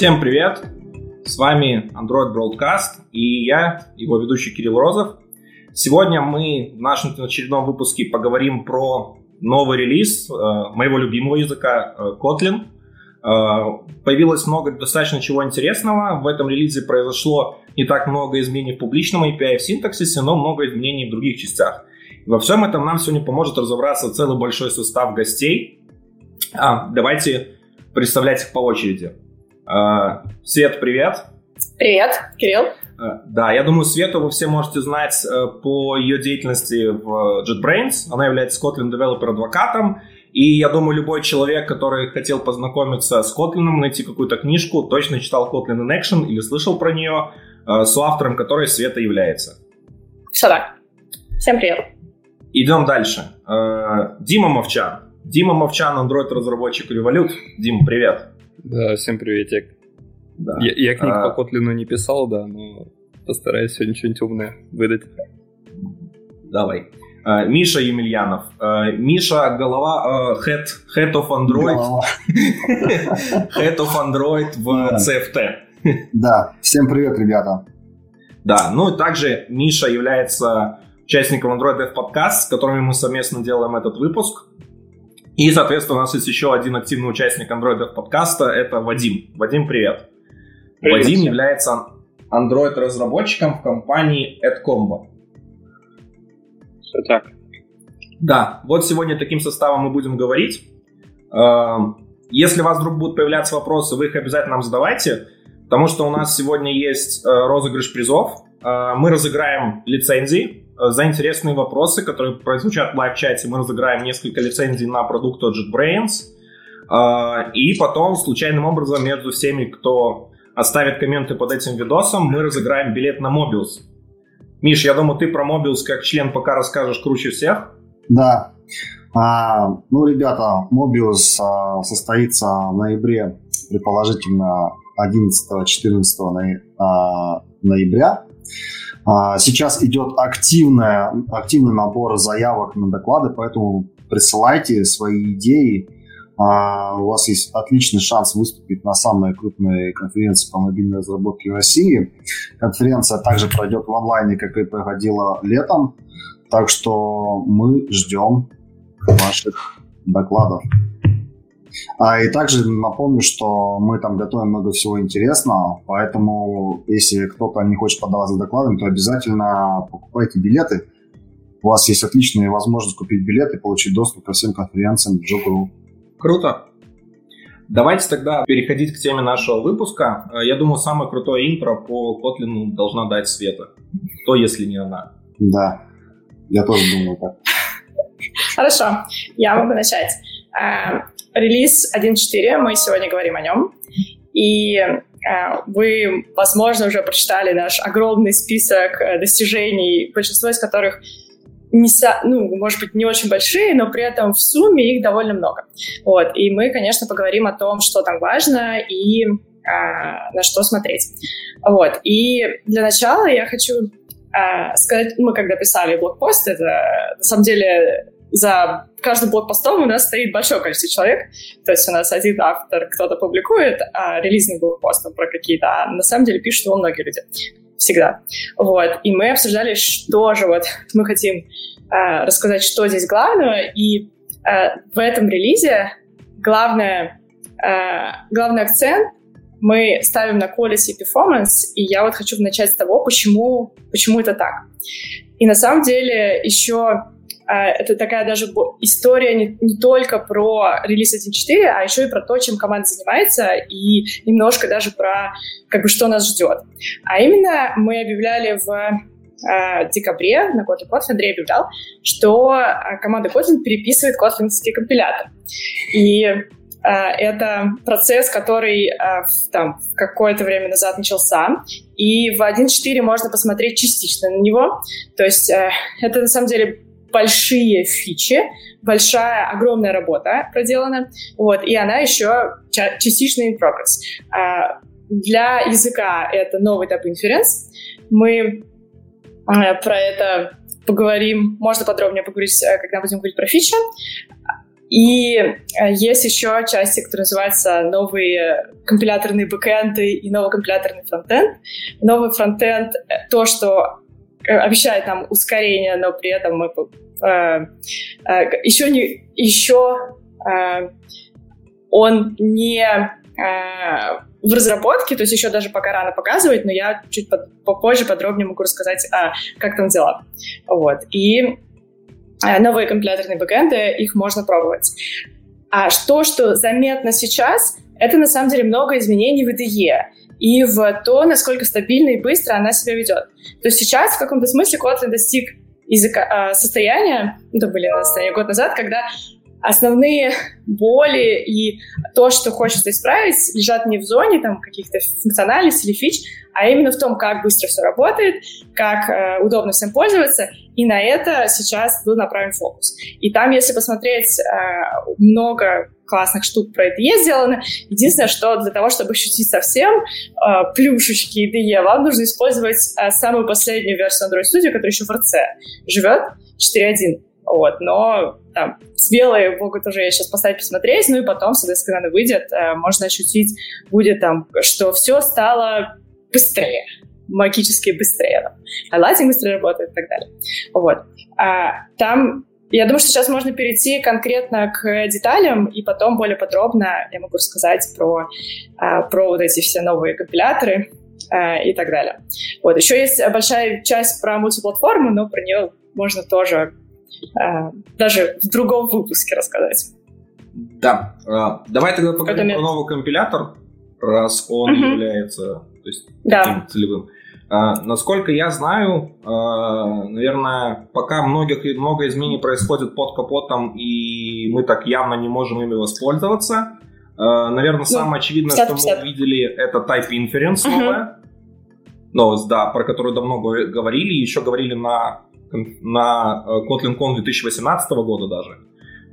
Всем привет! С вами Android Broadcast и я, его ведущий Кирилл Розов. Сегодня мы в нашем очередном выпуске поговорим про новый релиз э, моего любимого языка э, Kotlin. Э, появилось много достаточно чего интересного. В этом релизе произошло не так много изменений в публичном API в синтаксисе, но много изменений в других частях. Во всем этом нам сегодня поможет разобраться целый большой состав гостей. А, давайте представлять их по очереди. А, Свет, привет. Привет, Кирилл. А, да, я думаю, Свету вы все можете знать э, по ее деятельности в JetBrains. Она является Kotlin Developer адвокатом. И я думаю, любой человек, который хотел познакомиться с Kotlin, найти какую-то книжку, точно читал Kotlin in Action или слышал про нее, э, с автором которой Света является. Все так. Всем привет. Идем дальше. Э, Дима Мовчан. Дима Мовчан, Android-разработчик Revolut. Дима, привет. Да, всем приветик. Да. Я, я книг а... по Kotlin не писал, да, но постараюсь сегодня что-нибудь умное выдать. Давай. Uh, Миша Емельянов. Uh, Миша, голова uh, head, head of Android. head of Android в CFT. Да, всем привет, ребята. Да, ну и также Миша является участником Android Dev Podcast, с которыми мы совместно делаем этот выпуск. И, соответственно, у нас есть еще один активный участник Android подкаста, это Вадим. Вадим, привет. привет Вадим всем. является Android-разработчиком в компании AdCombo. Все так. Да, вот сегодня таким составом мы будем говорить. Эм, если у вас вдруг будут появляться вопросы, вы их обязательно нам задавайте, потому что у нас сегодня есть э, розыгрыш призов. Э, мы разыграем лицензии Э, за интересные вопросы, которые прозвучат в лайв-чате. Мы разыграем несколько лицензий на продукт от JetBrains. Э, и потом, случайным образом, между всеми, кто оставит комменты под этим видосом, мы разыграем билет на Mobius. Миш, я думаю, ты про Mobius как член пока расскажешь круче всех. Да. А, ну, ребята, Mobius а, состоится в ноябре, предположительно 11-14 ноя, а, ноября. А, сейчас идет активная, активный набор заявок на доклады, поэтому присылайте свои идеи. А, у вас есть отличный шанс выступить на самой крупной конференции по мобильной разработке в России. Конференция также пройдет в онлайне, как и проходила летом. Так что мы ждем ваших докладов. А, и также напомню, что мы там готовим много всего интересного, поэтому если кто-то не хочет подаваться докладами, то обязательно покупайте билеты. У вас есть отличная возможность купить билеты и получить доступ ко всем конференциям Joe Круто. Давайте тогда переходить к теме нашего выпуска. Э, я думаю, самое крутое интро по Kotlin должна дать Света. То, если не она. Да, я тоже думаю так. Хорошо, я могу начать. Э, релиз 1.4, мы сегодня говорим о нем. И э, вы, возможно, уже прочитали наш огромный список э, достижений, большинство из которых не, ну, может быть, не очень большие, но при этом в сумме их довольно много. Вот. И мы, конечно, поговорим о том, что там важно и а, на что смотреть. Вот. И для начала я хочу а, сказать, мы когда писали блокпост, это на самом деле за каждым блокпостом у нас стоит большое количество человек. То есть у нас один автор кто-то публикует, а релизный блокпост про какие-то, а на самом деле пишут его многие люди. Всегда. Вот. И мы обсуждали, что же вот мы хотим э, рассказать, что здесь главного. И э, в этом релизе главное, э, главный акцент мы ставим на quality performance, и я вот хочу начать с того, почему, почему это так. И на самом деле еще это такая даже история не, не только про релиз 1.4, а еще и про то, чем команда занимается, и немножко даже про как бы что нас ждет. А именно мы объявляли в э, декабре на Kotlin Kotlin, Андрей объявлял, что команда Kotlin переписывает котлинский компилятор. И э, это процесс, который э, там какое-то время назад начался, и в 1.4 можно посмотреть частично на него. То есть э, это на самом деле большие фичи, большая, огромная работа проделана, вот, и она еще частично in progress. А для языка это новый type inference. Мы а, про это поговорим, можно подробнее поговорить, э, когда будем говорить про фичи. И есть еще части, которые называются новые компиляторные бэкэнды и новый компиляторный фронтенд. Новый фронтенд — то, что обещает нам ускорение, но при этом мы э, э, еще не еще э, он не э, в разработке, то есть еще даже пока рано показывать, но я чуть под, попозже подробнее могу рассказать, а, как там дела. Вот. И а, новые компиляторные бэкэнды, их можно пробовать. А что, что заметно сейчас, это на самом деле много изменений в IDE и в то, насколько стабильно и быстро она себя ведет. То есть сейчас в каком-то смысле Kotlin достиг языка, состояния, это были состояния год назад, когда основные боли и то, что хочется исправить, лежат не в зоне там каких-то функциональностей или фич, а именно в том, как быстро все работает, как э, удобно всем пользоваться, и на это сейчас был направлен фокус. И там, если посмотреть, э, много классных штук про IDE сделано. Единственное, что для того, чтобы ощутить совсем э, плюшечки IDE, вам нужно использовать э, самую последнюю версию Android Studio, которая еще в RC живет, 4.1. Вот, но там смелые могут уже сейчас поставить посмотреть, ну и потом, соответственно, когда она выйдет, э, можно ощутить будет там, что все стало быстрее, магически быстрее. Там. Highlighting быстрее работает и так далее. Вот. А, там я думаю, что сейчас можно перейти конкретно к деталям, и потом более подробно я могу рассказать про, а, про вот эти все новые компиляторы а, и так далее. Вот. Еще есть большая часть про мультиплатформу, но про нее можно тоже а, даже в другом выпуске рассказать. Да. Давай тогда поговорим про новый компилятор, раз он угу. является то есть, да. таким целевым. А, насколько я знаю, наверное, пока много, много изменений происходит под капотом, и мы так явно не можем ими воспользоваться. Наверное, ну, самое очевидное, 50 что мы увидели, это Type Inference uh новая. Новость, да, про которую давно говорили. Еще говорили на на э, Kotlin Con 2018 года даже,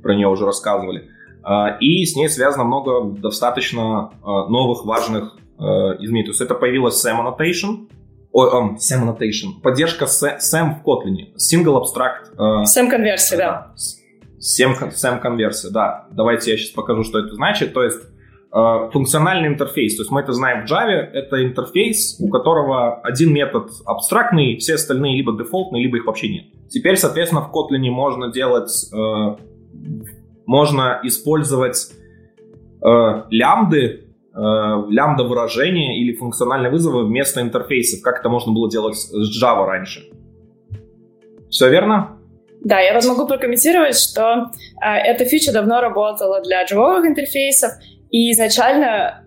про нее уже рассказывали. А, и с ней связано много достаточно новых важных э, изменений. То есть это появилась SAM Annotation, Ой, um, SAM Annotation. Поддержка SAM в Kotlin. Single Abstract. SAM конверсия, да. SAM, SAM конверсия, да. Давайте я сейчас покажу, что это значит. То есть Э, функциональный интерфейс. То есть мы это знаем в Java, это интерфейс, у которого один метод абстрактный, все остальные либо дефолтные, либо их вообще нет. Теперь, соответственно, в Kotlin можно делать, э, можно использовать э, лямбды, э, лямбда выражения или функциональные вызовы вместо интерфейсов, как это можно было делать с Java раньше. Все верно? Да, я вот могу прокомментировать, что э, эта фича давно работала для джавовых интерфейсов, и изначально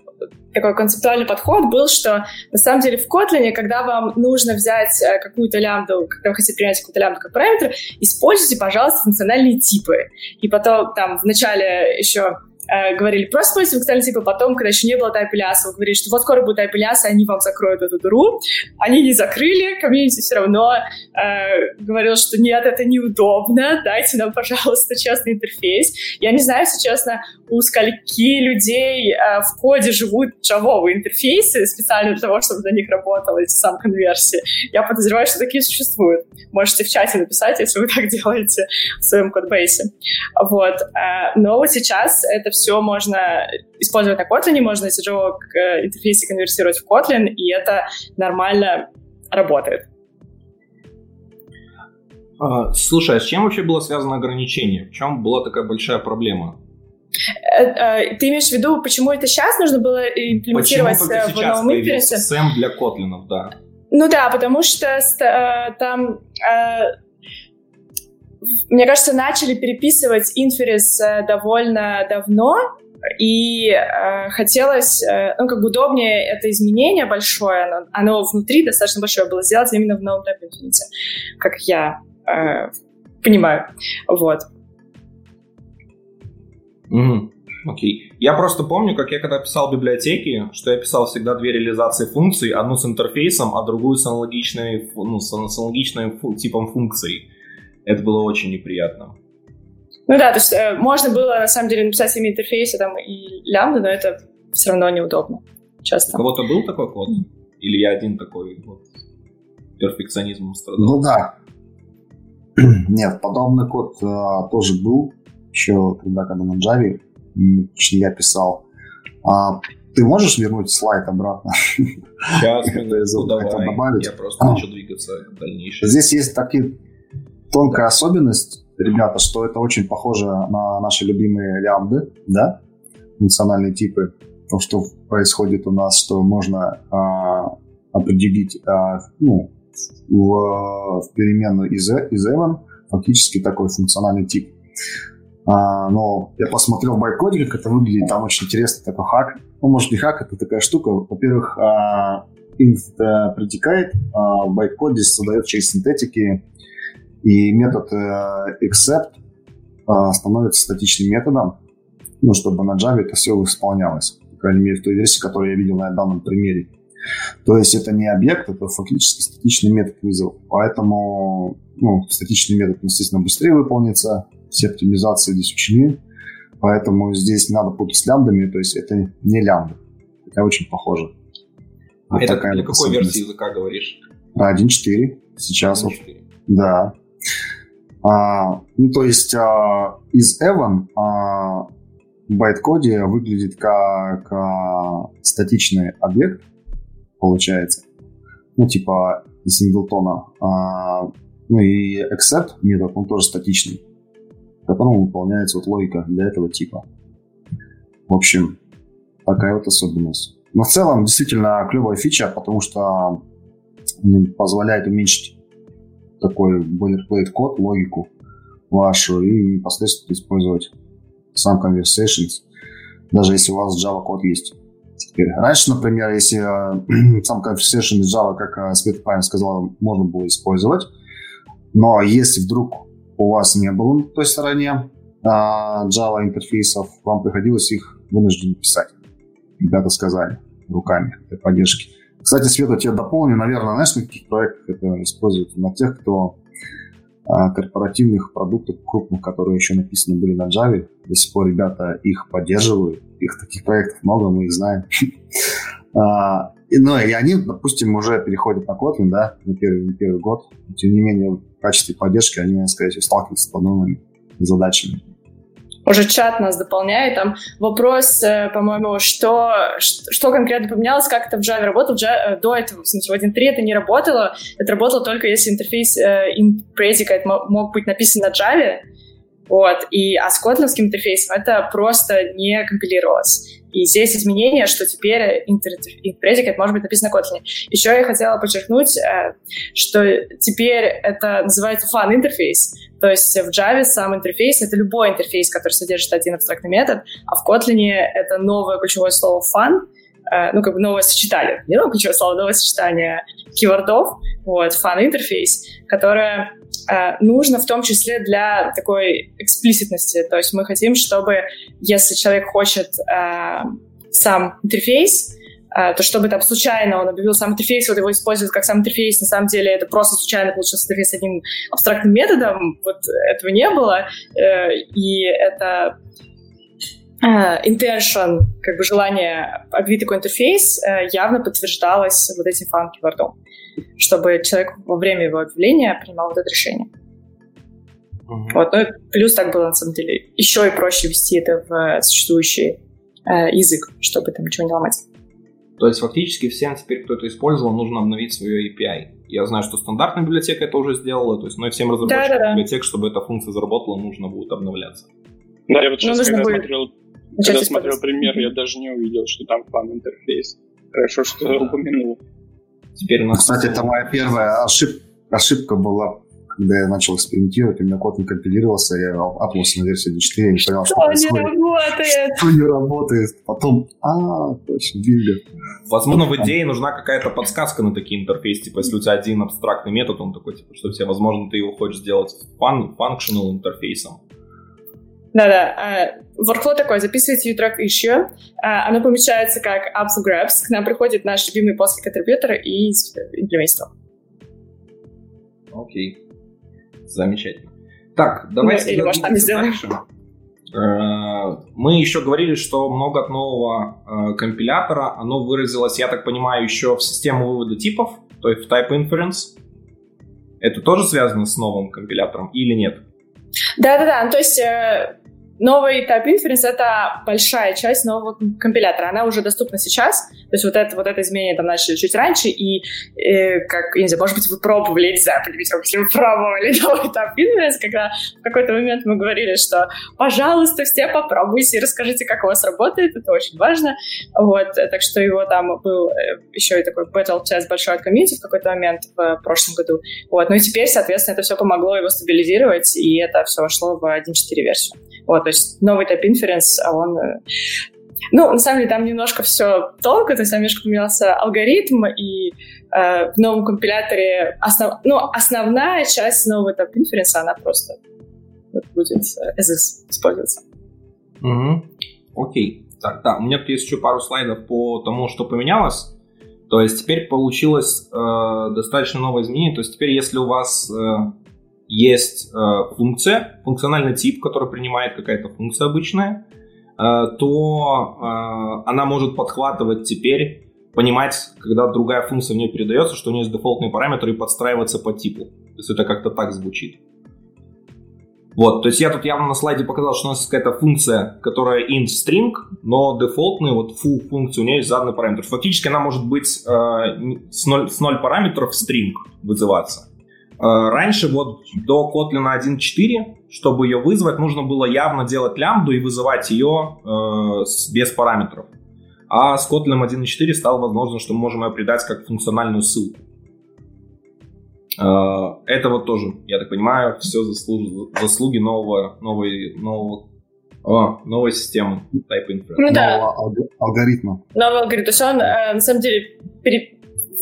такой концептуальный подход был, что на самом деле в Kotlin, когда вам нужно взять э, какую-то лямбду, когда вы хотите принять какую-то лямбду как параметр, используйте, пожалуйста, функциональные типы. И потом там в начале еще э, говорили просто используйте функциональные типы, потом, когда еще не было тайп Ильяса, вы говорили, что вот скоро будет тайп Ильяса, они вам закроют эту дыру. Они не закрыли, комьюнити все равно э, говорил, что нет, это неудобно, дайте нам, пожалуйста, честный интерфейс. Я не знаю, если честно, у скольки людей э, в коде живут джавовые интерфейсы специально для того, чтобы на них работала сам конверсии. Я подозреваю, что такие существуют. Можете в чате написать, если вы так делаете в своем кодбейсе. Вот. Э, но сейчас это все можно использовать на Kotlin, можно из Java э, интерфейсе конвертировать в Kotlin, и это нормально работает. А, слушай, а с чем вообще было связано ограничение? В чем была такая большая проблема? Э, э, ты имеешь в виду, почему это сейчас нужно было имплементировать в новом интерфейсе? Сэм для Котлинов, да. Ну да, потому что там, мне кажется, начали переписывать инферис довольно давно, и э, хотелось, э, ну, как бы удобнее это изменение большое, оно, оно внутри достаточно большое было сделать именно в новом Infinity, как я э, понимаю. Вот. Угу. Окей. Я просто помню, как я когда писал библиотеки, что я писал всегда две реализации функций, одну с интерфейсом, а другую с аналогичной, ну, с аналогичным типом функций. Это было очень неприятно. Ну да, то есть э, можно было на самом деле написать имя интерфейса там и лямбда, но это все равно неудобно часто. У кого-то был такой код? Или я один такой вот перфекционизмом страдал? Ну да. Нет, подобный код э, тоже был еще тогда, когда на Java, я писал. А, ты можешь вернуть слайд обратно? Сейчас, ну, давай, добавить? я просто а. начал двигаться дальнейшее. Здесь есть такие тонкая особенность, ребята, что это очень похоже на наши любимые лямбды, да, функциональные типы. То, что происходит у нас, что можно а, определить а, ну, в, в переменную из, из Evan фактически такой функциональный тип. А, но я посмотрел в байткоде, как это выглядит, там очень интересный такой хак. Ну, может, не хак, это такая штука. Во-первых, а, int предикает а, в байткоде создает через синтетики, и метод э, except а, становится статичным методом, ну, чтобы на Java это все исполнялось. По крайней мере, в той версии, которую я видел на данном примере. То есть это не объект, это фактически статичный метод вызова. Поэтому ну, статичный метод, естественно, быстрее выполнится, все оптимизации здесь учтены, поэтому здесь не надо путать с лямбдами, то есть это не лямбда, хотя очень похоже. А вот это для какой версии языка говоришь? 1.4 сейчас. 1.4. Вот, да. А, ну, то есть а, из Evan а, в байткоде выглядит как а, статичный объект, получается. Ну, типа синглтона. А, ну и accept метод, он тоже статичный которому выполняется вот логика для этого типа. В общем, такая вот особенность. Но в целом действительно клевая фича, потому что позволяет уменьшить такой boilerplate код, логику вашу и непосредственно использовать сам conversations, даже если у вас Java код есть. Теперь. Раньше, например, если э, сам conversation из Java, как э, Света правильно сказала, можно было использовать, но если вдруг у вас не было на той стороне а, Java интерфейсов, вам приходилось их вынужденно писать. Ребята сказали руками для поддержки. Кстати, Света, тебе дополню, наверное, знаешь, на каких проектах это используется? На тех, кто а, корпоративных продуктов крупных, которые еще написаны были на Java. До сих пор ребята их поддерживают. Их таких проектов много, мы их знаем. А, ну, и они, допустим, уже переходят на Kotlin, да, на первый, первый год. Тем не менее, в качестве поддержки они, скорее всего, сталкиваются с подобными задачами. Уже чат нас дополняет. Там вопрос, э, по-моему, что, что конкретно поменялось, как это в Java работало. В Java, э, до этого, в смысле, в 1.3 это не работало. Это работало только если интерфейс э, in predicate мог быть написан на Java. Вот. И, а с котлинским интерфейсом это просто не компилировалось. И здесь изменение, что теперь предикат может быть написан на Kotlin. Еще я хотела подчеркнуть, э, что теперь это называется fun интерфейс. То есть в Java сам интерфейс — это любой интерфейс, который содержит один абстрактный метод, а в Kotlin это новое ключевое слово fun, ну, как бы новое сочетание, не новое ключевое слово, новое сочетание кейвордов, вот, fun интерфейс, которое Э, нужно в том числе для такой эксплиситности. То есть мы хотим, чтобы, если человек хочет э, сам интерфейс, э, то чтобы там случайно он объявил сам интерфейс, вот его используют как сам интерфейс, на самом деле это просто случайно получился интерфейс одним абстрактным методом, вот этого не было, э, и это э, intention, как бы желание объявить такой интерфейс, э, явно подтверждалось вот этим фанки вордом чтобы человек во время его объявления принимал вот это решение. Uh-huh. Вот, ну и плюс так было на самом деле. Еще и проще ввести это в существующий э, язык, чтобы там ничего не ломать. То есть фактически всем теперь, кто это использовал, нужно обновить свое API. Я знаю, что стандартная библиотека это уже сделала, то есть, но и всем разработчикам да, да, да. библиотек, чтобы эта функция заработала, нужно будет обновляться. Да, я вот сейчас, ну, когда, будет... смотрел, когда смотрел пример, я даже не увидел, что там фан интерфейс. Хорошо, что да. упомянул. Теперь у нас... Кстати, это моя первая ошиб... ошибка была, когда я начал экспериментировать, у меня код не компилировался, я апнулся на версию 4, я не понял, что, что происходит. не работает? Что не работает? Потом, а, точно, builder. Возможно, в идее нужна какая-то подсказка на такие интерфейсы, типа, если у тебя один абстрактный метод, он такой, типа, что тебе, возможно, ты его хочешь сделать fun, functional интерфейсом. Да-да. Workflow такой, записывайте YouTrack issue. А, оно помечается как up for grabs. К нам приходит наш любимый open source contributor и имплементирует. Окей. Замечательно. Так, давайте... Или может, там сделаем. Э, мы еще говорили, что много от нового э, компилятора, оно выразилось, я так понимаю, еще в систему вывода типов, то есть в Type Inference. Это тоже связано с новым компилятором или нет? Да-да-да, то есть э, новый Type Inference — это большая часть нового компилятора. Она уже доступна сейчас. То есть вот это, вот это изменение там начали чуть раньше. И, э, как, я не знаю, может быть, вы пробовали, я не знаю, если вы пробовали новый Type Inference, когда в какой-то момент мы говорили, что, пожалуйста, все попробуйте и расскажите, как у вас работает. Это очень важно. Вот. Так что его там был э, еще и такой battle test большой от комьюнити в какой-то момент в прошлом году. Вот. Ну и теперь, соответственно, это все помогло его стабилизировать, и это все вошло в 1.4 версию. Вот, есть новый Inference, а он... Э, ну, на самом деле, там немножко все тонко, то есть там немножко поменялся алгоритм, и э, в новом компиляторе основ... ну, основная часть нового Inference, она просто будет э, as использоваться. Угу. Окей. Так, да, у меня тут есть еще пару слайдов по тому, что поменялось. То есть теперь получилось э, достаточно новое изменение. То есть теперь, если у вас э, есть э, функция, функциональный тип, который принимает какая-то функция обычная, э, то э, она может подхватывать теперь, понимать, когда другая функция в нее передается, что у нее есть дефолтные параметры и подстраиваться по типу. То есть это как-то так звучит. Вот, то есть я тут явно на слайде показал, что у нас какая-то функция, которая int string, но дефолтный вот foo функция у нее есть заданный параметр. Фактически она может быть э, с, 0, с 0 параметров string вызываться. Э, раньше вот до Kotlin 1.4, чтобы ее вызвать, нужно было явно делать лямбду и вызывать ее э, без параметров. А с Kotlin 1.4 стало возможно, что мы можем ее придать как функциональную ссылку. Э, это вот тоже, я так понимаю, все заслуги, заслуги нового, новой, нового о, новой системы Type Inference. Ну, да. Нового алгоритма. Новый алгоритм. То есть он, э, на самом деле, пере,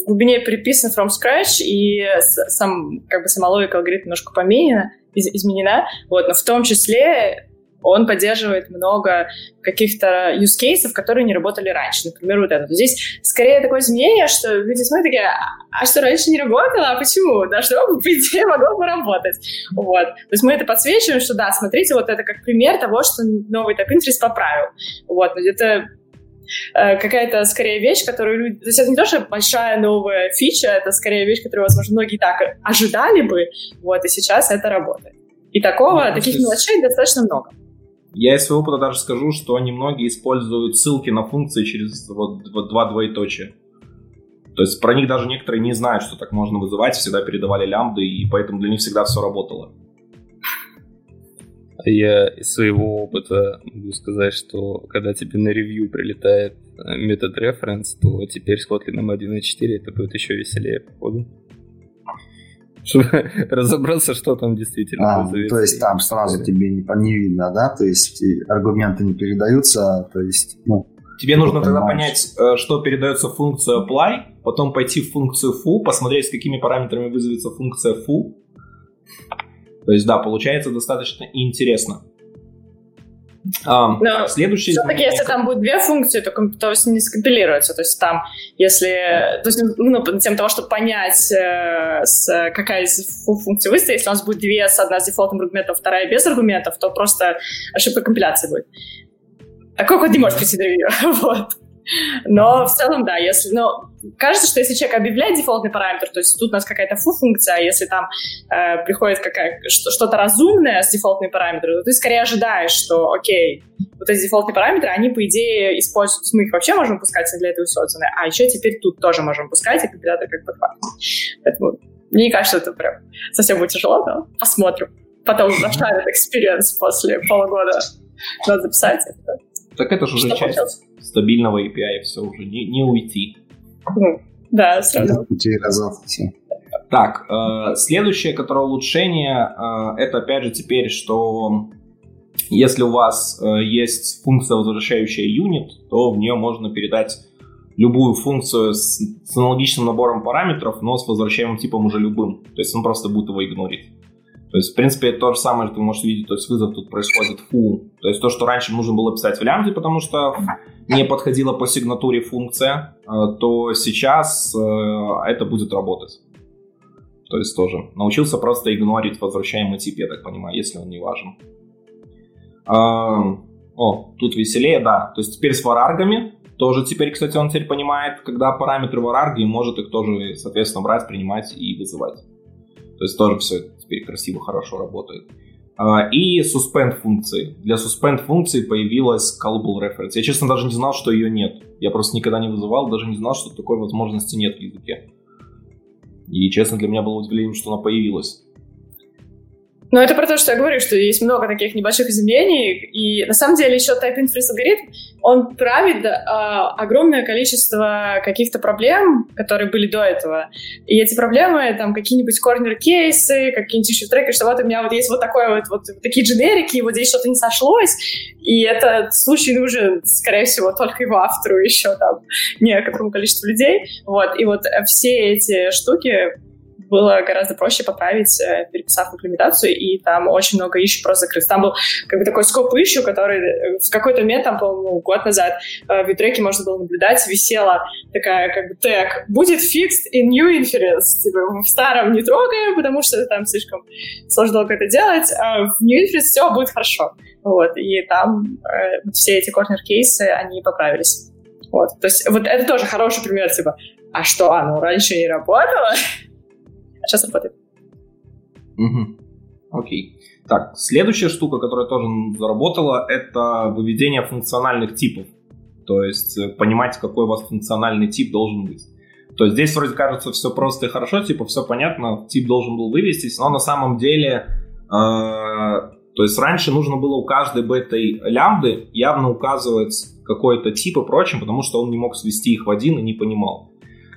глубине переписан from scratch, и сам, как бы сама логика алгоритма немножко поменена, из, изменена, вот, но в том числе он поддерживает много каких-то use cases, которые не работали раньше. Например, вот это. Здесь скорее такое изменение, что люди смотрят такие, а, а что раньше не работало? А почему? Да, что по идее, могло бы работать. Вот. То есть мы это подсвечиваем, что да, смотрите, вот это как пример того, что новый Tap Interest поправил. Вот. Но это какая-то скорее вещь, которую люди... То есть это не то, что большая новая фича, это скорее вещь, которую, возможно, многие так ожидали бы, вот, и сейчас это работает. И такого, ну, таких мелочей достаточно много. Я из своего опыта даже скажу, что немногие используют ссылки на функции через вот, вот два двоеточия. То есть про них даже некоторые не знают, что так можно вызывать, всегда передавали лямбды, и поэтому для них всегда все работало. Я из своего опыта могу сказать, что когда тебе на ревью прилетает э, метод reference, то теперь с Kotlin 1.4 это будет еще веселее, походу. Чтобы разобраться, что там действительно а, То есть там сразу тебе не, не видно, да? То есть аргументы не передаются, то есть, ну, Тебе нужно тогда понять, э, что передается функция apply, потом пойти в функцию foo, посмотреть, с какими параметрами вызовется функция foo, то есть, да, получается достаточно интересно. А, Но следующий... Все-таки, если там будет две функции, то, есть не скомпилируется. То есть там, если... То есть, ну, тем того, чтобы понять, э, с, какая из функций выставить, если у нас будет две, с одна с дефолтным аргументом, вторая без аргументов, то просто ошибка компиляции будет. Такой код не может прийти до Вот. Но в целом, да, если, ну, кажется, что если человек объявляет дефолтный параметр, то есть тут у нас какая-то фу-функция, а если там э, приходит какая, что-то разумное с дефолтными параметрами, то ты скорее ожидаешь, что, окей, вот эти дефолтные параметры, они, по идее, используются, мы их вообще можем пускать для этого созданы, а еще теперь тут тоже можем пускать, и компилятор как подхватывает. Поэтому мне не кажется, это прям совсем будет тяжело, но посмотрим. Потом нашарит experience после полугода. Надо записать это. Так это же уже часть стабильного API, все уже не, не уйти. Да, сразу. Так, э, следующее, которое улучшение, э, это опять же теперь, что если у вас э, есть функция, возвращающая юнит, то в нее можно передать любую функцию с, с аналогичным набором параметров, но с возвращаемым типом уже любым. То есть он просто будет его игнорить. То есть, в принципе, это то же самое, что вы можете видеть, то есть вызов тут происходит фу. То есть то, что раньше нужно было писать в лямбде, потому что не подходила по сигнатуре функция, э, то сейчас э, это будет работать. То есть тоже научился просто игнорить возвращаемый тип, я так понимаю, если он не важен. О, тут веселее, да. То есть теперь с вараргами тоже теперь, кстати, он теперь понимает, когда параметры варарги, и может их тоже, соответственно, брать, принимать и вызывать. То есть тоже все теперь красиво, хорошо работает. Uh, и suspend функции. Для suspend функции появилась callable reference. Я, честно, даже не знал, что ее нет. Я просто никогда не вызывал, даже не знал, что такой возможности нет в языке. И, честно, для меня было удивлением, что она появилась. Но это про то, что я говорю, что есть много таких небольших изменений, и на самом деле еще Type Inference алгоритм, он правит э, огромное количество каких-то проблем, которые были до этого. И эти проблемы, там, какие-нибудь корнер-кейсы, какие-нибудь еще треки, что вот у меня вот есть вот такое вот, вот такие дженерики, вот здесь что-то не сошлось, и этот случай нужен, скорее всего, только его автору еще там некоторому количеству людей. Вот, и вот все эти штуки было гораздо проще поправить, э, переписав имплементацию, и там очень много ищу просто закрыт. Там был как бы такой скоп ищу, который э, в какой-то момент, там, по-моему, год назад э, в витреке можно было наблюдать, висела такая как бы тег «Будет fixed in new inference». Типа в старом не трогаем, потому что там слишком сложно долго это делать, а в new inference все будет хорошо. Вот, и там э, все эти корнер-кейсы, они поправились. Вот, то есть вот это тоже хороший пример, типа, а что, оно раньше не работало? сейчас работает. Угу. Окей. Так, следующая штука, которая тоже заработала, это выведение функциональных типов. То есть э, понимать, какой у вас функциональный тип должен быть. То есть здесь вроде кажется все просто и хорошо, типа все понятно, тип должен был вывестись, но на самом деле, э, то есть раньше нужно было у каждой бетой лямбды явно указывать какой-то тип и прочим, потому что он не мог свести их в один и не понимал.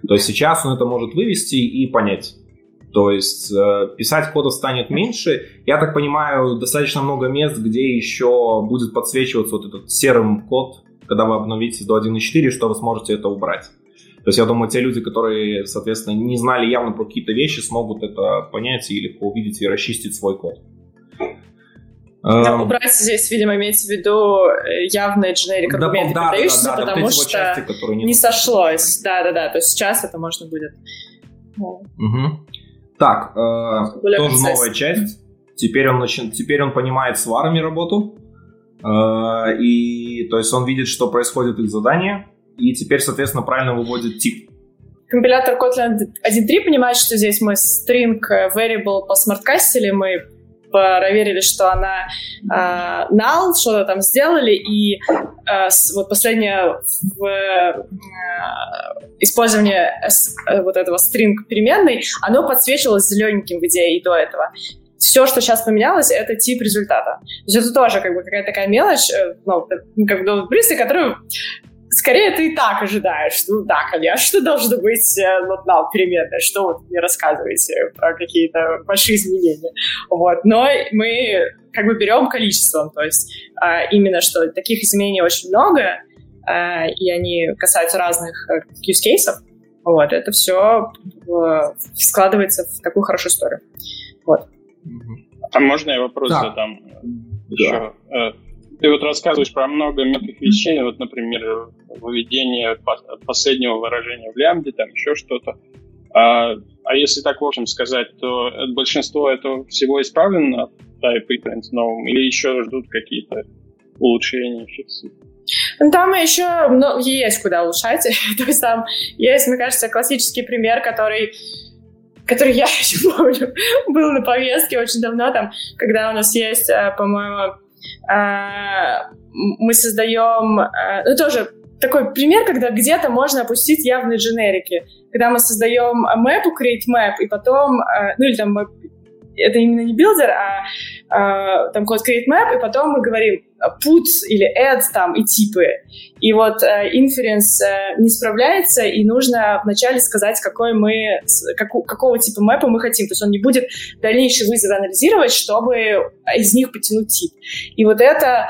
То есть сейчас он это может вывести и понять. То есть э, писать кода станет меньше. Я так понимаю, достаточно много мест, где еще будет подсвечиваться вот этот серым код, когда вы обновите до 1.4, что вы сможете это убрать. То есть я думаю, те люди, которые, соответственно, не знали явно про какие-то вещи, смогут это понять и легко увидеть и расчистить свой код. Да, эм, убрать здесь, видимо, имеется в виду э, явные дженерик аргументы, да, продающиеся, да, да, потому что части, не, не сошлось. Да-да-да, то есть сейчас это можно будет. Угу. Так, э, тоже новая часть. Теперь он, начи... Теперь он понимает с варами работу. Э, и то есть он видит, что происходит их задание. И теперь, соответственно, правильно выводит тип. Компилятор Kotlin 1.3 понимает, что здесь мы string variable посмарткастили, мы проверили, что она э, null, что-то там сделали, и э, вот последнее в, э, использование э, вот этого string переменной, оно подсвечивалось зелененьким в идее и до этого все, что сейчас поменялось, это тип результата. То есть это тоже как бы какая-то такая мелочь, э, ну, как бы принципе, которую скорее ты и так ожидаешь. Ну да, конечно, должно быть э, вот null переменная. Что вот мне рассказываете про какие-то большие изменения. Вот. Но мы как бы берем количеством. То есть а, именно что таких изменений очень много, а, и они касаются разных э, use cases. Вот. Это все складывается в такую хорошую историю. Вот. А можно я вопрос да. задам? Да. Еще? Ты вот рассказываешь про много мелких вещей, вот, например, выведение последнего выражения в лямбде, там еще что-то. А, а если так, в общем, сказать, то большинство этого всего исправлено в Type Reference новым или еще ждут какие-то улучшения, фиксы? Ну, там еще ну, есть куда улучшать. То есть там есть, мне кажется, классический пример, который который я еще помню, был на повестке очень давно, там, когда у нас есть, э, по-моему, мы создаем, а, ну тоже такой пример, когда где-то можно опустить явные дженерики. Когда мы создаем map, create map, и потом, а, ну или там это именно не builder, а, а там код create map, и потом мы говорим put или add там и типы. И вот э, inference э, не справляется, и нужно вначале сказать, какой мы, как, какого типа map а мы хотим. То есть он не будет дальнейшие вызовы анализировать, чтобы из них потянуть тип. И вот это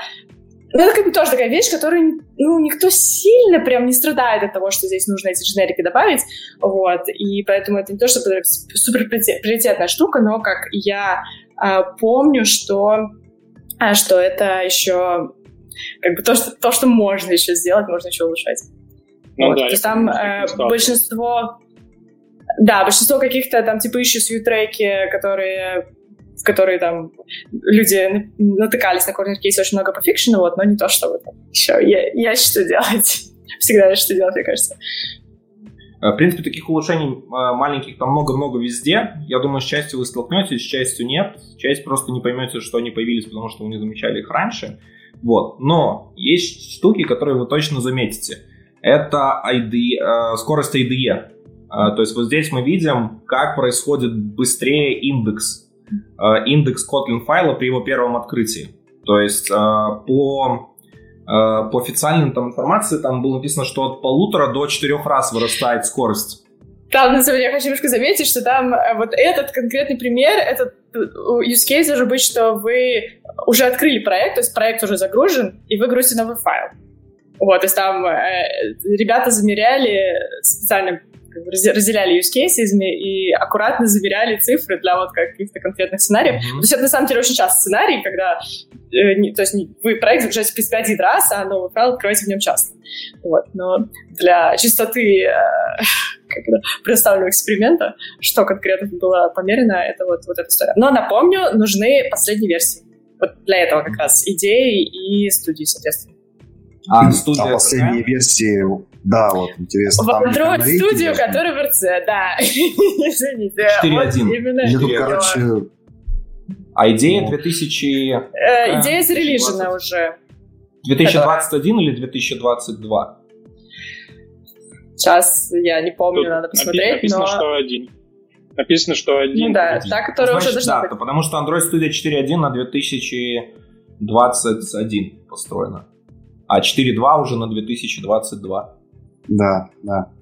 ну, это как бы тоже такая вещь, которую, ну, никто сильно прям не страдает от того, что здесь нужно эти дженерики добавить, вот, и поэтому это не то, что супер приоритетная штука, но как я э, помню, что, э, что это еще как бы то, что, то, что можно еще сделать, можно еще улучшать. Ну, вот. да, то есть там э, большинство да, большинство каких-то там типа issues треки, которые в которые там люди натыкались на корнер кейс очень много по фикшену, вот, но не то, что вот еще я, я что делать. Всегда есть что делать, мне кажется. В принципе, таких улучшений маленьких там много-много везде. Я думаю, с частью вы столкнетесь, с частью нет. Часть просто не поймете, что они появились, потому что вы не замечали их раньше. Вот. Но есть штуки, которые вы точно заметите. Это ID, скорость IDE. То есть вот здесь мы видим, как происходит быстрее индекс. Индекс Kotlin файла при его первом открытии. То есть по Э, по официальным там информации там было написано, что от полутора до четырех раз вырастает скорость. Там, на самом деле, я хочу немножко заметить, что там э, вот этот конкретный пример, этот э, use case может быть, что вы уже открыли проект, то есть проект уже загружен, и вы грузите новый файл. Вот, то есть там э, ребята замеряли специально разделяли use cases и аккуратно заверяли цифры для вот каких-то конкретных сценариев. Mm-hmm. То есть это на самом деле очень часто сценарий, когда э, не, то есть не, вы проект загружаете в принципе один раз, а новый файл открываете в нем часто. Вот, но для чистоты э, как это, представленного эксперимента, что конкретно было померено, это вот, вот эта история. Но напомню, нужны последние версии. Вот для этого как раз идеи и студии, соответственно. А, студия а последние какая? версии, да, вот интересно. В Android студию, который в РЦ, да. Извините. 4.1. именно Я тут, короче... А идея 2000... Э, идея зарелижена уже. 2021 или 2022? Сейчас я не помню, надо посмотреть. Написано, но... что один. Написано, что один. Ну да, та, которая Значит, уже должна да, быть. потому что Android Studio 4.1 на 2021 построена а 4.2 уже на 2022. Да, да.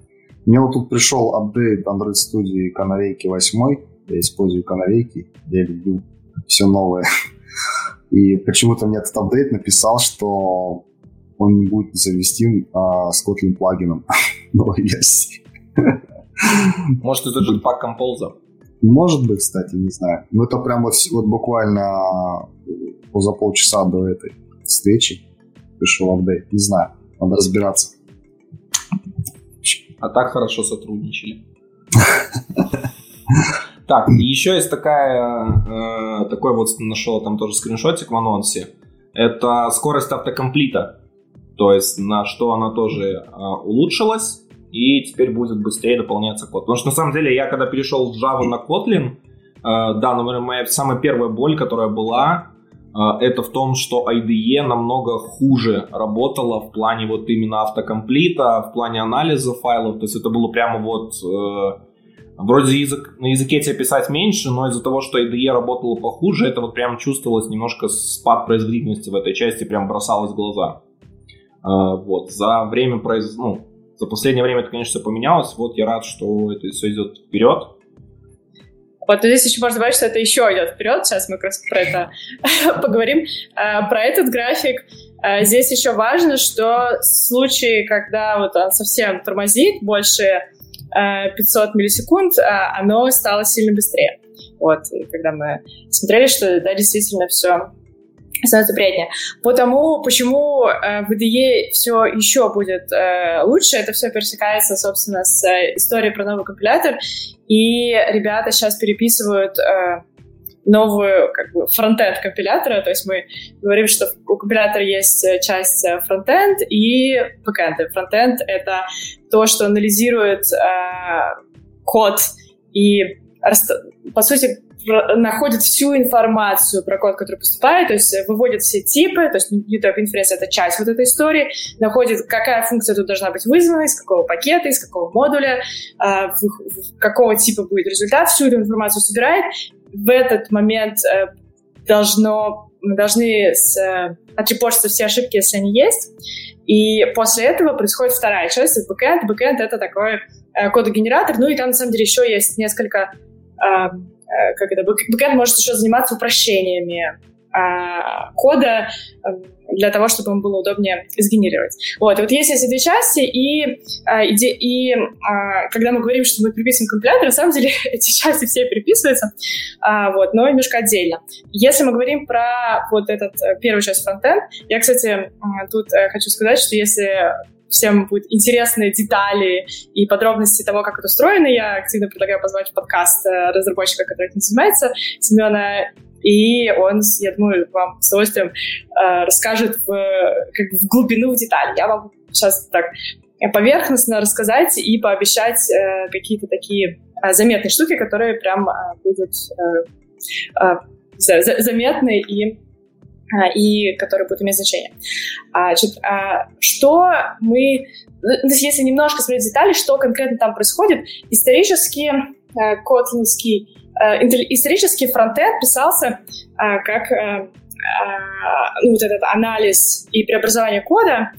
Мне вот тут пришел апдейт Android Studio канарейки 8. Я использую канарейки, я люблю все новое. И почему-то мне этот апдейт написал, что он не будет совместим а, с Kotlin плагином новой версии. Может, это же пак Compose? Может быть, кстати, не знаю. Но это прям вот, вот буквально за полчаса до этой встречи пришел апдейт. Не знаю, надо разбираться. А так хорошо сотрудничали. Так, еще есть такая, э, такой вот нашел там тоже скриншотик в анонсе. Это скорость автокомплита. То есть на что она тоже э, улучшилась, и теперь будет быстрее дополняться код. Потому что на самом деле я когда перешел с Java на Kotlin, э, да, наверное, моя самая первая боль, которая была, это в том, что IDE намного хуже работала в плане вот именно автокомплита, в плане анализа файлов, то есть это было прямо вот э, вроде язык, на языке тебе писать меньше, но из-за того, что IDE работала похуже, это вот прям чувствовалось немножко спад производительности в этой части, прям бросалось в глаза. Э, вот, за время произ... ну, за последнее время это, конечно, все поменялось, вот я рад, что это все идет вперед, вот здесь еще можно добавить, что это еще идет вперед. Сейчас мы как раз про это поговорим. А, про этот график а, здесь еще важно, что случае, когда вот он совсем тормозит больше 500 а, миллисекунд, оно стало сильно быстрее. Вот, и когда мы смотрели, что да, действительно все становится приятнее. Потому, почему э, в IDE все еще будет э, лучше, это все пересекается, собственно, с э, историей про новый компилятор, и ребята сейчас переписывают э, новую как бы фронтенд компилятора, то есть мы говорим, что у компилятора есть э, часть э, фронтенд и бэкенд. Фронтенд — это то, что анализирует э, код и, по сути, находит всю информацию про код, который поступает, то есть выводит все типы, то есть YouTube Inference — это часть вот этой истории, находит, какая функция тут должна быть вызвана, из какого пакета, из какого модуля, а, какого типа будет результат, всю эту информацию собирает. В этот момент э, должно, мы должны с, э, отрепортиться все ошибки, если они есть, и после этого происходит вторая часть, это бэкэнд. Бэкэнд — это такой э, кодогенератор, ну и там, на самом деле, еще есть несколько Э, как это, бэкэнд может еще заниматься упрощениями а, кода эм, для того, чтобы он было удобнее сгенерировать. Вот, и вот есть эти две части, и, а, и, и когда мы говорим, что мы приписываем компилятор, на самом деле эти части все переписываются, а, вот, но немножко отдельно. Если мы говорим про вот этот э, первую часть фронтенд, я, кстати, тут э, хочу сказать, что если всем будут интересные детали и подробности того, как это устроено, я активно предлагаю позвать в подкаст э, разработчика, который этим занимается, Семена, и он, я думаю, вам с удовольствием э, расскажет в, как бы в глубину, в детали. Я вам сейчас так поверхностно рассказать и пообещать э, какие-то такие э, заметные штуки, которые прям э, будут э, э, за, заметны и и которые будут иметь значение. А, значит, а, что мы... Ну, если немножко смотреть детали, что конкретно там происходит, исторически котлинский исторический фронтенд писался как ну, вот этот анализ и преобразование кода,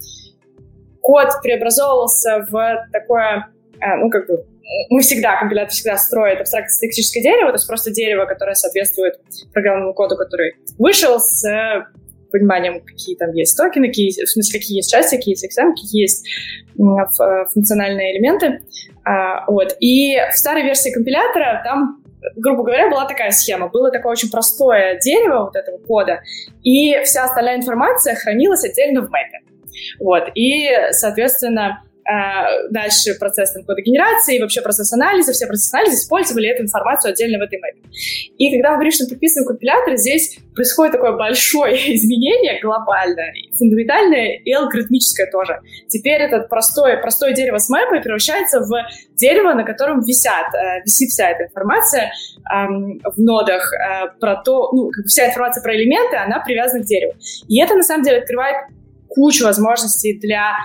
код преобразовывался в такое, ну, как бы, мы всегда, компилятор всегда строит абстрактно-синтаксическое дерево, то есть просто дерево, которое соответствует программному коду, который вышел с пониманием, какие там есть токены, какие, в смысле, какие есть части, какие есть экзамены, какие есть функциональные элементы. А, вот. И в старой версии компилятора там грубо говоря, была такая схема. Было такое очень простое дерево вот этого кода, и вся остальная информация хранилась отдельно в мэпе. Вот. И, соответственно, дальше процесс там, кодогенерации, вообще процесс анализа, все процессы анализа использовали эту информацию отдельно в этой мэпе. И когда мы говорим, что мы подписываем компилятор, здесь происходит такое большое изменение глобальное, фундаментальное и алгоритмическое тоже. Теперь это простое, простое дерево с мэпой превращается в дерево, на котором висят, э, висит вся эта информация эм, в нодах э, про то, ну, вся информация про элементы, она привязана к дереву. И это, на самом деле, открывает кучу возможностей для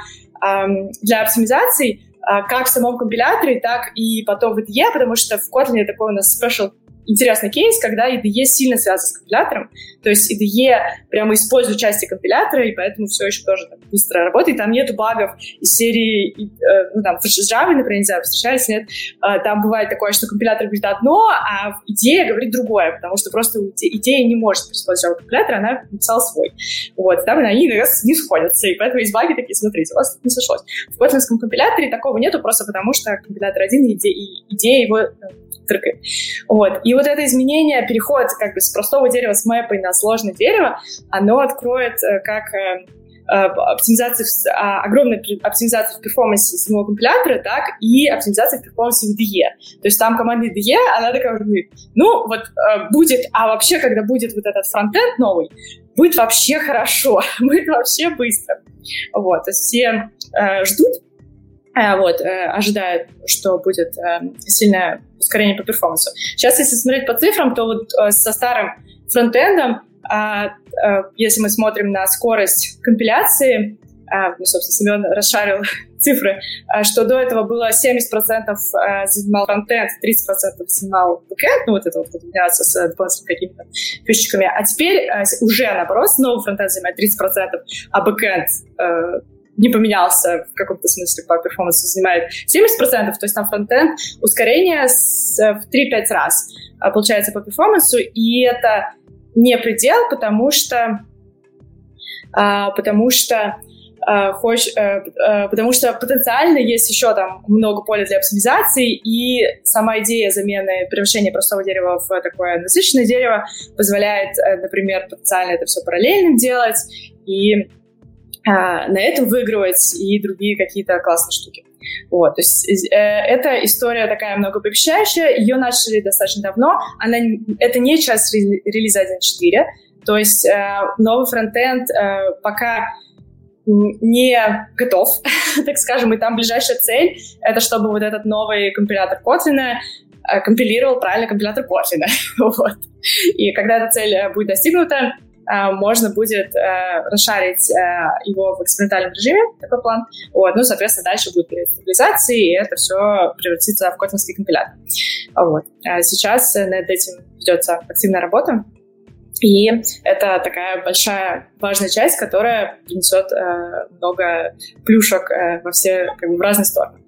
для оптимизации а, как в самом компиляторе, так и потом в IDE, потому что в Kotlin такой у нас special интересный кейс, когда IDE сильно связан с компилятором. То есть IDE прямо использует части компилятора, и поэтому все еще тоже так быстро работает. Там нету багов из серии, э, ну, там, в Java, например, не знаю, встречались, нет. Э, там бывает такое, что компилятор говорит одно, а идея говорит другое, потому что просто идея не может использовать компилятор, она написала свой. Вот, там они иногда не сходятся, и поэтому есть баги такие, смотрите, у вас не сошлось. В котлинском компиляторе такого нету, просто потому что компилятор один, и идея, идея его трекает. Вот. И вот это изменение, переход как бы с простого дерева с мэпой на сложное дерево, оно откроет э, как э, э, оптимизации, а, огромная оптимизация в перформансе самого компилятора, так и оптимизация в перформансе в IDE. То есть там команда IDE, она такая говорит, ну вот будет, а вообще, когда будет вот этот фронтенд новый, будет вообще хорошо, будет вообще быстро. Вот, то есть все э, ждут, э, вот, э, ожидают, что будет э, сильное ускорение по перформансу. Сейчас, если смотреть по цифрам, то вот э, со старым фронтендом, а, а, если мы смотрим на скорость компиляции, а, ну, собственно, Семен расшарил цифры, что до этого было 70% занимал фронтенд, 30% занимал бэкенд, ну, вот это вот комбинация с дополнительными какими-то фишечками, а теперь уже наоборот, новый фронтенд занимает 30%, а бэкенд не поменялся в каком-то смысле по performance у, занимает 70%, то есть там фронтенд ускорение с, в 3-5 раз а, получается по performance у, и это не предел, потому что а, потому что а, хочешь, потому что потенциально есть еще там много поля для оптимизации, и сама идея замены превращения простого дерева в такое насыщенное дерево позволяет, э, например, потенциально это все параллельным делать, и на этом выигрывать и другие какие-то классные штуки. Вот, то есть э, эта история такая многообещающая, ее начали достаточно давно, она, это не часть релиза 1.4, то есть э, новый фронтенд э, пока не готов, так скажем, и там ближайшая цель — это чтобы вот этот новый компилятор Kotlin э, компилировал правильно компилятор Kotlin. вот. И когда эта цель э, будет достигнута, можно будет э, расшарить э, его в экспериментальном режиме, такой план. Вот. Ну, соответственно, дальше будет период стабилизации, и это все превратится в котлинский компилятор. Вот. А сейчас над этим ведется активная работа, и это такая большая важная часть, которая принесет э, много плюшек э, во все, как бы, в разные стороны.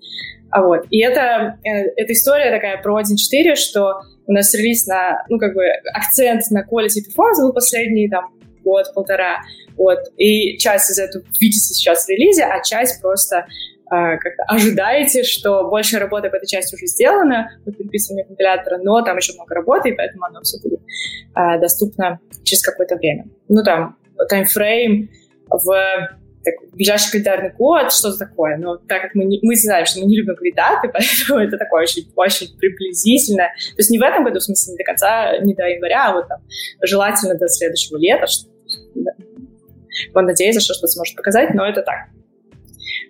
А вот. И это, э, эта история такая про 1.4, что у нас релиз на, ну, как бы, акцент на quality performance был последний, там, год-полтора. Вот. И часть из этого видите сейчас в релизе, а часть просто э, как ожидаете, что больше работы по этой части уже сделано, по переписыванию компилятора, но там еще много работы, и поэтому оно все будет э, доступно через какое-то время. Ну, там, таймфрейм в так, ближайший календарный год, что-то такое. Но так как мы, не, мы знаем, что мы не любим даты, поэтому это такое очень, очень приблизительно. То есть не в этом году, в смысле, не до конца, не до января, а вот там желательно до следующего лета. Что, он надеется, что что-то сможет показать, но это так.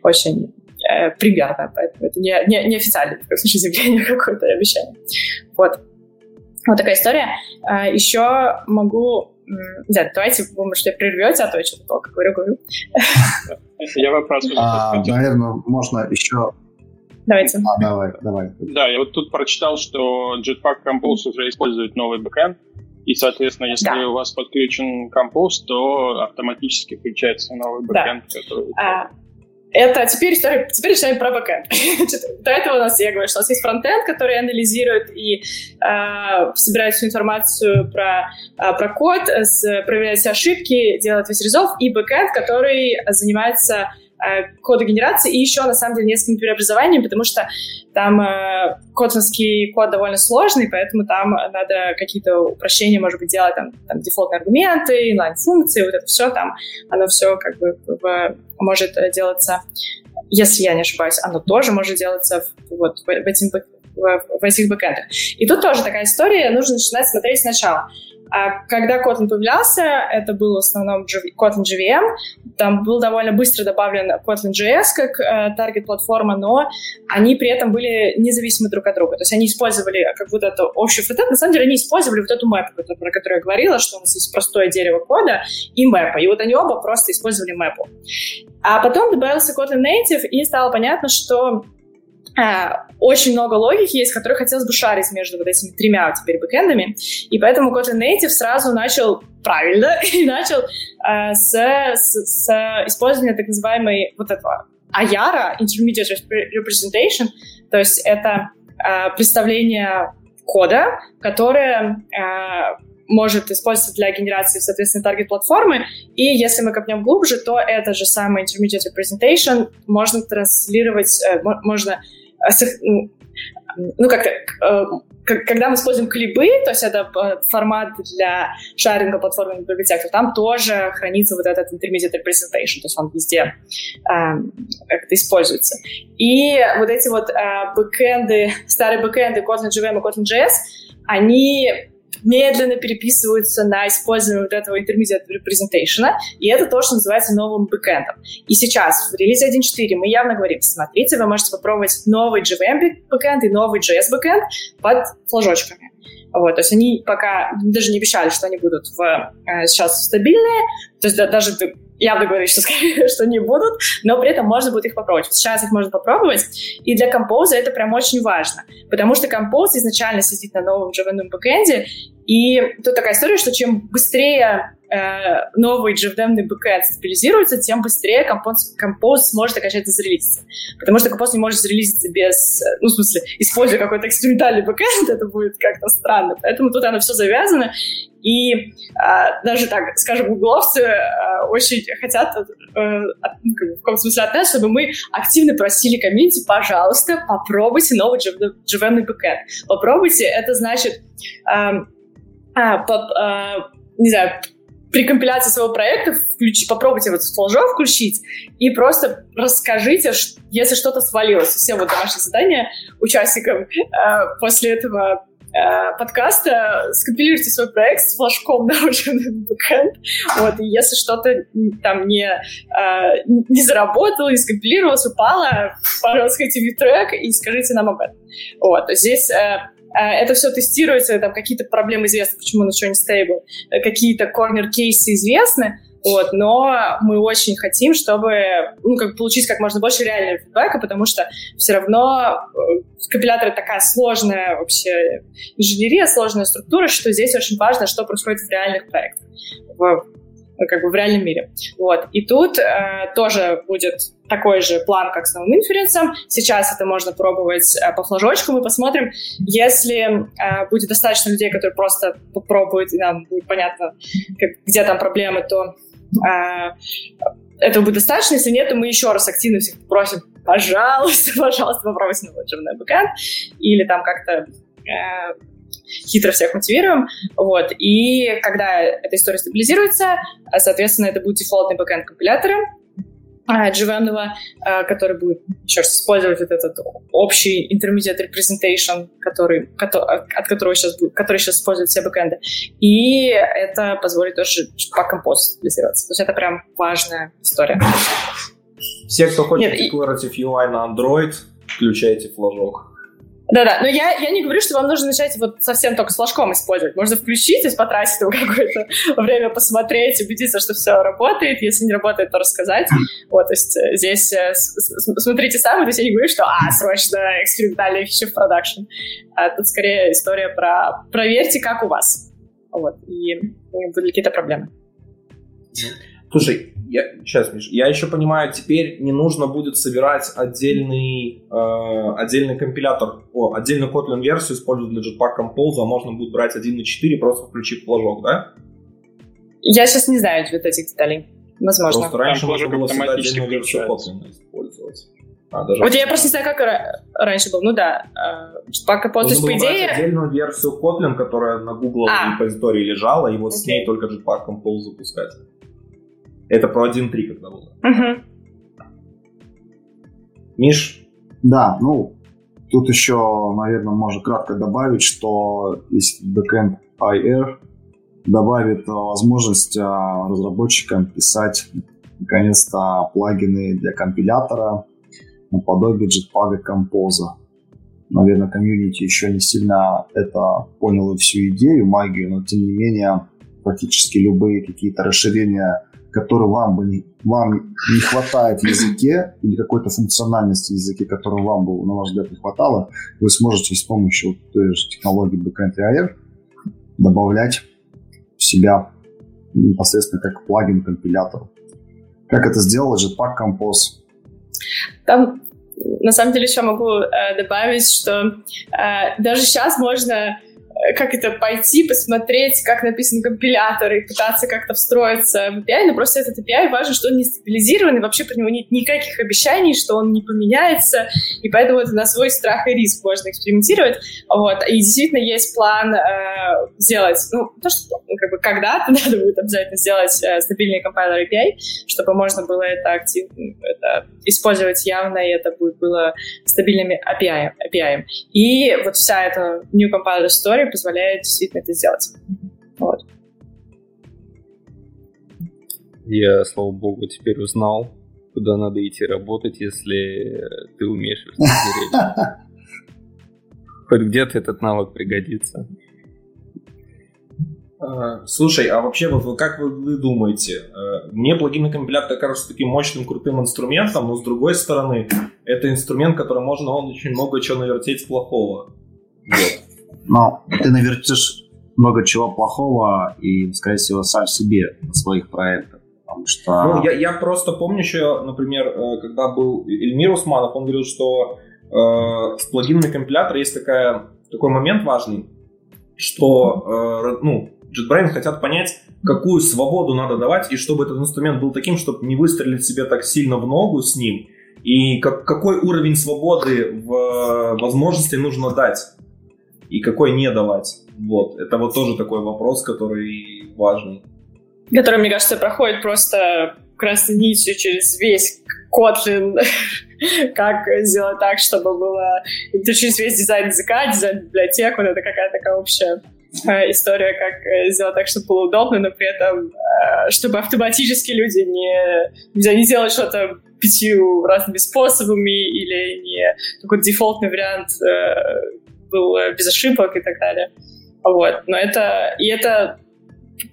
Очень Э, примерно, поэтому это не, не, не официальное, в таком случае, заявление какое-то обещание. Вот. Вот такая история. А, еще могу... Да, давайте, может, я прерву тебя, а то я что-то только говорю, говорю. Я вопрос. А, наверное, можно еще Давайте. А, давай, давай. Да, я вот тут прочитал, что Jetpack Compose уже использует новый бэкэнд, и, соответственно, если да. у вас подключен Compose, то автоматически включается новый бэкэнд, да. который... А, это теперь история, теперь начинаем про бэкэнд. До этого у нас, я говорю, что у нас есть фронтенд, который анализирует и э, собирает всю информацию про, э, про код, с, проверяет все ошибки, делает весь резолв, и бэкэнд, который занимается Э, кодогенерации и еще, на самом деле, несколькими преобразованиями, потому что там э, котлинский код довольно сложный, поэтому там надо какие-то упрощения, может быть, делать, там, там дефолтные аргументы, инлайн-функции, вот это все там, оно все как бы в, может делаться, если я не ошибаюсь, оно тоже может делаться в, вот в, в, этим, в, в этих бэкэндах. И тут тоже такая история, нужно начинать смотреть сначала. А когда Kotlin появлялся, это был в основном Kotlin JVM. Там был довольно быстро добавлен Kotlin JS как э, таргет-платформа, но они при этом были независимы друг от друга. То есть они использовали как вот эту общую фронтенд. На самом деле они использовали вот эту мэпу, про которую я говорила, что у нас есть простое дерево кода и мэпа. И вот они оба просто использовали мэпу. А потом добавился Kotlin Native, и стало понятно, что очень много логики есть, которые хотелось бы шарить между вот этими тремя теперь бэкэндами. И поэтому Kotlin Native сразу начал правильно и начал э, с, с, с использования так называемой вот этого AYARA, Intermediate Representation, то есть это э, представление кода, которое э, может использоваться для генерации, соответственно, таргет-платформы. И если мы копнем глубже, то это же самый intermediate representation можно транслировать, э, можно э, ну, ну, как-то, э, когда мы используем клипы, то есть это формат для шаринга платформы библиотек, там тоже хранится вот этот intermediate representation, то есть он везде э, как-то используется. И вот эти вот э, бэкэнды, старые бэкэнды Kotlin JVM и Kotlin JS, они медленно переписываются на использование вот этого intermediate representation, и это то, что называется новым бэкэндом. И сейчас в релизе 1.4 мы явно говорим, смотрите, вы можете попробовать новый JVM бэкэнд и новый JS бэкэнд под флажочками. Вот, то есть они пока даже не обещали, что они будут в, э, сейчас стабильные, то есть да, даже явно говорили, что, что не будут, но при этом можно будет их попробовать. Сейчас их можно попробовать, и для Compose это прям очень важно, потому что Compose изначально сидит на новом JVM бэкэнде, и тут такая история, что чем быстрее э, новый JVM бэкэнд стабилизируется, тем быстрее Compose, Compose сможет окончательно зарелизиться. Потому что Compose не может зарелизиться без, ну, в смысле, используя какой-то экспериментальный бэкэнд, это будет как-то странно. Поэтому тут оно все завязано, и э, даже так, скажем, гугловцы э, очень хотят, э, ну, в каком смысле от нас, чтобы мы активно просили комьюнити, пожалуйста, попробуйте новый JVM бэкэнд. Попробуйте, это значит, э, а, по, э, не знаю, при компиляции своего проекта включи, попробуйте вот Flash включить и просто расскажите, если что-то свалилось. Все вот домашние задания участникам э, после этого э, подкаста скомпилируйте свой проект с флажком на уже бэкэнд. Вот, и если что-то там не, э, не заработало, не скомпилировалось, упало, пожалуйста, сходите в трек и скажите нам об этом. Вот, здесь э, это все тестируется, там какие-то проблемы известны, почему он еще не стейбл, какие-то корнер-кейсы известны, вот, но мы очень хотим, чтобы ну, как, получить как можно больше реального фидбэка, потому что все равно э, компилятор такая сложная вообще инженерия, сложная структура, что здесь очень важно, что происходит в реальных проектах, в, ну, как бы в реальном мире. Вот. И тут э, тоже будет такой же план, как с новым инференсом. Сейчас это можно пробовать э, по флажочкам и посмотрим. Если э, будет достаточно людей, которые просто попробуют, и нам будет понятно, как, где там проблемы, то а, этого будет достаточно. Если нет, то мы еще раз активно всех просим, пожалуйста, пожалуйста, попробуйте новый джемный бэкэнд или там как-то э, хитро всех мотивируем. Вот. И когда эта история стабилизируется, соответственно, это будет дефолтный бэкэнд компилятора, JVM, а, который будет еще раз использовать вот этот общий intermediate representation, который, от которого сейчас будет, который сейчас используют все бэкэнды. И это позволит тоже по компост стабилизироваться. То есть это прям важная история. Все, кто хочет Нет, Declarative и... UI на Android, включайте флажок. Да-да, но я, я не говорю, что вам нужно начать вот совсем только с флажком использовать. Можно включить и потратить там какое-то время посмотреть, убедиться, что все работает. Если не работает, то рассказать. Вот, то есть э, здесь э, смотрите сами, то есть я не говорю, что а, срочно экспериментальные фичи в продакшн. А тут скорее история про проверьте, как у вас. Вот, и, и были какие-то проблемы. Слушай, я, сейчас, Миш, я еще понимаю, теперь не нужно будет собирать отдельный, э, отдельный компилятор, о, отдельную Kotlin версию использовать для Jetpack Compose, а можно будет брать 1.4, просто включив флажок, да? Я сейчас не знаю вот этих деталей. Возможно. Просто раньше можно было всегда отдельную версию Kotlin использовать. А, даже вот я просто не знаю, как раньше был. Ну да, э, Jetpack Compose, то есть, по идее... отдельную версию Kotlin, которая на Google а. репозитории лежала, и вот okay. с ней только Jetpack Compose запускать. Это про 1.3 когда было. Угу. Миш? Да, ну, тут еще, наверное, можно кратко добавить, что есть backend IR добавит э, возможность э, разработчикам писать наконец-то плагины для компилятора наподобие Jetpack Compose. Наверное, комьюнити еще не сильно это понял и всю идею, магию, но тем не менее практически любые какие-то расширения который вам, бы не, вам не хватает в языке, или какой-то функциональности в языке, которой вам бы, на ваш взгляд, не хватало, вы сможете с помощью той же технологии Backend AR добавлять в себя непосредственно как плагин компилятор. Как это сделал Jetpack Compose? Там на самом деле еще могу э, добавить, что э, даже сейчас можно как это, пойти, посмотреть, как написан компилятор и пытаться как-то встроиться в API, но просто этот API важно, что он не стабилизированный, вообще про него нет никаких обещаний, что он не поменяется, и поэтому это на свой страх и риск можно экспериментировать, вот, и действительно есть план э, сделать, ну, то, что ну, как бы когда-то надо будет обязательно сделать э, стабильный компайлер API, чтобы можно было это активно, это использовать явно, и это будет было стабильными API, API. И вот вся эта new compiler story позволяет действительно это сделать. Вот. Я, слава богу, теперь узнал, куда надо идти работать, если ты умеешь Хоть где-то этот навык пригодится. А, слушай, а вообще, вот как вы, вы думаете, э, мне плагины компилятор кажется таким мощным, крутым инструментом, но с другой стороны, это инструмент, который можно он очень много чего навертеть плохого. Вот. Но ты навертишь много чего плохого и, скорее всего, сам себе на своих проектах. Потому что... Ну, я, я просто помню еще, например, э, когда был Эльмир Усманов, он говорил, что э, с плагинами компилятора есть такая, такой момент важный, что э, ну, JetBrains хотят понять, какую свободу надо давать, и чтобы этот инструмент был таким, чтобы не выстрелить себе так сильно в ногу с ним, и как, какой уровень свободы в э, возможности нужно дать и какой не давать. Вот, это вот тоже такой вопрос, который важный. Который, мне кажется, проходит просто красной нитью через весь Kotlin, как сделать так, чтобы было через весь дизайн языка, дизайн библиотек, вот это какая-то такая общая э, история, как э, сделать так, чтобы было удобно, но при этом, э, чтобы автоматически люди не, не делать что-то пятью разными способами или не такой дефолтный вариант был э, без ошибок и так далее. Вот. Но это... И это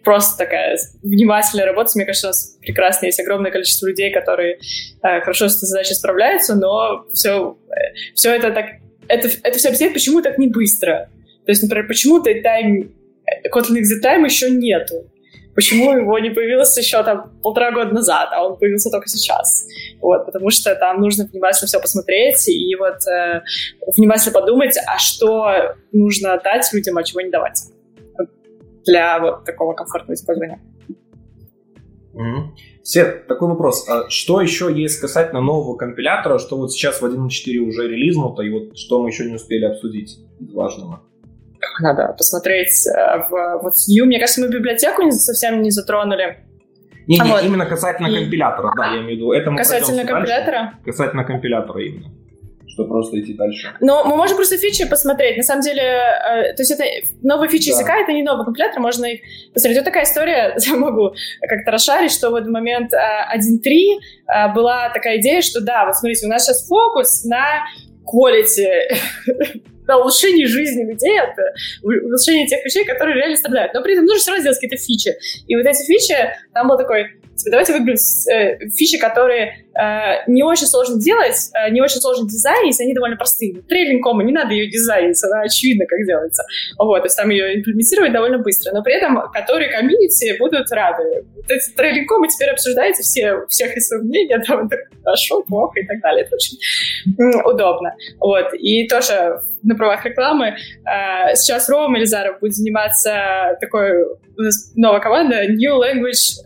просто такая внимательная работа. Мне кажется, у нас прекрасно есть огромное количество людей, которые э, хорошо с этой задачей справляются, но все, э, все это так... Это, это все объясняет, почему так не быстро. То есть, например, почему тайм, Kotlin Exit Time еще нету почему его не появился еще там полтора года назад, а он появился только сейчас. Вот, потому что там нужно внимательно все посмотреть и вот э, внимательно подумать, а что нужно дать людям, а чего не давать для вот такого комфортного использования. Mm-hmm. Свет, такой вопрос. А что еще есть касательно нового компилятора, что вот сейчас в 1.4 уже релизнуто, и вот что мы еще не успели обсудить важного? Надо посмотреть э, в, вот в Vue. Мне кажется, мы библиотеку совсем не затронули. Не, а не, вот. именно касательно и... компилятора, да, я имею в виду. Это касательно компилятора? Дальше. Касательно компилятора именно. что просто идти дальше. Но мы можем просто фичи посмотреть. На самом деле, э, то есть это новые фичи да. языка, это не новый компилятор, можно их посмотреть. Вот такая история, я могу как-то расшарить, что в этот момент э, 1.3 э, была такая идея, что да, вот смотрите, у нас сейчас фокус на quality на улучшение жизни людей, от улучшения тех вещей, которые реально страдают. Но при этом нужно все равно какие-то фичи. И вот эти фичи, там был такой Типа, давайте выберем э, фичи, которые э, не очень сложно делать, э, не очень сложно дизайнить, они довольно простые. Трейлинг кома, не надо ее дизайнить, она очевидно, как делается. Вот, то есть там ее имплементировать довольно быстро, но при этом которые комьюнити будут рады. Вот эти трейлинг комы теперь обсуждаете, все, всех есть свое мнение, там, это хорошо, плохо и так далее. Это очень удобно. Вот, и тоже на правах рекламы. Э, сейчас Рома Елизаров будет заниматься такой у нас новая команда New Language,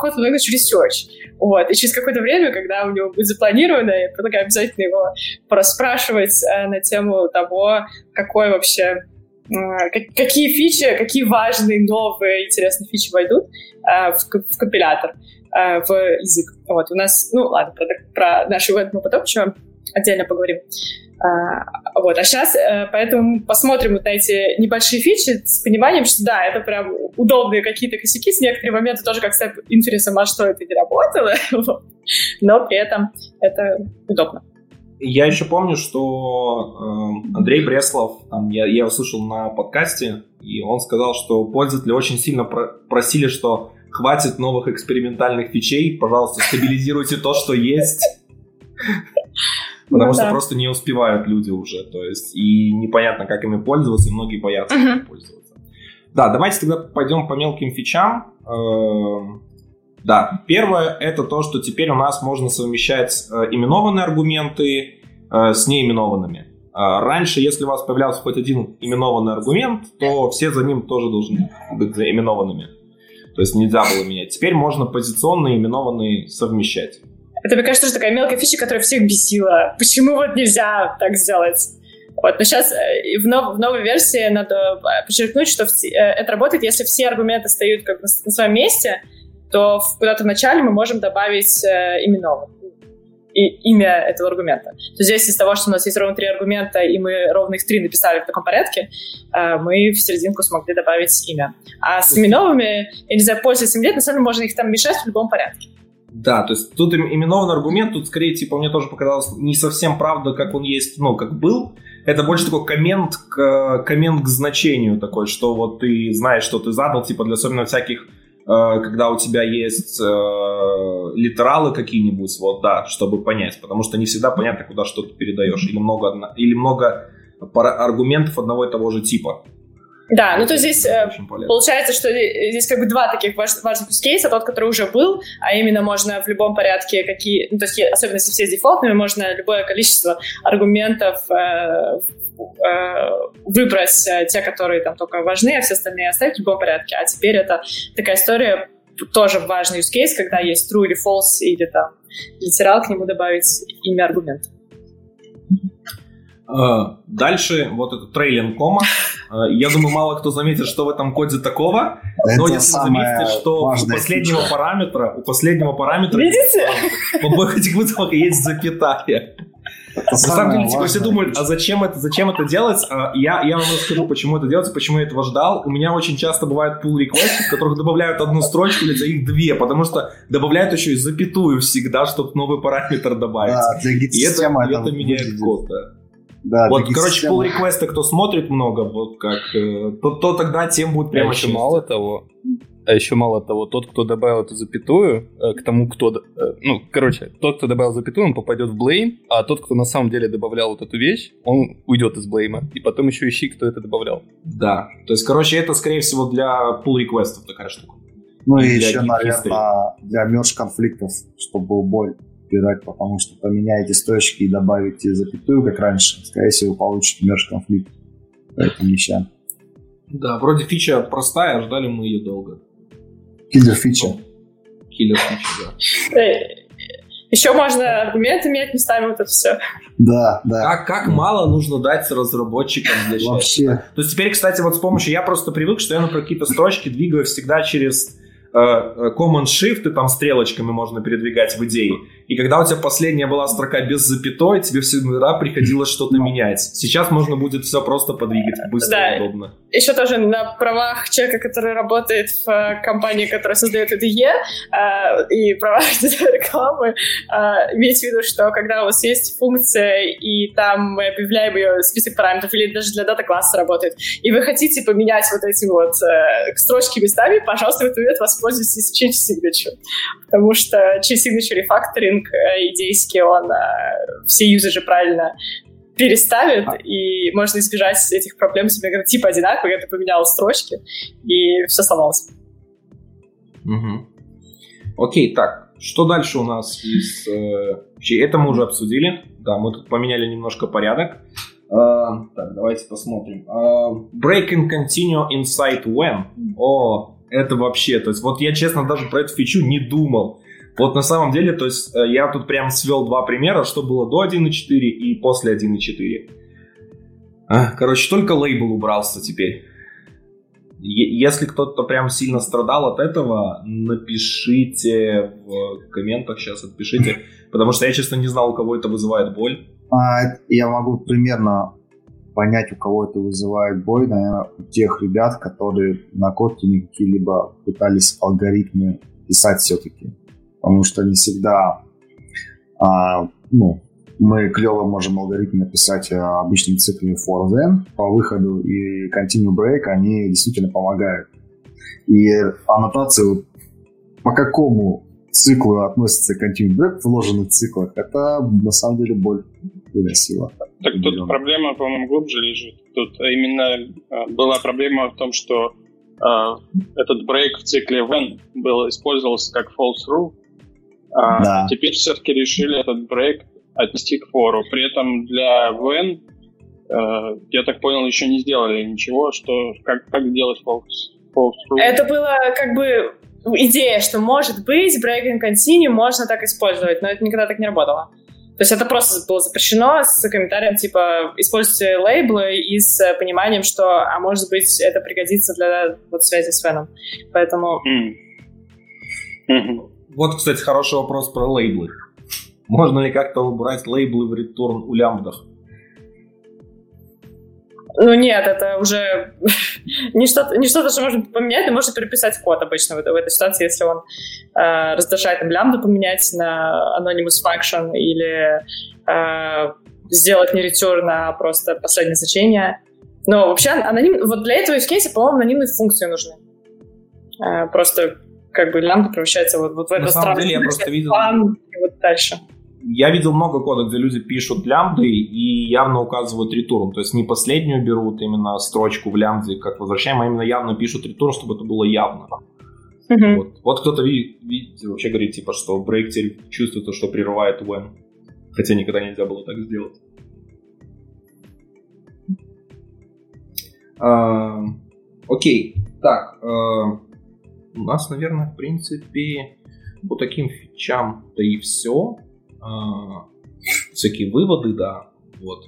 Kotlin Language Research. Вот. И через какое-то время, когда у него будет запланировано, я предлагаю обязательно его пораспрашивать uh, на тему того, какой вообще uh, какие фичи, какие важные, новые, интересные фичи войдут uh, в, в компилятор, uh, в язык. Вот. У нас, ну ладно, про, про наш ивент мы потом еще отдельно поговорим. А, вот. А сейчас, э, поэтому посмотрим вот на эти небольшие фичи с пониманием, что да, это прям удобные какие-то косяки, с некоторые моменты тоже как стать интересом, а что это не работало, но при этом это удобно. Я еще помню, что э, Андрей Бреслов, там, я, я услышал на подкасте, и он сказал, что пользователи очень сильно про- просили, что хватит новых экспериментальных фичей, пожалуйста, стабилизируйте то, что есть. Потому ну, что да. просто не успевают люди уже. То есть, и непонятно, как ими пользоваться, и многие боятся uh-huh. пользоваться. Да, давайте тогда пойдем по мелким фичам. Эм, да, первое это то, что теперь у нас можно совмещать э, именованные аргументы э, с неименованными. Э, раньше, если у вас появлялся хоть один именованный аргумент, то все за ним тоже должны быть именованными. То есть нельзя было менять. Теперь можно позиционные именованные совмещать. Это, мне кажется, тоже такая мелкая фича, которая всех бесила. Почему вот нельзя так сделать? Вот, но сейчас э, в, нов, в новой версии надо э, подчеркнуть, что все, э, это работает, если все аргументы стоят как бы на своем месте, то куда-то в начале мы можем добавить э, именованный и имя этого аргумента. То здесь из того, что у нас есть ровно три аргумента, и мы ровно их три написали в таком порядке, мы в серединку смогли добавить имя. А с именовыми, я не знаю, после 7 лет, на самом деле можно их там мешать в любом порядке. Да, то есть тут именован аргумент, тут скорее, типа, мне тоже показалось не совсем правда, как он есть, ну, как был. Это больше такой коммент к, коммент к значению такой, что вот ты знаешь, что ты задал, типа, для особенно всяких, э, когда у тебя есть э, литералы какие-нибудь, вот, да, чтобы понять, потому что не всегда понятно, куда что ты передаешь, или много, или много аргументов одного и того же типа. Да, ну то здесь э, получается, что здесь как бы два таких важных кейса. Тот, который уже был, а именно можно в любом порядке какие, ну то есть особенно если все с дефолтными, можно любое количество аргументов э, э, выбрать те, которые там только важны, а все остальные оставить в любом порядке. А теперь это такая история, тоже важный use case, когда есть true или false, или там литерал к нему добавить имя аргумента. Э, дальше вот это трейлинг кома. Э, я думаю, мало кто заметит, что в этом коде такого. Это но если вы заметите, что у последнего фича. параметра, у последнего параметра Видите? в обоих этих вызовах есть запятая. На самом деле, типа, все думают, а зачем это, зачем это делать? А я, я вам расскажу, почему это делается, почему я этого ждал. У меня очень часто бывают pull requests, в которых добавляют одну строчку или за их две, потому что добавляют еще и запятую всегда, чтобы новый параметр добавить. Да, для и это, это меняет код, да. Да, вот, короче, системы. pull реквесты кто смотрит много, вот как, э, то, то тогда тем будет прямо а еще мало того, а еще мало того, тот, кто добавил эту запятую, э, к тому, кто... Э, ну, короче, тот, кто добавил запятую, он попадет в блейм, а тот, кто на самом деле добавлял вот эту вещь, он уйдет из блейма. И потом еще ищи, кто это добавлял. Да. То есть, короче, это, скорее всего, для pull реквестов такая штука. Ну и, и еще, наверное, для мерж конфликтов, чтобы был боль разбирать, потому что поменяете строчки и добавите запятую, как раньше, скорее всего, получите мерж конфликт по этим вещам. Да, вроде фича простая, ждали мы ее долго. Киллер фича. Киллер фича, да. Еще можно аргументы менять местами, вот это все. Да, да. Как, как мало нужно дать разработчикам для счастья. Вообще. То есть теперь, кстати, вот с помощью... Я просто привык, что я, например, какие-то строчки двигаю всегда через Э, Command Shift, и там стрелочками можно передвигать в идее. И когда у тебя последняя была строка без запятой, тебе всегда приходилось что-то менять. Сейчас можно будет все просто подвигать быстро да. и удобно. Еще тоже на правах человека, который работает в э, компании, которая создает IDE, э, и правах рекламы, э, имейте в виду, что когда у вас есть функция, и там мы объявляем ее список параметров, или даже для дата-класса работает, и вы хотите поменять вот эти вот строчки местами, пожалуйста, в этот момент воспользуйтесь Change Signature. Потому что Change Signature рефакторинг э, идейский, он э, все юзеры правильно переставит, а. и можно избежать этих проблем, если когда типа одинаковый, я ты поменял строчки, и все сломалось. Угу. Окей, так, что дальше у нас из... Э, это мы уже обсудили. Да, мы тут поменяли немножко порядок. Uh, так, давайте посмотрим. Uh, break and continue inside when. О, это вообще, то есть вот я честно даже про эту фичу не думал. Вот на самом деле, то есть э, я тут прям свел два примера, что было до 1.4 и после 1.4. А, короче, только лейбл убрался теперь. Если кто-то прям сильно страдал от этого, напишите в комментах сейчас, отпишите, потому что я, честно, не знал, у кого это вызывает боль. А, я могу примерно понять, у кого это вызывает боль, наверное, у тех ребят, которые на Kotlin какие-либо пытались алгоритмы писать все-таки. Потому что не всегда а, ну, мы клево можем алгоритм написать а, обычным цикле for then по выходу и continue break, они действительно помогают. И аннотации по какому циклу относится Continued Break вложенных циклах, это на самом деле боль выносила. Так тут проблема, по-моему, глубже лежит. Тут именно а, была проблема в том, что а, этот брейк в цикле when был использовался как false rule, а да. теперь все-таки решили этот брейк отнести к фору. При этом для when, э, я так понял, еще не сделали ничего, что как, как делать false, false rule. Это было как бы идея, что может быть breaking continue можно так использовать, но это никогда так не работало. То есть это просто было запрещено с комментарием типа используйте лейблы и с пониманием, что, а может быть, это пригодится для вот связи с феном. Поэтому... Mm. Mm-hmm. Вот, кстати, хороший вопрос про лейблы. Можно ли как-то убрать лейблы в return у лямбдах? Ну нет, это уже не что-то, не что-то, что можно поменять, но можно переписать код обычно в, в этой ситуации, если он э, раздражает там лямбду поменять на anonymous function или э, сделать не return, а просто последнее значение. Но вообще аноним... вот для этого use case, по-моему, анонимные функции нужны. Э, просто как бы лямбда превращается вот, вот в это На самом деле я просто видел... И вот дальше я видел много кодов, где люди пишут лямбды и явно указывают ретурн. То есть не последнюю берут именно строчку в лямбде, как возвращаем, а именно явно пишут ретурн, чтобы это было явно. Mm-hmm. Вот, вот кто-то видит, видит, вообще говорит, типа, что брейк теперь чувствует, что прерывает when. Хотя никогда нельзя было так сделать. А, окей, так, а, у нас, наверное, в принципе, по таким фичам-то и все. А, всякие выводы, да, вот.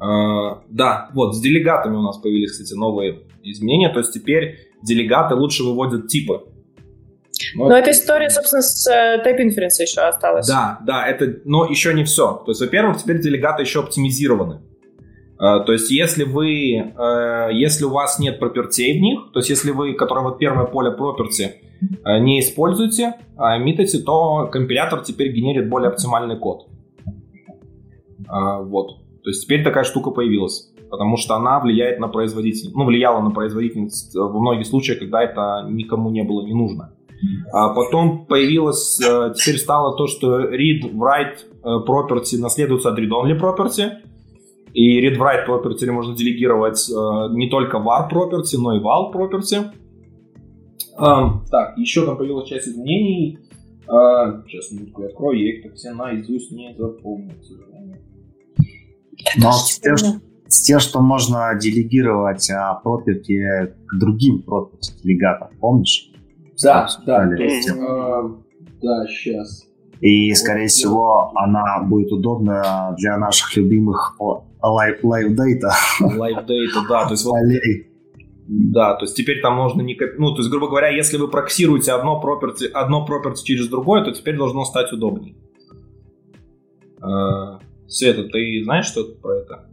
А, да, вот, с делегатами у нас появились, кстати, новые изменения, то есть теперь делегаты лучше выводят типы. Но, но эта история, собственно, с Type Inference еще осталась. Да, да, это, но еще не все. То есть, во-первых, теперь делегаты еще оптимизированы. Uh, то есть, если вы, uh, если у вас нет пропертей в них, то есть, если вы, которое вот первое поле property, Э, не используете а Mitity, то компилятор теперь генерит более оптимальный код. А, вот. То есть теперь такая штука появилась, потому что она влияет на производительность, ну, влияла на производительность э, во многих случаях, когда это никому не было не нужно. А потом появилось, э, теперь стало то, что read-write property наследуется от read-only property, и read-write property можно делегировать не только var property, но и val property. А, так, еще там появилась часть изменений. А, сейчас минутку я открою, я их так все наизусть не запомню. Но с тем, что, с тем, что можно делегировать а, property к другим property делегатам, помнишь? Да, да, то есть, а, да, сейчас. И, скорее вот, всего, она будет удобна для наших любимых Live data, да. То есть вот, да, то есть теперь там можно не... Ну, то есть, грубо говоря, если вы проксируете одно property, одно property через другое, то теперь должно стать удобнее. Света, ты знаешь что-то про это?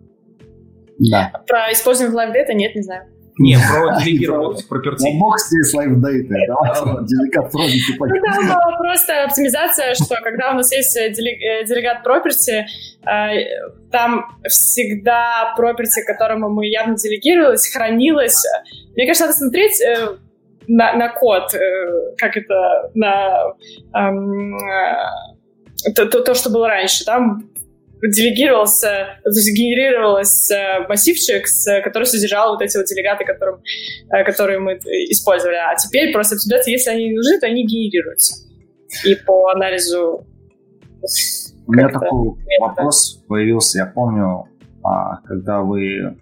Да. Про использование в LiveData нет, не знаю. Не, про делегировать пропертив. Ну, бог с лайфдейты, да? Делегат вроде типа. Ну, там была просто оптимизация, что когда у нас есть э, делегат property, э, там всегда property, которому мы явно делегировались, хранилось. Мне кажется, надо смотреть э, на, на код, как это, на эм, то, то, то, что было раньше. Там делегировался, то есть э, массивчик, который содержал вот эти вот делегаты, которым, э, которые мы использовали. А теперь просто оптимизация, если они не нужны, то они генерируются. И по анализу... У меня такой вопрос появился, я помню, а, когда вы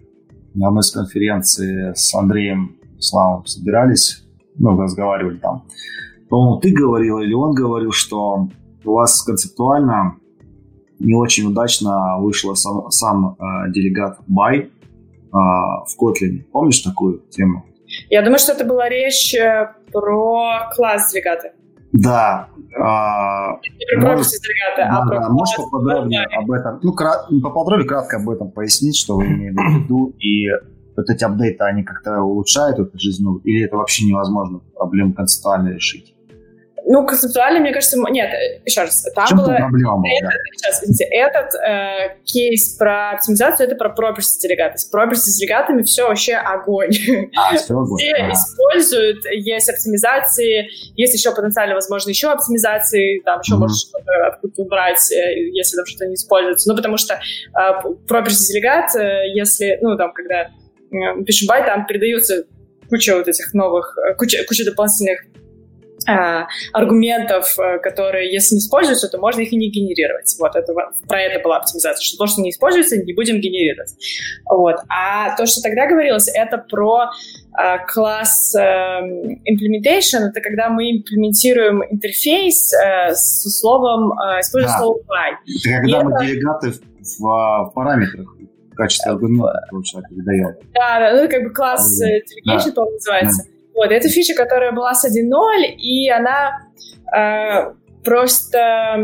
на одной из конференции с Андреем Славом собирались, ну, разговаривали там, по-моему, ты говорил или он говорил, что у вас концептуально не очень удачно вышло сам, сам э, делегат Бай э, в Kotlin. Помнишь такую тему? Я думаю, что это была речь э, про класс делегата. Да. А, не про может, делегата, да, а про да, Можешь поподробнее об этом, ну, крат, поподробнее, кратко об этом пояснить, что вы имеете в виду, и вот эти апдейты, они как-то улучшают эту жизнь, ну, или это вообще невозможно проблему концептуально решить? Ну, концептуально, мне кажется, нет, еще раз, там Чем было... проблема этот, да? сейчас, извините, этот э, кейс про оптимизацию, это про property делегаты. С property делегатами все вообще огонь. А, все огонь. Все а. используют, есть оптимизации, есть еще потенциально, возможно, еще оптимизации, там еще mm-hmm. можно что-то откуда убрать, э, если там что-то не используется. Ну, потому что э, property делегат, э, если, ну, там, когда э, пишем байт, там передаются куча вот этих новых, э, куча, куча дополнительных аргументов, э, которые, если не используются, то можно их и не генерировать. Вот, это, про это была оптимизация, что то, что не используется, не будем генерировать. Вот. А то, что тогда говорилось, это про э, класс э, implementation, это когда мы имплементируем интерфейс э, с словом, э, используя да. слово by. Это когда и мы это... делегаты в, в параметрах в качестве аргумента, получается, передаем. Да, да, ну, как бы класс delegation, да. называется. Да. Вот, это фича, которая была с 1.0, и она э, просто,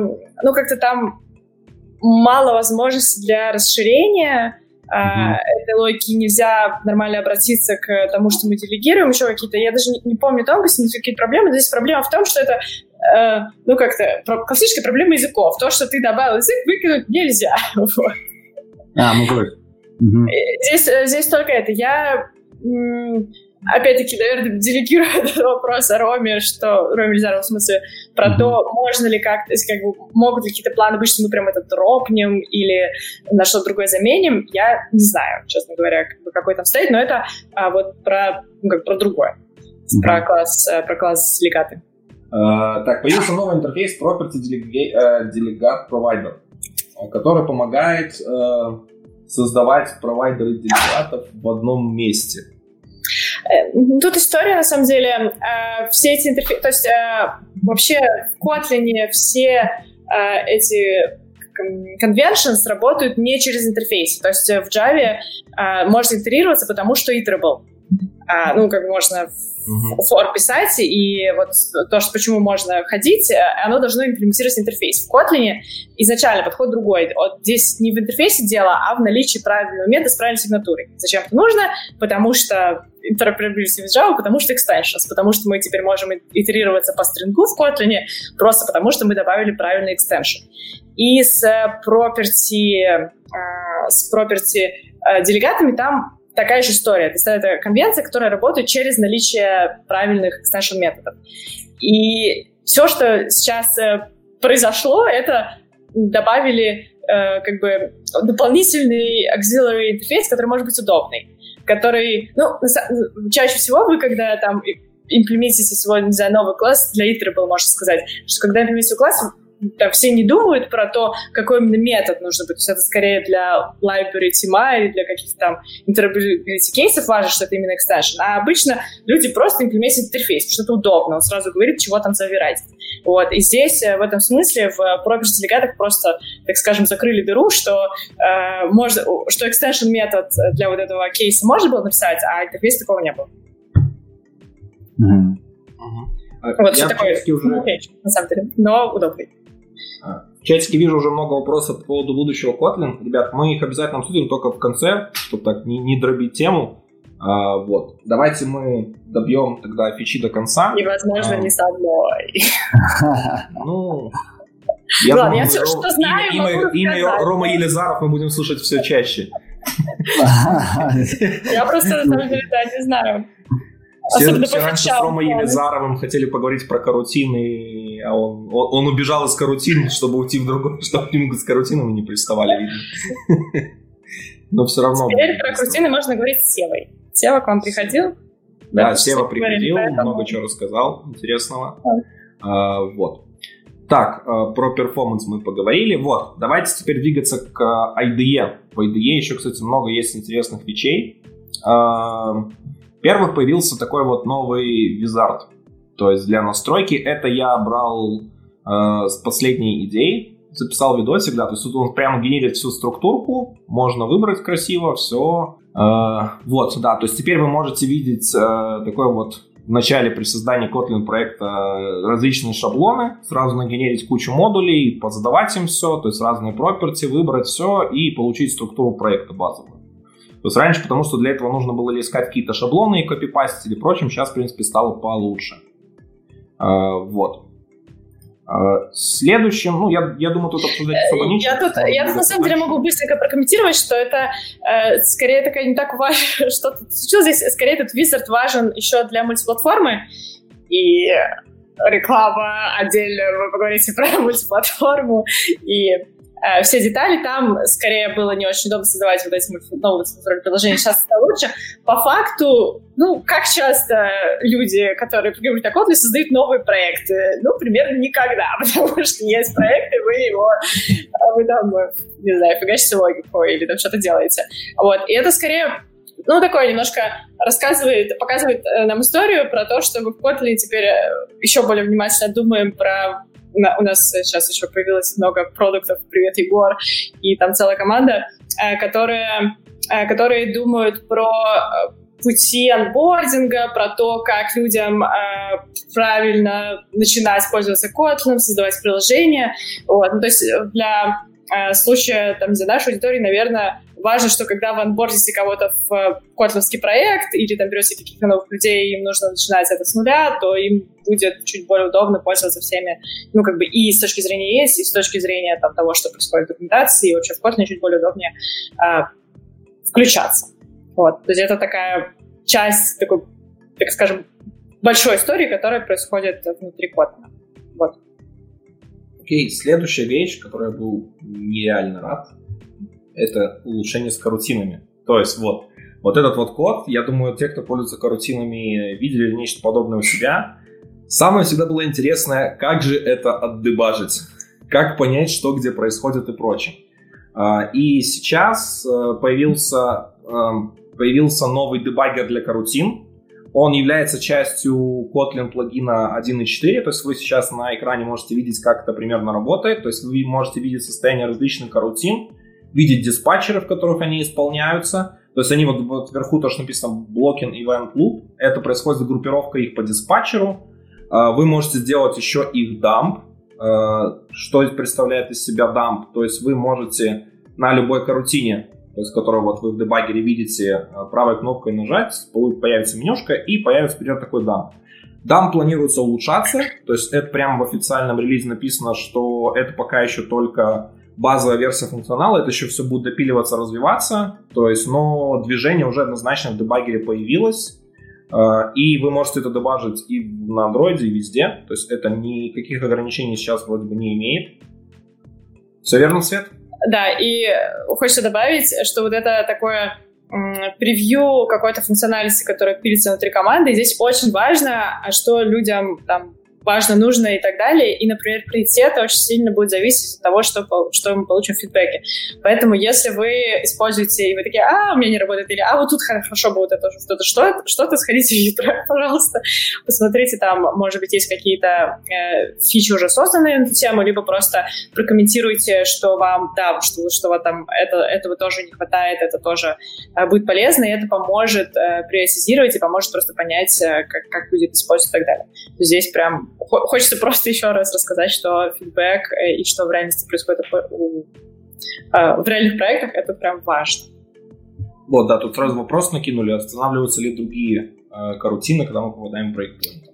ну, как-то там мало возможностей для расширения mm-hmm. этой логики. Нельзя нормально обратиться к тому, что мы делегируем, еще какие-то, я даже не, не помню тонкости, какие проблемы. Здесь проблема в том, что это э, ну, как-то классическая проблема языков. То, что ты добавил язык, выкинуть нельзя. Вот. А, ну, угу. Здесь, э, здесь только это. Я опять-таки, наверное, делегирую этот вопрос о Роме, что Роме Лизаров, в смысле, про mm-hmm. то, можно ли как-то, как бы, могут ли какие-то планы быть, что мы прям это дропнем или на что-то другое заменим, я не знаю, честно говоря, как бы, какой там стоит, но это а, вот про, ну, как, про другое, mm-hmm. про класс, э, про класс легаты. Uh, так, появился новый интерфейс Property Delegate Provider, который помогает uh, создавать провайдеры делегатов в одном месте. Э, тут история, на самом деле, э, все эти интерфейсы, то есть э, вообще в Kotlin все эти conventions работают не через интерфейс. То есть в Java можно итерироваться, потому что iterable. Ну, как можно mm-hmm. for писать, и вот то, что почему можно ходить, э, оно должно имплементировать интерфейс. В Kotlin изначально подход другой. Вот здесь не в интерфейсе дело, а в наличии правильного метода с правильной сигнатурой. Зачем это нужно? Потому что interoperability в Java, потому что extensions, потому что мы теперь можем итерироваться по стрингу в Kotlin, просто потому что мы добавили правильный extension. И с property, э, с property делегатами там такая же история. То есть это конвенция, которая работает через наличие правильных extension методов. И все, что сейчас э, произошло, это добавили э, как бы дополнительный auxiliary интерфейс, который может быть удобный, который, ну, чаще всего вы, когда там имплементируете свой, не знаю, новый класс, для был, можно сказать, что когда имплементируете класс, там все не думают про то, какой именно метод нужно быть. То есть это скорее для library тима или для каких-то там interoperability кейсов важно, что это именно extension. А обычно люди просто имплементируют интерфейс, потому что это удобно. Он сразу говорит, чего там завирать. Вот. И здесь э, в этом смысле в property делегатах просто, так скажем, закрыли дыру, что, э, можно, что extension метод для вот этого кейса можно было написать, а интерфейс такого не было. Mm-hmm. Вот, Я что такое уже... на самом деле, но удобный. В чатике вижу уже много вопросов по поводу будущего Kotlin. Ребят, мы их обязательно обсудим только в конце, чтобы так не, не дробить тему. А, вот. Давайте мы добьем тогда фичи до конца. Невозможно а, не со мной. Ну, я Ладно, думаю, я все, что знаю, имя, имя, имя Рома Елизаров мы будем слушать все чаще. Я просто, на самом деле, да, не знаю. Все, все раньше с Ромой Елизаровым хотели поговорить про карутин, и а он, он, он убежал из карутин, чтобы уйти в другой, чтобы к нему с карутинами не приставали, видно. Но все равно... Теперь про корутины можно говорить с Севой. Сева к вам приходил? Да, Сева приходил, много чего рассказал интересного. А, вот. Так, э, про перформанс мы поговорили. Вот, давайте теперь двигаться к IDE. В IDE еще, кстати, много есть интересных вещей. Э, первый появился такой вот новый визард. То есть для настройки это я брал э, с последней идеи, записал видосик, да, то есть тут он прямо генерит всю структурку, можно выбрать красиво, все. Вот, да, то есть теперь вы можете видеть такой вот в начале при создании Kotlin проекта различные шаблоны, сразу нагенерить кучу модулей, подзадавать им все, то есть разные property, выбрать все и получить структуру проекта базовую. То есть раньше, потому что для этого нужно было искать какие-то шаблоны и копипастить или прочим, сейчас, в принципе, стало получше. А, вот. А, следующим, ну, я, я думаю, тут обсуждать особо нечего. Я тут, я тут на самом деле могу быстренько прокомментировать, что это э, скорее такая не так важно, что тут случилось здесь, скорее этот визард важен еще для мультиплатформы, и реклама отдельно, вы поговорите про мультиплатформу, и Э, все детали. Там скорее было не очень удобно создавать вот эти новые приложения. Сейчас это лучше. По факту, ну, как часто люди, которые программируют на Kotlin, создают новые проекты? Ну, примерно никогда, потому что есть проекты, вы его, а вы там, не знаю, фигачите логику или там что-то делаете. Вот. И это скорее ну, такое немножко рассказывает, показывает э, нам историю про то, что мы в Kotlin теперь э, еще более внимательно думаем про у нас сейчас еще появилось много продуктов, привет, Егор, и там целая команда, э, которые, э, которые думают про э, пути анбординга, про то, как людям правильно начинать пользоваться Kotlin, создавать приложения. Вот. Ну, то есть для случая там, за нашей аудитории, наверное, важно, что когда вы анбордите кого-то в котловский проект или там берете каких-то новых людей, им нужно начинать это с нуля, то им будет чуть более удобно пользоваться всеми, ну, как бы и с точки зрения есть, и с точки зрения там, того, что происходит в документации, и вообще в Kotlin чуть более удобнее а, включаться. Вот. То есть это такая часть, такой, так скажем, большой истории, которая происходит внутри Kotlin. Вот. Окей, следующая вещь, которой я был нереально рад, это улучшение с карутинами. То есть вот, вот этот вот код, я думаю, те, кто пользуется карутинами, видели нечто подобное у себя. Самое всегда было интересное, как же это отдебажить, как понять, что где происходит и прочее. А, и сейчас э, появился, эм, появился новый дебаггер для карутин. Он является частью Kotlin плагина 1.4, то есть вы сейчас на экране можете видеть, как это примерно работает. То есть вы можете видеть состояние различных карутин, видеть диспатчеры, в которых они исполняются. То есть они вот, вот вверху то, написано blocking event loop, это происходит группировка их по диспатчеру. А, вы можете сделать еще их дамп. А, что представляет из себя дамп? То есть вы можете на любой карутине, то есть которую вот вы в дебагере видите, а, правой кнопкой нажать, появится менюшка и появится вперед такой дамп. Дам планируется улучшаться, то есть это прямо в официальном релизе написано, что это пока еще только базовая версия функционала, это еще все будет допиливаться, развиваться, то есть, но движение уже однозначно в дебагере появилось, э, и вы можете это дебажить и на андроиде, и везде, то есть это никаких ограничений сейчас вроде бы не имеет. Все верно, Свет? Да, и хочется добавить, что вот это такое превью какой-то функциональности, которая пилится внутри команды. И здесь очень важно, а что людям там важно, нужно и так далее. И, например, приоритет очень сильно будет зависеть от того, что, что мы получим в фидбэке. Поэтому, если вы используете, и вы такие, а, у меня не работает, или а, вот тут хорошо будет это что-то, что что-то, сходите в Ютро, пожалуйста, посмотрите, там, может быть, есть какие-то э, фичи уже созданные на эту тему, либо просто прокомментируйте, что вам, да, что, что вам там это, этого тоже не хватает, это тоже э, будет полезно, и это поможет э, приоритизировать и поможет просто понять, э, как, как будет использовать и так далее. Здесь прям хочется просто еще раз рассказать, что фидбэк э, и что в реальности происходит в реальных проектах, это прям важно. Вот, да, тут сразу вопрос накинули, останавливаются ли другие э, карутины, когда мы попадаем в брейкпоинт.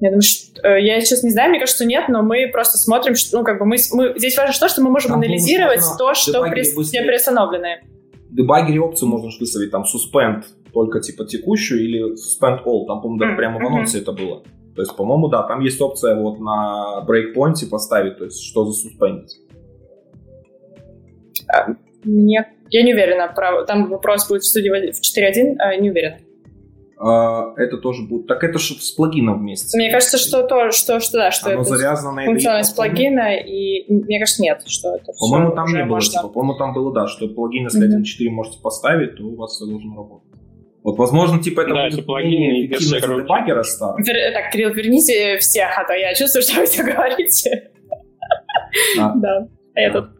Я думаю, что, э, я сейчас не знаю, мне кажется, нет, но мы просто смотрим, что, ну, как бы мы, мы здесь важно то, что мы можем Там анализировать то, что при, не приостановленное. В дебагере опцию можно выставить, там, suspend только, типа, текущую или suspend all, там, по-моему, mm-hmm. прямо в анонсе mm-hmm. это было. То есть, по-моему, да, там есть опция вот на брейкпоинте поставить, то есть, что за суспендить. Нет, я не уверена. Там вопрос будет в студии в 4.1, а не уверена. А, это тоже будет. Так это же с плагином вместе. Мне кажется, что то, что, что да, что Оно это завязано на функциональность плагина, и мне кажется, нет, что это По-моему, там не было, можно... типа, по-моему, там было, да, что плагин, если mm-hmm. 1.4 можете поставить, то у вас все должно работать. Вот, возможно, типа это да, будет плагины эффективность дебаггера старый. Вер... Так, Кирилл, верните всех, а то я чувствую, что вы все говорите. А. Да этот.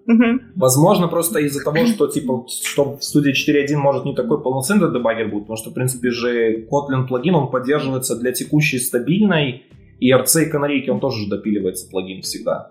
Возможно, просто из-за того, что типа, что в студии 4.1 может не такой полноценный дебаггер будет, потому что, в принципе, же Kotlin плагин, он поддерживается для текущей стабильной, и RC и канарейки, он тоже же допиливается плагин всегда.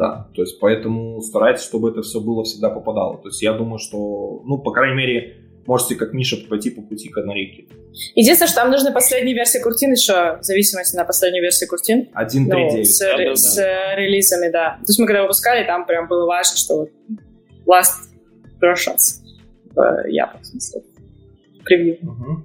Да, то есть поэтому старайтесь, чтобы это все было всегда попадало. То есть я думаю, что, ну, по крайней мере, можете, как Миша, пойти по пути канарейки. Единственное, что там нужна последняя версия Куртин еще, в зависимости на последнюю версию Куртин. 1.3.9. Ну, с, да, да, с да. релизами, да. То есть мы когда выпускали, там прям было важно, что last versions в Java, в смысле, превью. Угу.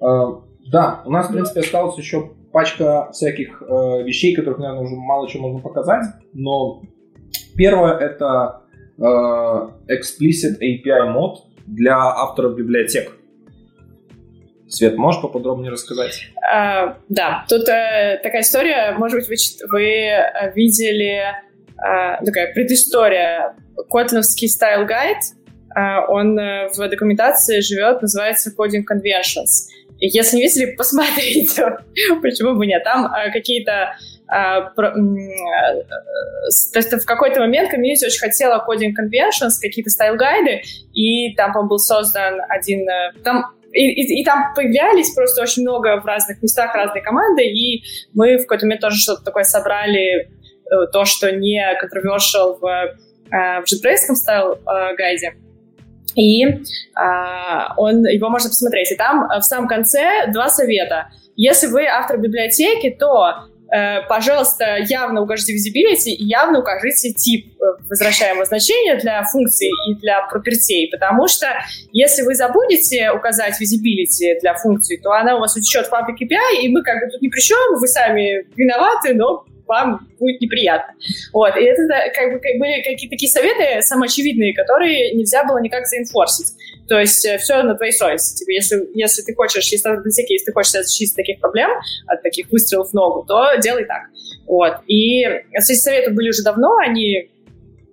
Uh, да, у нас, в принципе, осталось еще пачка всяких э, вещей, которых, наверное, уже мало чего можно показать, но первое это э, explicit API мод для авторов библиотек. Свет, можешь поподробнее рассказать? А, да, тут э, такая история, может быть, вы, вы э, видели э, такая предыстория. Котлиновский стайл гайд, э, он в документации живет, называется Coding Conventions. Если не видели, посмотрите, почему бы нет. Там э, какие-то а, про, э, то есть в какой-то момент комьюнити очень хотела coding conventions, какие-то стайл-гайды, и там, был создан один... Э, там и, и, и там появлялись просто очень много в разных местах разные команды, и мы в какой-то момент тоже что-то такое собрали, э, то, что не controversial в, в JetBrains стайл И он, его можно посмотреть. И там в самом конце два совета. Если вы автор библиотеки, то Э, пожалуйста, явно укажите visibility и явно укажите тип э, возвращаемого значения для функции и для пропертей, потому что если вы забудете указать visibility для функции, то она у вас учет в public API, и мы как бы тут ни при чем, вы сами виноваты, но вам будет неприятно. Вот. И это как бы как были какие-то такие советы самоочевидные, которые нельзя было никак заинфорсить. То есть э, все на твоей совести. Типа, если, если ты хочешь, если, если ты хочешь защитить таких проблем, от таких выстрелов в ногу, то делай так. Вот. И эти советы были уже давно, они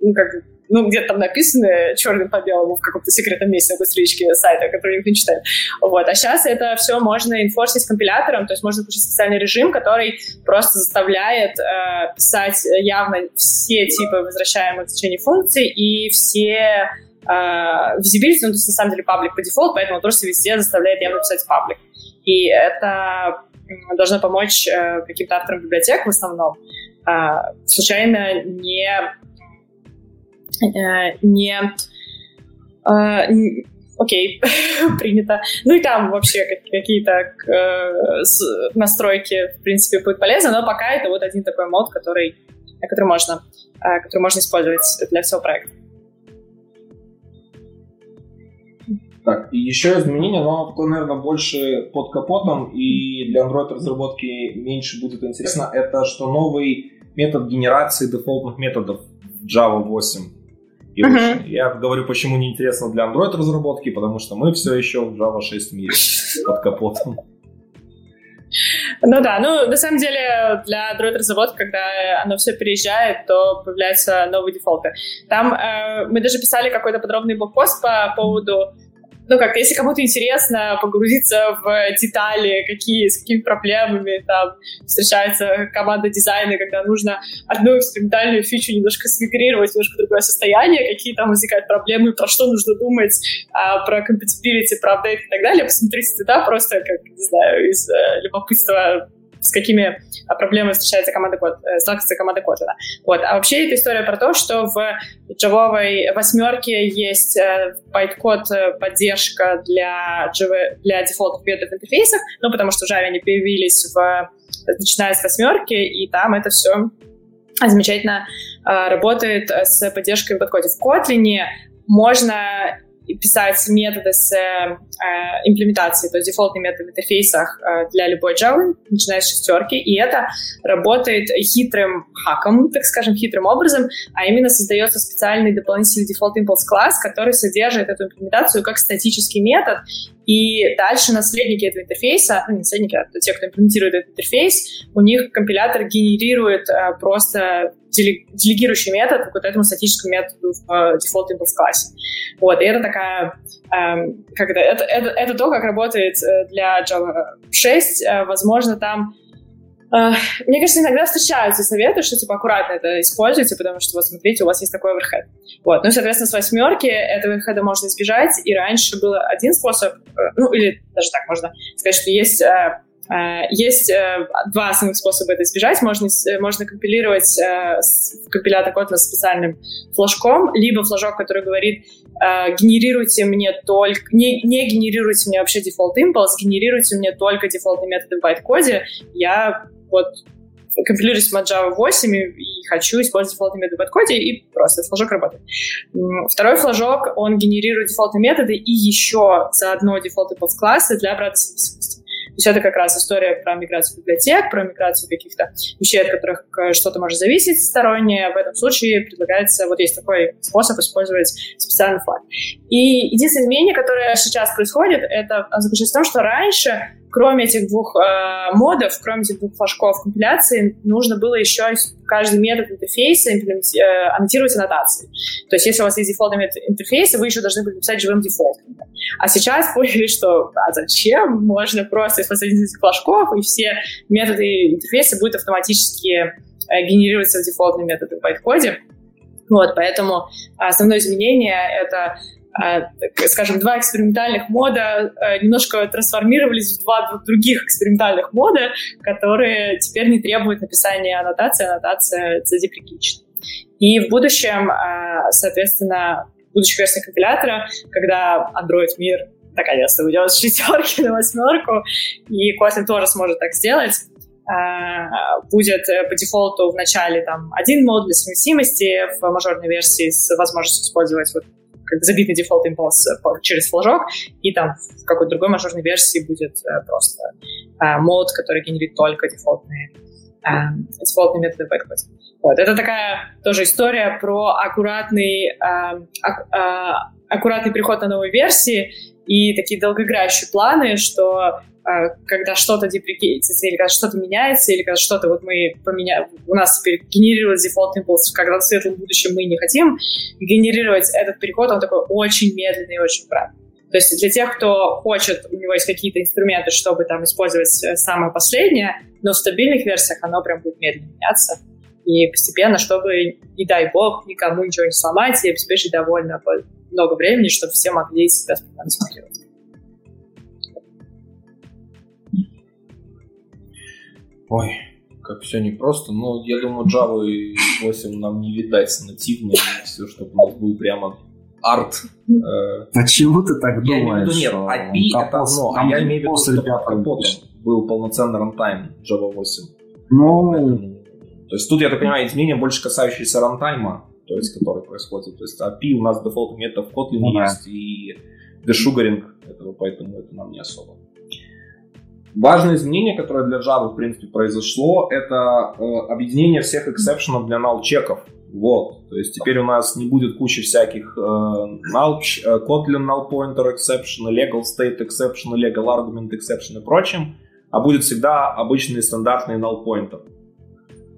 ну, как ну, где-то там написаны черным по белому в каком-то секретном месте на страничке сайта, который никто не читает. Вот. А сейчас это все можно инфорсить компилятором, то есть можно включить специальный режим, который просто заставляет э, писать явно все типы возвращаемых значений функций и все э, visibility, ну, то есть на самом деле паблик по дефолту, поэтому тоже везде заставляет явно писать паблик. И это должно помочь э, каким-то авторам библиотек в основном э, случайно не Э, не... Э, окей, принято. Ну и там вообще какие-то э, настройки, в принципе, будут полезны, но пока это вот один такой мод, который, который, можно, который можно использовать для всего проекта. Так, и еще изменение, но такое, наверное, больше под капотом, и для Android-разработки меньше будет интересно, это что новый метод генерации дефолтных методов Java 8 и uh-huh. Я говорю, почему неинтересно для Android разработки, потому что мы все еще в Java 6 мире под капотом. Ну да, ну на самом деле для Android разработки, когда оно все переезжает, то появляются новые дефолты. Там э, мы даже писали какой-то подробный блокпост по поводу ну как, если кому-то интересно погрузиться в детали, какие, с какими проблемами там встречается команда дизайна, когда нужно одну экспериментальную фичу немножко смигрировать, немножко другое состояние, какие там возникают проблемы, про что нужно думать, а, про compatibility, про апдейт и так далее, посмотрите туда просто, как, не знаю, из э, любопытства с какими а, проблемами встречается команда код, э, сталкивается команда Kotlin. Вот. А вообще это история про то, что в джавовой восьмерке есть байткод э, э, поддержка для, Java, для дефолтных методов в интерфейсах, ну, потому что в Java они появились в, начиная с восьмерки, и там это все замечательно работает с поддержкой в подкоде. В Kotlin можно писать методы с э, имплементацией, то есть дефолтные методы в интерфейсах э, для любой Java, начиная с шестерки, и это работает хитрым хаком, так скажем, хитрым образом, а именно создается специальный дополнительный дефолт impulse класс, который содержит эту имплементацию как статический метод, и дальше наследники этого интерфейса, ну не наследники, а те, кто имплементирует этот интерфейс, у них компилятор генерирует э, просто делегирующий метод вот этому статическому методу в э, default impulse классе. Вот, и это такая, как это, это, это, это то, как работает э, для Java 6. Э, возможно, там Uh, мне кажется, иногда встречаются советы, что типа аккуратно это используйте, потому что вот смотрите, у вас есть такой оверхед. Вот. Ну, соответственно, с восьмерки этого оверхеда можно избежать, и раньше был один способ, ну, или даже так можно сказать, что есть есть два основных способа это избежать. Можно, можно компилировать компилятор Kotlin с специальным флажком, либо флажок, который говорит, генерируйте мне только... Не, не генерируйте мне вообще DefaultImpls, генерируйте мне только дефолтные методы в байт-коде. Я вот компилируюсь в Java 8 и, и хочу использовать дефолтные методы в байт-коде, и просто этот флажок работает. Второй флажок, он генерирует дефолтные методы и еще заодно DefaultImpls классы для обратной совместимости. То есть это как раз история про миграцию библиотек, про миграцию каких-то вещей, от которых что-то может зависеть стороннее. В этом случае предлагается, вот есть такой способ использовать специальный флаг. И единственное изменение, которое сейчас происходит, это заключается в том, что раньше кроме этих двух э, модов, кроме этих двух флажков компиляции, нужно было еще каждый метод интерфейса э, аннотировать аннотацией. То есть если у вас есть дефолтный метод интерфейса, вы еще должны были написать живым дефолтом. А сейчас поняли, что а зачем? Можно просто использовать этих флажков, и все методы интерфейса будут автоматически э, генерироваться в дефолтные методы в байткоде. Вот, поэтому основное изменение — это скажем, два экспериментальных мода э, немножко трансформировались в два других экспериментальных мода, которые теперь не требуют написания аннотации, аннотация задеприкична. И в будущем, а, соответственно, в будущих версиях компилятора, когда Android мир наконец-то уйдет с шестерки на восьмерку, и Kotlin тоже сможет так сделать, а, будет э, по дефолту в начале там один мод для совместимости в мажорной версии с возможностью использовать вот как забыть DefaultImpls э, через флажок, и там в какой-то другой мажорной версии будет э, просто э, мод, который генерит только дефолтные, дефолтные методы в байт-коде. Вот. Это такая тоже история про аккуратный, аккуратный переход на новые версии и такие долгоиграющие планы, что когда что-то деприкейтится, или когда что-то меняется, или когда что-то вот мы поменяем, у нас теперь генерировать дефолт импульс, когда в светлом будущем мы не хотим генерировать этот переход, он такой очень медленный и очень правильный. То есть для тех, кто хочет, у него есть какие-то инструменты, чтобы там использовать э, самое последнее, но в стабильных версиях оно прям будет медленно меняться. И постепенно, чтобы, не дай бог, никому ничего не сломать и обеспечить довольно много времени, чтобы все могли себя спокойно смотреть. Ой, как все непросто. Но я думаю, Java 8 нам не видать нативно. Все, чтобы у нас был прямо арт. Э, Почему ты так я думаешь? Я имею в виду, нет, API это одно, а я имею в виду, под капотом был полноценный рантайм Java 8. Ну... Поэтому, то есть тут, я так понимаю, изменения больше касающиеся рантайма, то есть, который происходит. То есть API у нас дефолт метод в Kotlin ну, есть, да. и дешугаринг этого, поэтому это нам не особо. Важное изменение, которое для Java, в принципе, произошло, это э, объединение всех эксепшенов для null чеков. Вот, то есть теперь у нас не будет кучи всяких э, null, э, Kotlin null pointer exception, legal state exception, legal argument exception и прочим, а будет всегда обычный стандартный null pointer.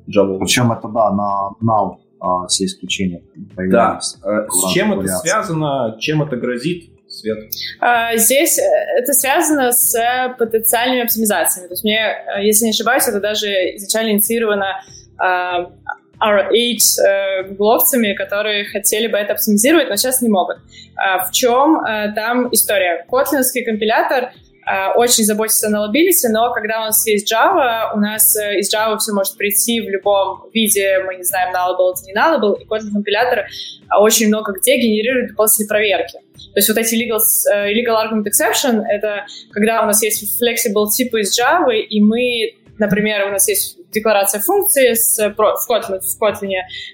Java. Причем это, да, на null а, все исключения появились. Да, э, с чем это связано, чем это грозит, Свет? А, здесь э, это связано с потенциальными оптимизациями. То есть мне, э, если не ошибаюсь, это даже изначально инициировано а, R8 э, гугловцами, которые хотели бы это оптимизировать, но сейчас не могут. А в чем там история? Котлинский компилятор очень заботится nullability, но когда у нас есть Java, у нас из Java все может прийти в любом виде, мы не знаем, nullable это не nullable, и Kotlin компилятор очень много где генерирует после проверки. То есть вот эти legal, legal argument exception — это когда у нас есть flexible типы из Java, и мы, например, у нас есть декларация функции с, в Kotlin, в Kotlin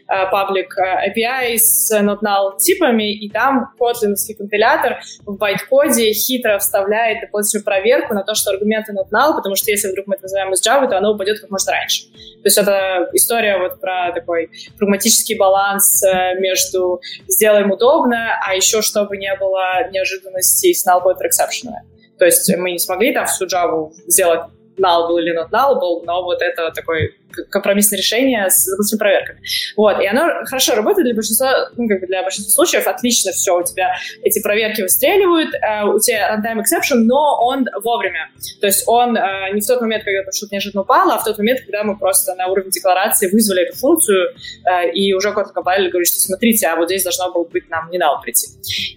uh, public uh, API с not null типами, и там котлиновский компилятор в байткоде хитро вставляет дополнительную проверку на то, что аргументы not null, потому что если вдруг мы это называем из Java, то оно упадет как можно раньше. То есть это история вот про такой прагматический баланс э, между сделаем удобно, а еще чтобы не было неожиданностей с null pointer exception. То есть мы не смогли там всю Java сделать nullable или not nullable, но вот это такой компромиссное решение с дополнительными проверками. Вот, и оно хорошо работает для большинства, ну, как бы для большинства случаев, отлично все, у тебя эти проверки выстреливают, э, у тебя runtime exception, но он вовремя. То есть он э, не в тот момент, когда что-то неожиданно упало, а в тот момент, когда мы просто на уровне декларации вызвали эту функцию, э, и уже код компайлер говорит, что смотрите, а вот здесь должно было быть нам не надо прийти.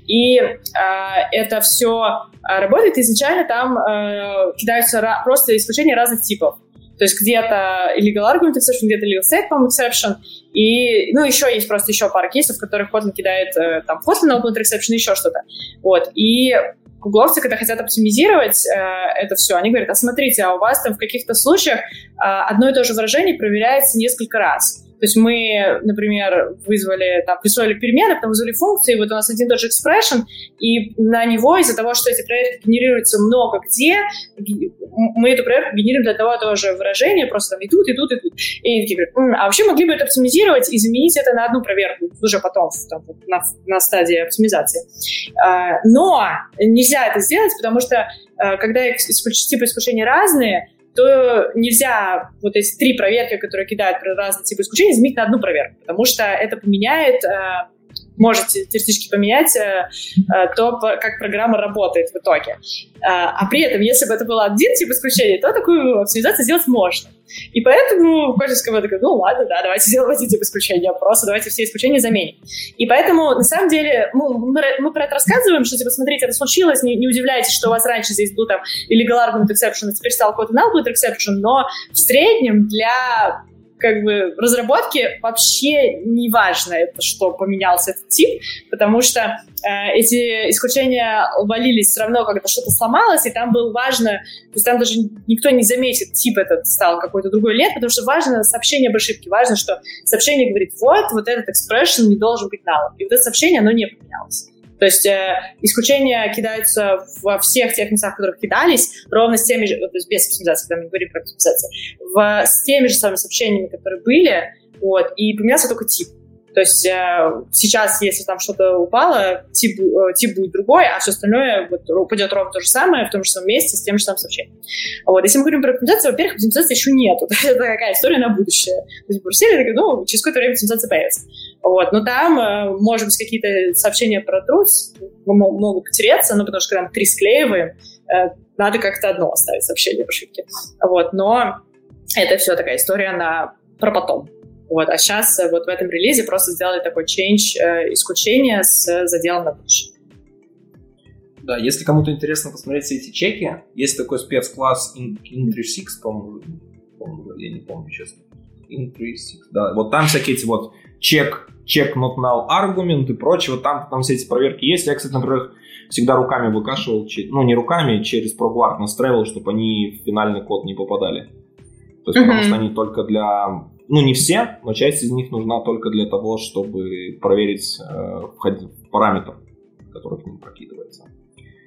И э, это все работает, изначально там э, кидаются просто исключения разных типов. То есть где-то illegal argument exception, где-то legal state form exception. И, ну, еще есть просто еще пара кейсов, в которых Kotlin кидает э, там Kotlin open exception, еще что-то. Вот. И гугловцы, когда хотят оптимизировать э, это все, они говорят, а смотрите, а у вас там в каких-то случаях э, одно и то же выражение проверяется несколько раз. То есть мы, например, вызвали, там, присвоили перемены, потом вызвали функции, вот у нас один и тот же expression, и на него из-за того, что эти проверки генерируются много где, мы эту проверку генерируем для того того же выражения, просто там и тут, и тут, и тут. И они такие говорят, а вообще могли бы это оптимизировать и заменить это на одну проверку уже потом, там, на, на стадии оптимизации. А, но нельзя это сделать, потому что а, когда типы исключения разные, то нельзя вот эти три проверки, которые кидают про разные типы исключений, заменить на одну проверку, потому что это поменяет э, можете теоретически поменять э, э, то, как программа работает в итоге. А при этом, если бы это был один тип исключения, то такую оптимизацию сделать можно. И поэтому Кожевская команда такая, ну ладно, да, давайте сделаем один тип исключения, просто давайте все исключения заменим. И поэтому, на самом деле, ну, мы, мы про это рассказываем, что, типа, смотрите, это случилось, не, не удивляйтесь, что у вас раньше здесь был там illegal argument exception, а теперь стал какой-то null exception, но в среднем для как бы разработки вообще не важно, это, что поменялся этот тип, потому что э, эти исключения валились все равно, когда что-то сломалось, и там было важно, то есть там даже никто не заметит, тип этот стал какой-то другой лет, потому что важно сообщение об ошибке, важно, что сообщение говорит, вот, вот этот expression не должен быть null, и вот это сообщение, оно не поменялось. То есть э, исключения кидаются во всех тех местах, в которых кидались, ровно с теми же, то есть без оптимизации, когда мы говорим про оптимизацию, в, с теми же самыми сообщениями, которые были, вот, и поменялся только тип. То есть э, сейчас, если там что-то упало, тип, э, тип будет другой, а все остальное вот, упадет ровно то же самое, в том же самом месте, с тем же самым сообщением. Вот. Если мы говорим про оптимизацию, во-первых, оптимизации еще нету. это такая история на будущее. То есть такая, ну, через какое-то время оптимизация появится. Вот. Но там, э, может быть, какие-то сообщения про труд могут потеряться, ну, потому что когда мы три склеиваем, э, надо как-то одно оставить сообщение в ошибке. Вот. Но это все такая история на про потом. Вот. А сейчас э, вот в этом релизе просто сделали такой change э, исключения с заделом на будущее. Да, если кому-то интересно посмотреть все эти чеки, есть такой спецкласс In36, по-моему, я не помню, честно. In36, да. Вот там всякие эти вот чек, чек not null argument и прочее. Вот там, там все эти проверки есть. Я, кстати, например, всегда руками выкашивал, ну не руками, через ProGuard настраивал, чтобы они в финальный код не попадали. То есть, mm-hmm. потому что они только для ну не все, но часть из них нужна только для того, чтобы проверить э, параметр, который к ним прокидывается.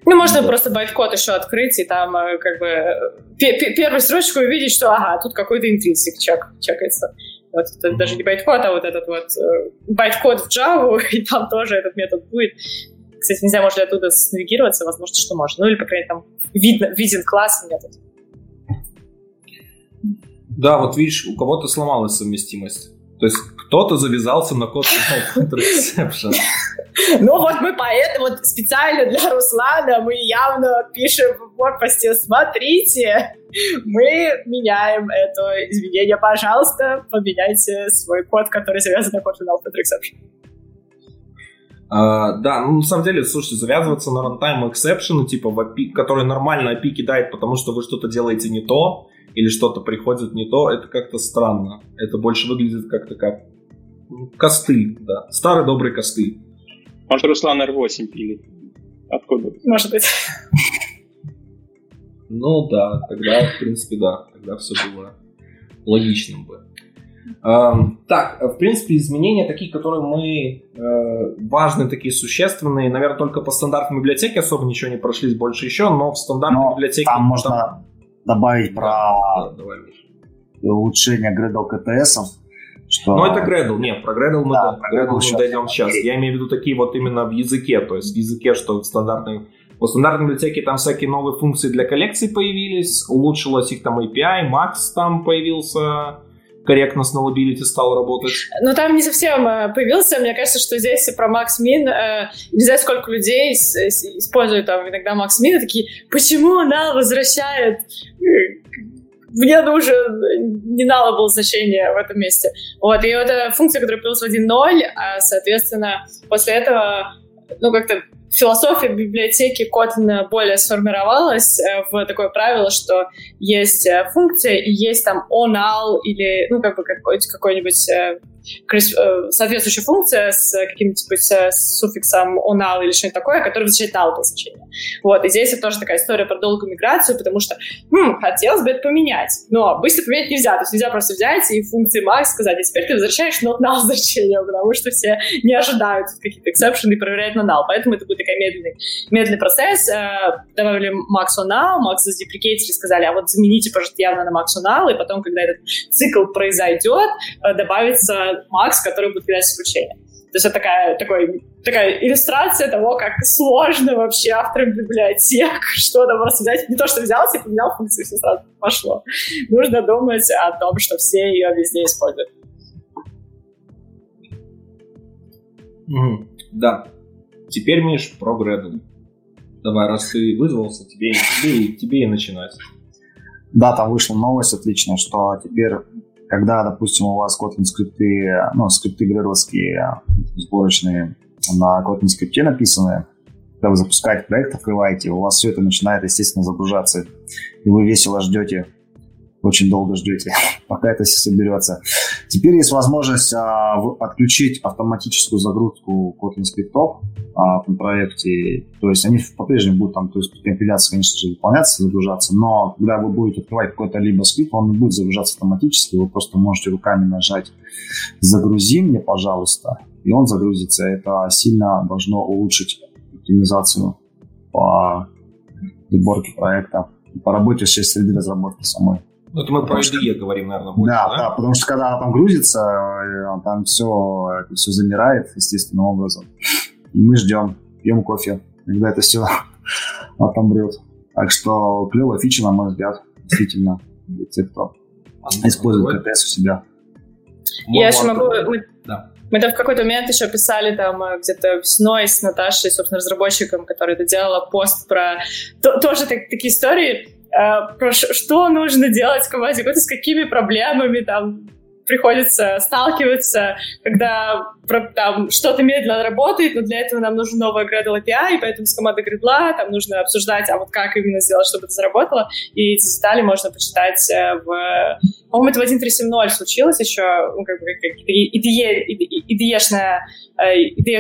Ну, можно вот. просто байткод еще открыть и там э, как бы первую строчку увидеть, что ага, тут какой-то интринсик чек, чекается. Вот это даже не байткод, а вот этот вот э, байткод в Java, и там тоже этот метод будет. Кстати, не знаю, можно ли оттуда навигироваться, возможно, что можно. Ну, или, по крайней мере, там видно, виден класс метод. Да, вот видишь, у кого-то сломалась совместимость. То есть кто-то завязался на код contraception. Ну вот мы поэтому вот специально для Руслана мы явно пишем в блокпосте, смотрите, мы меняем это изменение, пожалуйста, поменяйте свой код, который завязан на код финал Exception. Uh, да, ну на самом деле, слушайте, завязываться на runtime exception, типа, в API, который нормально API кидает, потому что вы что-то делаете не то, или что-то приходит не то, это как-то странно. Это больше выглядит как-то как костыль, да. Старый добрый костыль. Может, Руслан R8 пилит. Откуда? Может быть. Ну да, тогда, в принципе, да. Тогда все было логичным бы. Так, в принципе, изменения такие, которые мы э, важные, такие существенные, наверное, только по стандартной библиотеке особо ничего не прошлись, больше еще, но в стандартной но библиотеке... Там можно там... добавить про да, да, улучшение Gradle КТСов. Что... Ну, это Gradle, нет, про Gradle мы, да, про Gradle мы дойдем сейчас. Я имею в виду такие вот именно в языке, то есть в языке, что в стандартной в стандартной библиотеке там всякие новые функции для коллекций появились, улучшилась их там API, Max там появился, корректно с nullability стал работать. Ну, там не совсем э, появился. Мне кажется, что здесь про Max Min, э, не знаю, сколько людей используют там иногда Max Min, такие, почему она возвращает мне нужен не надо было значение в этом месте. Вот, и это функция, которая в 1.0, а, соответственно, после этого, ну, как-то философия библиотеки Kotlin более сформировалась э, в такое правило, что есть э, функция и есть там on-all или, ну, как бы какой-нибудь э, соответствующая функция с каким-нибудь с суффиксом onal или что-нибудь такое, которое возвращает null значение. Вот, и здесь это тоже такая история про долгую миграцию, потому что, хм, хотелось бы это поменять, но быстро поменять нельзя, то есть нельзя просто взять и функции max сказать, а теперь ты возвращаешь not null значение, потому что все не ожидают какие-то эксепшены и проверяют на null, поэтому это будет такой медленный, медленный процесс. Э, добавили max on null, max задеприкейтили, сказали, а вот замените, пожалуйста, явно на max on null, и потом, когда этот цикл произойдет, э, добавится max, который будет кидать исключение. То есть это такая, такой, такая иллюстрация того, как сложно вообще авторам библиотек что-то просто взять. Не то, что взял, типа, взял функцию, все сразу пошло. Нужно думать о том, что все ее везде используют. Mm, да. Теперь, Миш, про Gradle. Давай, раз ты вызвался, тебе, тебе, тебе и начинать. Да, там вышла новость отличная, что теперь когда, допустим, у вас Kotlin скрипты, ну, скрипты гредловские, сборочные, на Kotlin скрипте написаны, когда вы запускаете проект, открываете, у вас все это начинает, естественно, загружаться, и вы весело ждете очень долго ждете, пока это все соберется. Теперь есть возможность а, в, отключить автоматическую загрузку Kotlin скриптов а, на проекте. То есть они по-прежнему будут там, то есть компиляция, конечно же, выполняться, загружаться, но когда вы будете открывать какой-то либо скрипт, он не будет загружаться автоматически, вы просто можете руками нажать «Загрузи мне, пожалуйста», и он загрузится. Это сильно должно улучшить оптимизацию по сборке проекта, по работе с среды разработки самой. Ну, это мы про IDE говорим, наверное, больше, да, да? Да, потому что когда она там грузится, там все, это все замирает естественным образом. И мы ждем, пьем кофе, когда это все отомрет. Так что клевая фича, на мой взгляд, действительно, для тех, кто использует КТС у себя. Я еще могу... Мы, да. мы там в какой-то момент еще писали там э, где-то весной с Наташей, собственно, разработчиком, который это делала, пост про... Тоже так, такие истории, про что нужно делать команде, с какими проблемами там приходится сталкиваться, когда там что-то медленно работает, но для этого нам нужен новый Gradle API, и поэтому с командой Gradle там нужно обсуждать, а вот как именно сделать, чтобы это заработало, и эти детали можно почитать э, в... По-моему, это в 1.3.7.0 случилось еще, ну, как бы, IDE-шные IDE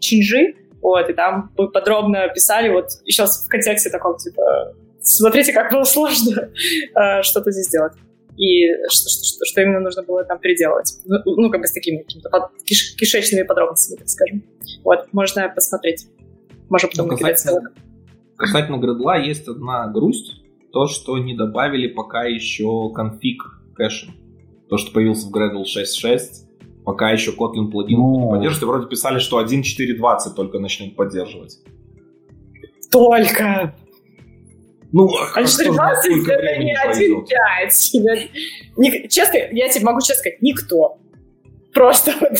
чинжи, вот, и там подробно писали, вот, еще в контексте такого, типа, смотрите, как было сложно э, что-то здесь сделать. И что, что, что именно нужно было там переделывать. Ну, ну как бы с такими какими-то под, киш, кишечными подробностями, так скажем. Вот, можно посмотреть. Можно потом ну, накидать ссылок. Касательно градла есть одна грусть. То, что не добавили пока еще конфиг кэшем. То, что появился в Gradle 6.6, пока еще Kotlin плагин ну... не поддерживает. И вроде писали, что 1.4.20 только начнет поддерживать. Только! Ну, а что это не 1.5. Честно, я тебе могу честно сказать, никто. Просто вот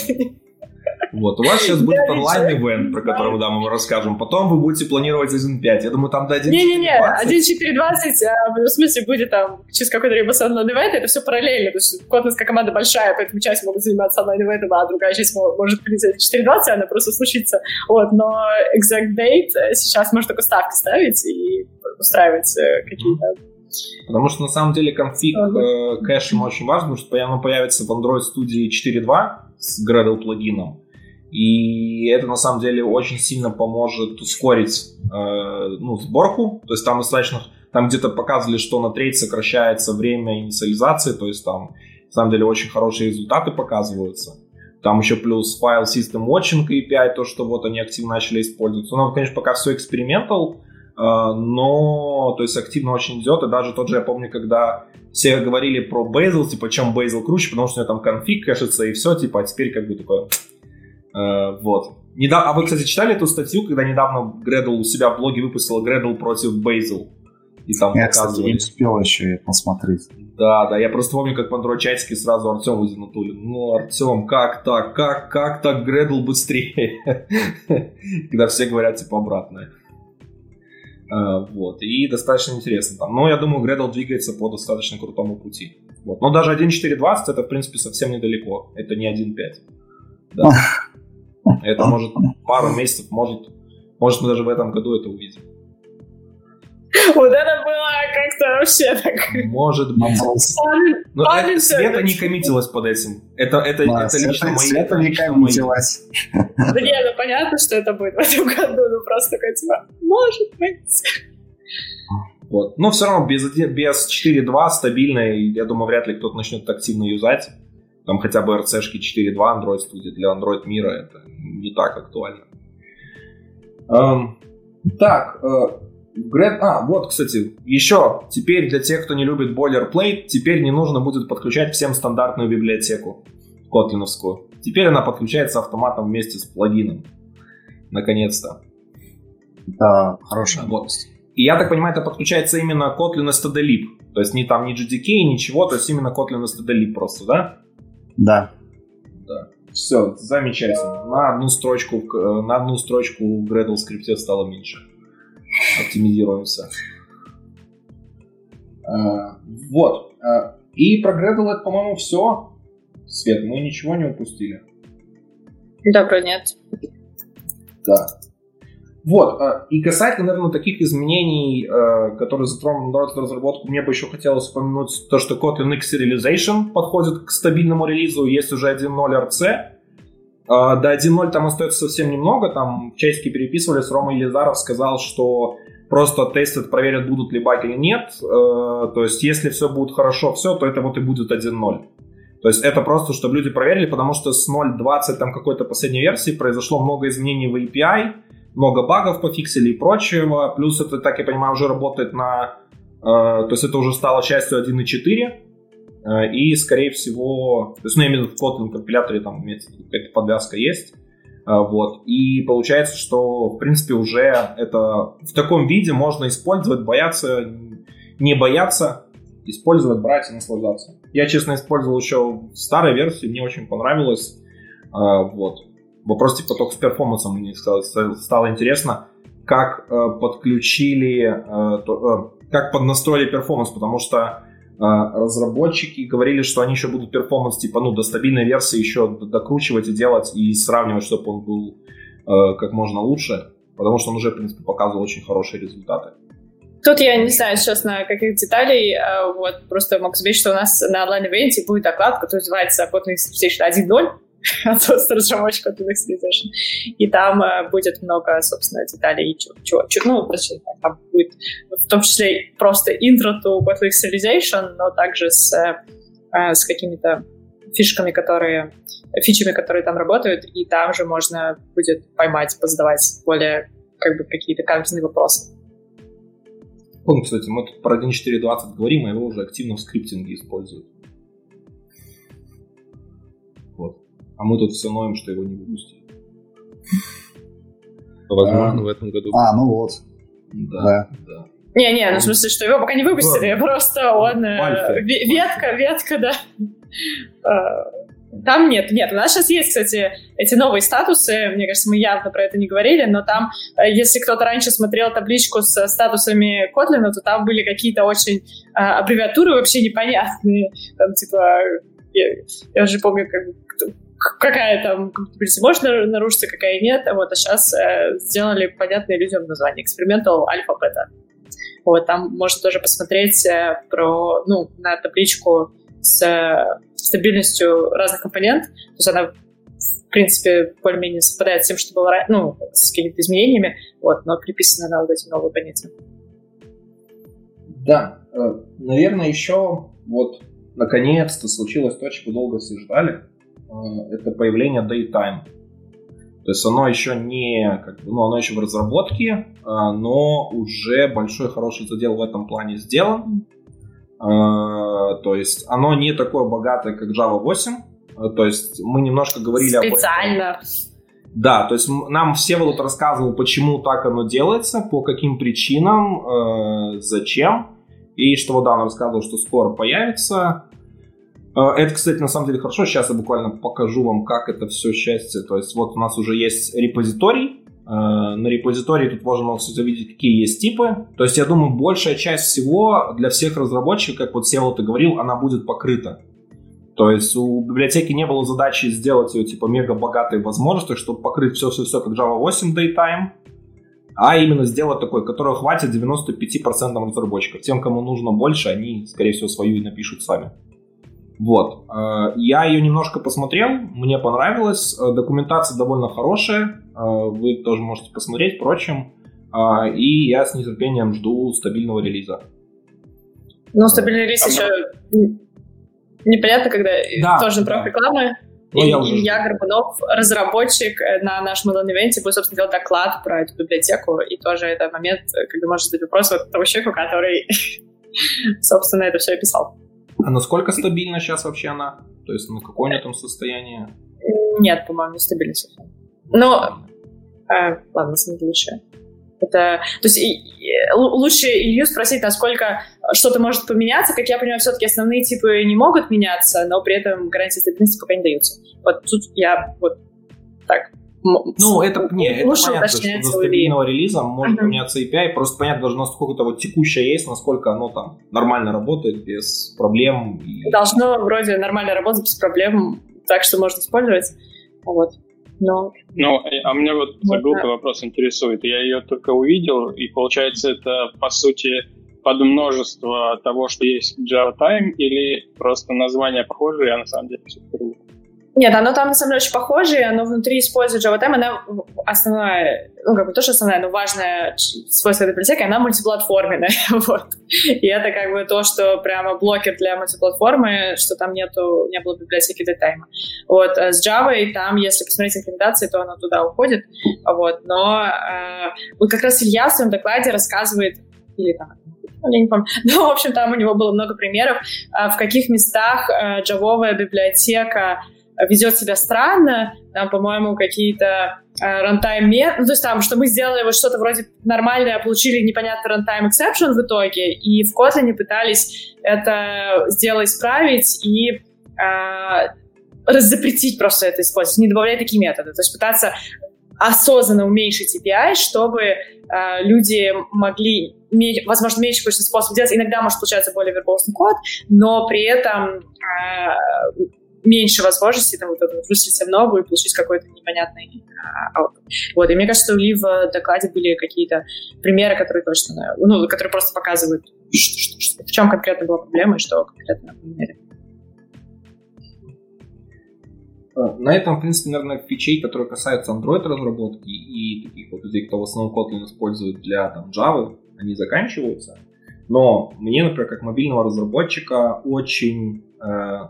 Вот, у вас сейчас будет онлайн-ивент, про который да, мы расскажем. Потом вы будете планировать 1.5. Я думаю, там до 1.4.20... Не-не-не, 1.4.20, а, в смысле, будет там через какой-то либо онлайн-ивент, это все параллельно, потому что Котлинская команда большая, поэтому часть могут заниматься онлайн-ивентом, а другая часть может прийти 4.20, она просто случится. Вот, но exact date э, сейчас можно только ставки ставить и устраивать какие-то Потому что на самом деле конфиг э, кэшем очень важен, потому что оно появится в Android Studio 4.2 с Gradle плагином. И это на самом деле очень сильно поможет ускорить э, ну, сборку. То есть там достаточно, там где-то показывали, что на треть сокращается время инициализации, то есть там на самом деле очень хорошие результаты показываются. Там еще плюс файл System Watching API, то, что вот они активно начали использовать. Ну, конечно, пока все экспериментал, но, то есть, активно очень идет, и даже тот же, я помню, когда все говорили про Bazel, типа, чем Bazel круче, потому что у него там конфиг кэшится и все, типа, а теперь как бы такое, Э, вот. Недав... А вы, кстати, читали эту статью, когда недавно Гредл у себя в блоге выпустила Гредл против Бейзел? И там я, кстати, не успел еще посмотреть. Да, да, я просто помню, как в Android чатике сразу Артем выдвинули. Ну, Артем, как так? Как, как так Гредл быстрее? Когда все говорят, типа, обратное. Uh, вот, и достаточно интересно там. Но я думаю, Гредл двигается по достаточно крутому пути. Вот. Но даже 1.4.20 это, в принципе, совсем недалеко. Это не 1.5. Да. Это может пару месяцев, может, может мы даже в этом году это увидим. Вот это было как-то вообще так. Может быть. Но это, Света не коммитилась под этим. Это, это, да, это лично мои. Света не коммитилась. Да нет, ну понятно, что это будет в этом году. Ну просто такой типа, может быть. Вот. Но все равно без, без 4.2 стабильно, я думаю, вряд ли кто-то начнет активно юзать. Там хотя бы RC-шки 4.2 Android Studio для Android мира это не так актуально. Эм, так, э, Грет... А, вот, кстати, еще теперь для тех, кто не любит boilerplate, теперь не нужно будет подключать всем стандартную библиотеку котлиновскую. Теперь она подключается автоматом вместе с плагином. Наконец-то. Да, хорошая новость. И я так понимаю, это подключается именно Kotlin stdlib. То есть не там ни JDK, ничего, то есть именно Kotlin stdlib просто, да? Да. Да. Все, замечательно. На одну строчку, э, на одну строчку в Gradle скрипте стало меньше. Оптимизируемся. А, вот. А, и про Gradle это, по-моему, все. Свет, мы ничего не упустили. Да, про нет. Да. Вот, э, и касательно, наверное, таких изменений, которые затронут разработку, мне бы еще хотелось упомянуть то, что Kotlin X Serialization подходит к стабильному релизу, есть уже 1.0 RC, до 1.0 там остается совсем немного, там в чатике переписывались, Рома Елизаров сказал, что просто тестят, проверят, будут ли баги или нет, то есть если все будет хорошо, все, то это вот и будет 1.0. То есть это просто, чтобы люди проверили, потому что с 0.20 там какой-то последней версии произошло много изменений в API, много багов пофиксили и прочего. Плюс это, так я понимаю, уже работает на... Э, то есть это уже стало частью 1.4. Э, и, скорее всего... То есть, ну, я имею в виду в Kotlin компиляторе там какая-то подвязка есть. Э, вот. И получается, что, в принципе, уже это в таком виде можно использовать, бояться, не бояться, использовать, брать и наслаждаться. Я, честно, использовал еще старой версии, мне очень понравилось. Вот. Вопрос типа только с перформансом мне стало, интересно, как э, подключили, э, э, как поднастроили перформанс, потому что э, разработчики говорили, что они еще будут перформанс типа ну до стабильной версии еще докручивать и делать и сравнивать, чтобы он был э, как можно лучше, потому что он уже в принципе показывал очень хорошие результаты. Тут я не знаю на каких деталей, э, вот просто могу заметить, что у нас на онлайн-ивенте будет доклад, который называется Station 1.0, отсутствие разработчика от Civilization. И там э, будет много, собственно, деталей, чего, чего, ну, точнее, там будет в том числе просто интро to Kotlin Civilization, но также с, э, с какими-то фишками, которые, фичами, которые там работают, и там же можно будет поймать, позадавать более как бы какие-то каверзные вопросы. Помню, кстати, мы тут про 1.4.20 говорим, а его уже активно в скриптинге используют. А мы тут все ноем, что его не выпустили. Возможно, а, в этом году. А, ну вот. Да, да. Не-не, ну в смысле, что его пока не выпустили, да. просто он... Э, ветка, ветка, да. Там нет, нет. У нас сейчас есть, кстати, эти новые статусы. Мне кажется, мы явно про это не говорили, но там, э, если кто-то раньше смотрел табличку с статусами Kotlin, то там были какие-то очень а, аббревиатуры вообще непонятные. Там, типа, я, я уже помню, как, какая там компatibility может нарушиться, какая нет. Вот, а сейчас э, сделали понятные людям название. Alpha Beta. Вот, там можно тоже посмотреть э, про, ну, на табличку с э, стабильностью разных компонент. То есть она, в принципе, более-менее совпадает с тем, что было ну, с какими-то изменениями, вот, но приписана на вот эти новые понятия. Да, э, наверное, еще вот наконец-то случилось то, чего долго все ждали. Э, это появление Daytime. То есть оно еще не, как бы, ну, оно еще в разработке, но уже большой хороший задел в этом плане сделан. Э, то есть оно не такое богатое, как Java 8. Э, то есть мы немножко говорили Специально. об этом. Специально. Да, то есть нам все вот рассказывал, почему так оно делается, по каким причинам, э, зачем. И что вот да, он рассказывал, что скоро появится. Э, это, кстати, на самом деле хорошо. Сейчас я буквально покажу вам, как это все счастье. То есть вот у нас уже есть репозиторий, Э, на репозитории тут можно, кстати, увидеть, какие есть типы. То есть, я думаю, большая часть всего для всех разработчиков, как вот Сева ты говорил, она будет покрыта. То есть у библиотеки не было задачи сделать ее типа мега богатой возможностью, чтобы покрыть все-все-все как Java 8 Daytime, а именно сделать такой, которого хватит 95% разработчиков. Тем, кому нужно больше, они, скорее всего, свою и напишут сами. Вот. Э, я ее немножко посмотрел, мне понравилось. Э, документация довольно хорошая, э, вы тоже можете посмотреть, впрочем. И я с нетерпением жду стабильного релиза. Ну, стабильный релиз а еще непонятно, когда да, тоже да. рекламы. Ну, и я уже Илья Горбунов, разработчик на нашем онлайн-ивенте, будет, собственно, делать доклад про эту библиотеку. И тоже это момент, когда можно задать вопрос вот тому человеку, который, собственно, это все описал. А насколько стабильна сейчас вообще она? То есть, какое у нее там состояние? Нет, по-моему, не стабильно совсем. Но, а, ладно, смотри, лучше. Это, то есть лучше Илью спросить, насколько что-то может поменяться. Как я понимаю, все-таки основные типы не могут меняться, но при этом гарантии стабильности пока не даются. Вот тут я вот так ну, это, не, это понятно, что до стабильного релиза может uh-huh. поменяться API, просто понятно, должно насколько-то вот текущее есть, насколько оно там нормально работает, без проблем. И... Должно вроде нормально работать без проблем, так что можно использовать. Вот. Но... Ну, а меня вот, вот загрузка да. вопрос интересует. Я ее только увидел, и получается это, по сути, подмножество того, что есть в Java Time, или просто название похожее, а на самом деле все? Нет, оно там на самом деле очень похожее, оно внутри использует JavaTime, она основная, ну как бы то, что основная, но важное свойство этой библиотеки, она мультиплатформенная, вот. И это как бы то, что прямо блокер для мультиплатформы, что там нету, не было библиотеки DayTime. Вот, э, с Java там, если посмотреть рекомендации, то она туда уходит, вот, но э, вот как раз Илья в своем докладе рассказывает, или там, я не помню. Ну, в общем, там у него было много примеров, э, в каких местах э, джавовая библиотека ведет себя странно, там, по-моему, какие-то э, рантайм ну, то есть там, что мы сделали вот что-то вроде нормальное, а получили непонятный рантайм exception в итоге, и в Kotlin пытались это сделать, исправить и э, запретить просто это использовать, не добавлять такие методы, то есть пытаться осознанно уменьшить API, чтобы э, люди могли, возможно, меньше количество способов делать. Иногда может получаться более вербозный код, но при этом э, меньше возможностей там вот выстрелить в ногу и получить какой-то непонятный а. Вот, и мне кажется, у Ли в докладе были какие-то примеры, которые точно, ну, которые просто показывают, что, что, что, в чем конкретно была проблема и что конкретно поменяли. А, на этом, в принципе, наверное, фичей, которые касаются Android-разработки и таких вот людей, кто в основном Kotlin использует для там, Java, они заканчиваются. Но мне, например, как мобильного разработчика, очень э,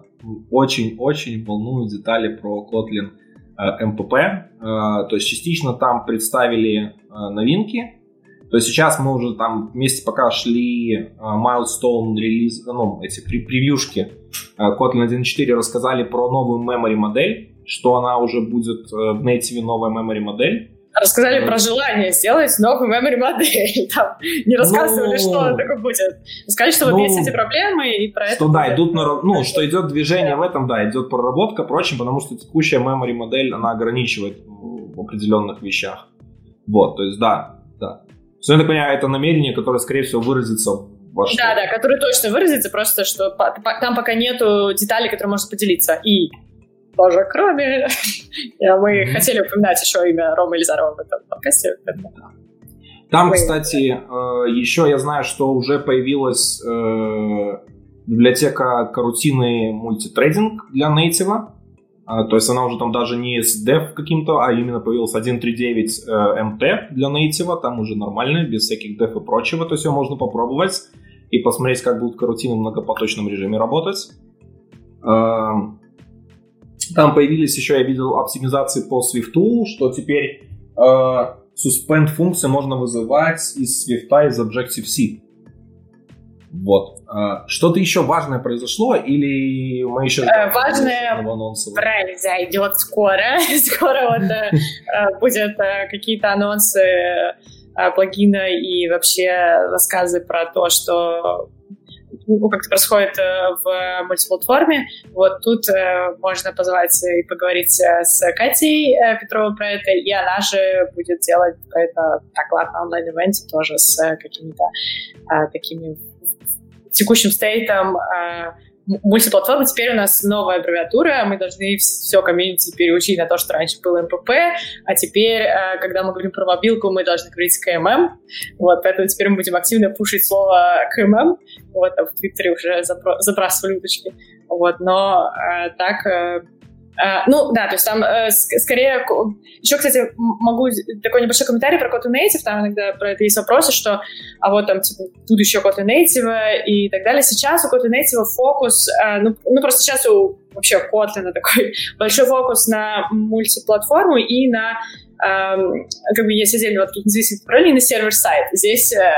очень-очень волнуют детали про Kotlin MPP. Э, э, то есть частично там представили новинки. То есть сейчас мы уже там вместе пока шли milestone релиз, ну, эти превьюшки Kotlin 1.4 рассказали про новую memory модель, что она уже будет в native новая memory модель. Рассказали про желание сделать новую memory модель. Там, не рассказывали, ну, что такое будет. Сказали, что ну, вот есть эти проблемы и про что, это. Да, идут на, ну, что идет движение в этом, да, идет проработка, прочим, потому что текущая memory модель, она ограничивает в определенных вещах. Вот, то есть да, да. Все, я так понимаю, это намерение, которое, скорее всего, выразится во что? Да, да, которое точно выразится, просто что там пока нету деталей, которые можно поделиться. И тоже кроме... Мы mm-hmm. хотели упоминать еще имя Рома Елизарова в этом подкасте. Там, кстати, э, еще я знаю, что уже появилась э, библиотека карутины мультитрейдинг для нейтива. То есть она уже там даже не с dev каким-то, а именно появилась 1.3.9 MT э, для нейтива. Там уже нормально, без всяких dev и прочего. То есть ее можно попробовать и посмотреть, как будут карутины в многопоточном режиме работать. Там появились еще, я видел, оптимизации по Swift, что теперь э, suspend функции можно вызывать из Swift из Objective-C. Вот. А, что-то еще важное произошло или мы еще э, важное произойдет скоро. скоро вот э, э, будет какие-то анонсы плагина и вообще рассказы про то, что ну, как это происходит э, в мультиплатформе. Вот тут э, можно позвать и поговорить э, с Катей Петровой про это, и она же будет делать какой-то доклад на онлайн-ивенте тоже с какими-то такими текущим стейтом мультиплатформа, теперь у нас новая аббревиатура, мы должны все комьюнити переучить на то, что раньше был МПП, а теперь, э, когда мы говорим про мобилку, мы должны говорить КММ, вот, поэтому теперь мы будем активно пушить слово КММ, вот, а в Твиттере уже забрасывали уточки, вот, но э, так э, ну, да, то есть там uh, скорее... Еще, кстати, могу такой небольшой комментарий про Kotlin Native, там иногда про это есть вопросы, что а вот там, типа, тут еще Kotlin Native и так далее. Сейчас у Kotlin Native фокус, uh, ну, ну, просто сейчас у вообще Kotlin такой большой фокус на мультиплатформу и на как бы есть отдельно вот независимых направлений на сервер-сайт. Здесь э,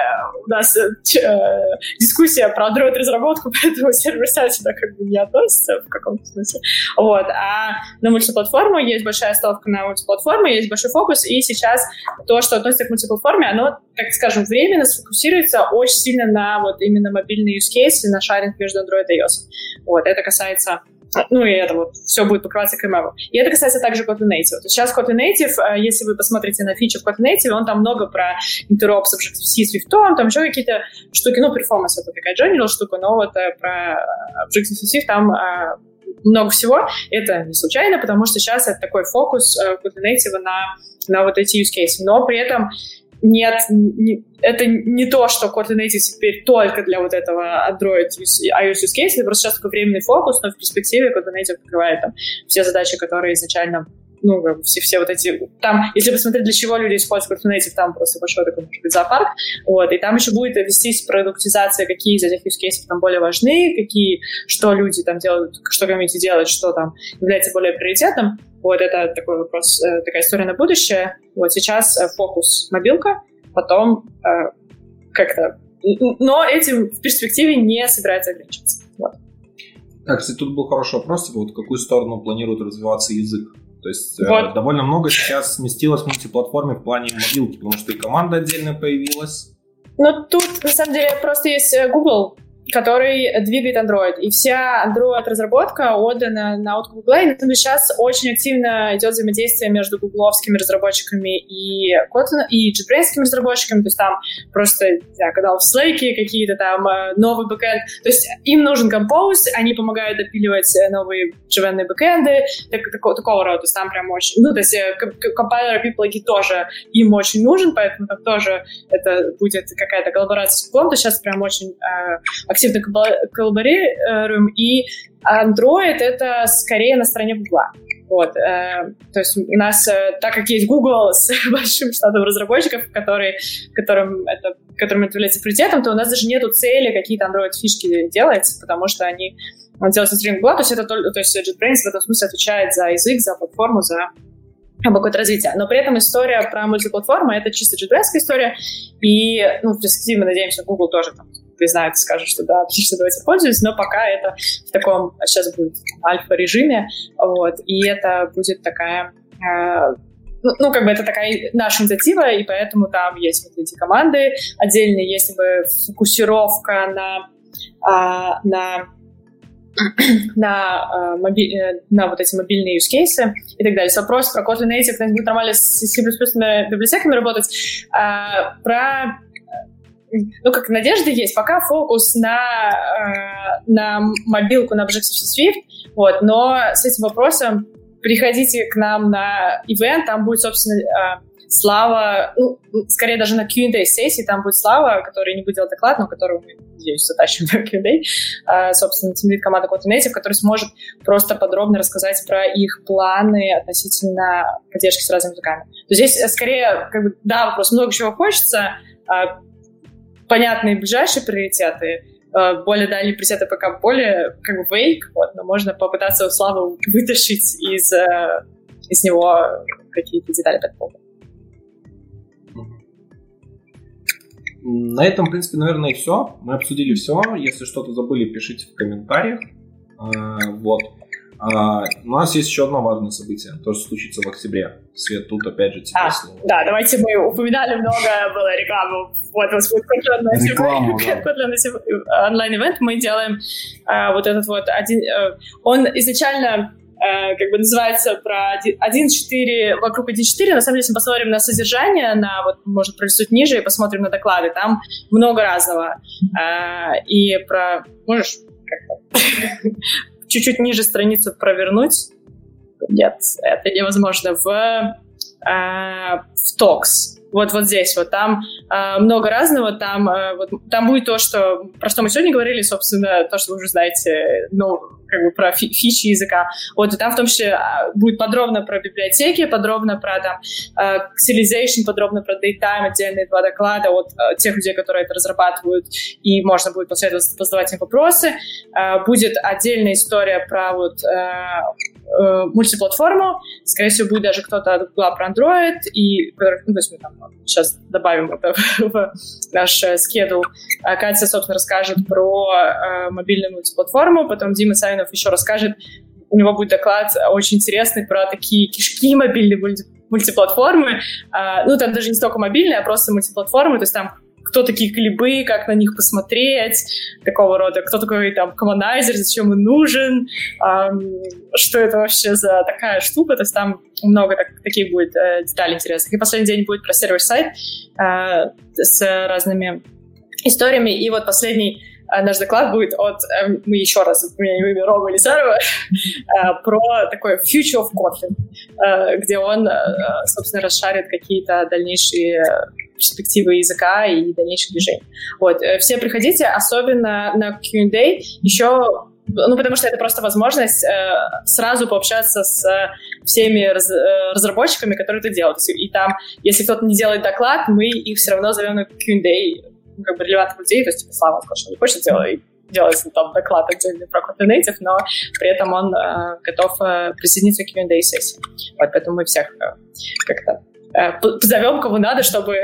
у нас э, э, дискуссия про Android-разработку, поэтому сервер-сайт сюда как бы не относится в каком-то смысле. Вот. А на мультиплатформу есть большая ставка на мультиплатформу, есть большой фокус, и сейчас то, что относится к мультиплатформе, оно, так скажем, временно сфокусируется очень сильно на вот именно мобильные use case, на шаринг между Android и iOS. Вот. Это касается ну и это вот все будет покрываться KML. И это касается также Kotlin Native. сейчас Kotlin Native, э, если вы посмотрите на фичи в Kotlin Native, он там много про Objective-C с Swift, там еще какие-то штуки, ну, performance это такая general штука, но вот э, про Objective-C там э, много всего. Это не случайно, потому что сейчас это такой фокус Kotlin Native на, на вот эти use cases. Но при этом нет, не, это не то, что Kotlin Native теперь только для вот этого Android iOS use case, это просто сейчас такой временный фокус, но в перспективе Kotlin Native покрывает там все задачи, которые изначально ну, как бы все, все вот эти... Там, если посмотреть, для чего люди используют Kotlin Native, там просто большой такой, может быть, зоопарк. Вот, и там еще будет вестись продуктизация, какие из этих use там более важны, какие, что люди там делают, что комьюнити делает, что там является более приоритетным. Вот это такой вопрос, э, такая история на будущее. Вот сейчас э, фокус мобилка, потом э, как-то... Но этим в перспективе не собирается ограничиваться. Вот. Так, кстати, тут был хороший вопрос, типа, вот в какую сторону планирует развиваться язык? То есть вот. э, довольно много сейчас сместилось в мультиплатформе в плане мобилки, потому что и команда отдельно появилась. Ну, тут, на самом деле, просто есть Google, который двигает Android. И вся Android-разработка отдана на от Google. И сейчас очень активно идет взаимодействие между гугловскими разработчиками и Kotlin, и JetBrains разработчиками. То есть там просто, я когда в Slack какие-то там э, новый бэкэнд. То есть им нужен Compose, они помогают допиливать э, новые JVM бэкэнды, так, такого, такого рода. То есть там прям очень... Ну, то есть э, компайлеры пиплоги тоже им очень нужен, поэтому там тоже это будет какая-то коллаборация с Google. То сейчас прям очень э, активно коллаборируем, и Android — это скорее на стороне Google. Вот, э, то есть у нас, э, так как есть Google с большим штатом разработчиков, которые, которым это, которым это является приоритетом, то у нас даже нету цели какие-то Android-фишки делать, потому что они делают на стороне Google, то есть это то есть JetBrains в этом смысле отвечает за язык, за платформу, за какое-то развитие. Но при этом история про мультиплатформу — это чисто JetBrains история, и ну, в перспективе мы надеемся, Google тоже там признает, скажет, что да, отлично, давайте пользуйтесь, но пока это в таком, сейчас будет альфа-режиме, вот, и это будет такая э, ну, как бы это такая наша инициатива, и поэтому там есть вот эти команды отдельные, есть бы фокусировка на, а, на на, э, моби... Э, на вот эти мобильные use cases и так далее. С вопросом про Kotlin Native, будет нормально с C++ библиотеками работать, а, про ну, как надежда есть, пока фокус на, э, на мобилку, на Objective-C Swift, вот, но с этим вопросом приходите к нам на ивент, там будет, собственно, э, Слава, ну, скорее даже на Q&A сессии, там будет Слава, который не будет делать доклад, но которого мы, надеюсь, затащим на Q&A, э, собственно, тимлит команда Code Native, который сможет просто подробно рассказать про их планы относительно поддержки с разными языками. То здесь э, скорее, как бы, да, вопрос много чего хочется, понятные ближайшие приоритеты, Э, более дальние пресеты пока более как бы вейк, вот, но можно попытаться у Славы вытащить из, э, из него какие-то детали поводу. На этом, в принципе, наверное, все. Мы обсудили все. Если что-то забыли, пишите в комментариях. Э, вот. А, у нас есть еще одно важное событие, то, что случится в октябре. Свет, тут опять же тебе а, слово. Да, давайте мы упоминали много, было рекламу. Вот у нас будет онлайн-ивент. Мы делаем а, вот этот вот один... А, он изначально Uh, как бы называется про 1.4, вокруг 1.4, на самом деле, если мы посмотрим на содержание, на, вот, может, пролистнуть ниже и посмотрим на доклады, там много разного. Uh, и про... Можешь чуть-чуть ниже страницу провернуть. Нет, это невозможно. В, э, в Токс. Вот, вот здесь, вот там э, много разного, там, э, вот, там будет то, что, про что мы сегодня говорили, собственно, то, что вы уже знаете, ну, как бы про фи фичи языка. Вот, и там в том числе а, будет подробно про библиотеки, подробно про там Xilization, подробно про Daytime, отдельные два доклада от э, тех людей, которые это разрабатывают, и можно будет после этого задавать им вопросы. Э, будет отдельная история про вот э, мультиплатформу. Скорее всего, будет даже кто-то от про Android, и ну, то есть мы там сейчас добавим это в наш скедул. Катя, собственно, расскажет про э, мобильную мультиплатформу, потом Дима Савинов еще расскажет, у него будет доклад очень интересный про такие кишки мобильные мульти мультиплатформы. А, ну, там даже не столько мобильные, а просто мультиплатформы, то есть там кто такие клибы, как на них посмотреть, такого рода, кто такой там коммунайзер, зачем он нужен, эм, что это вообще за такая штука, то есть там много так, таких будет э, деталей интересных. И последний день будет про сервер-сайт э, с разными историями, и вот последний наш доклад будет от, э, мы еще раз упомянем имя Рома Елизарова, э, про такой Future of Kotlin, э, где он, э, собственно, расшарит какие-то дальнейшие перспективы языка и дальнейших движений. Вот. Э, все приходите, особенно на Q&A, еще ну, потому что это просто возможность э, сразу пообщаться с всеми раз, э, разработчиками, которые это делают. И там, если кто-то не делает доклад, мы их все равно зовем на Q&A, как бы релевантных людей, то есть, типа, Слава сказал, что не хочет делать, делать там доклад отдельный про Native, но при этом он э, готов э, присоединиться к Q&A сессии. Вот, поэтому мы всех э, как-то Э, позовем кого надо, чтобы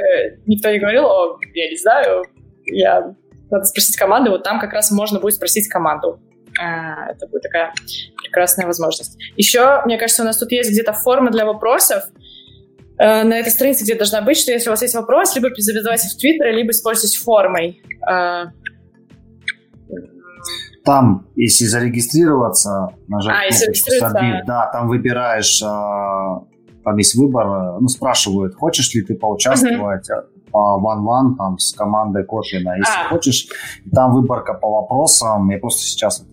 никто не говорил, о, я не знаю, я надо спросить команду, вот там как раз можно будет спросить команду. Э, это будет такая прекрасная возможность. Еще, мне кажется, у нас тут есть где-то форма для вопросов. Э, на этой странице где должна быть, что если у вас есть вопрос, либо задавайте в Твиттере, либо используйте формой. Там, если зарегистрироваться, нажать а, если Submit, да, там выбираешь там есть выбор, э, ну, спрашивают, хочешь ли ты поучаствовать uh-huh. по one-one там с командой Котлина. Если а. хочешь, там выборка по вопросам, я просто сейчас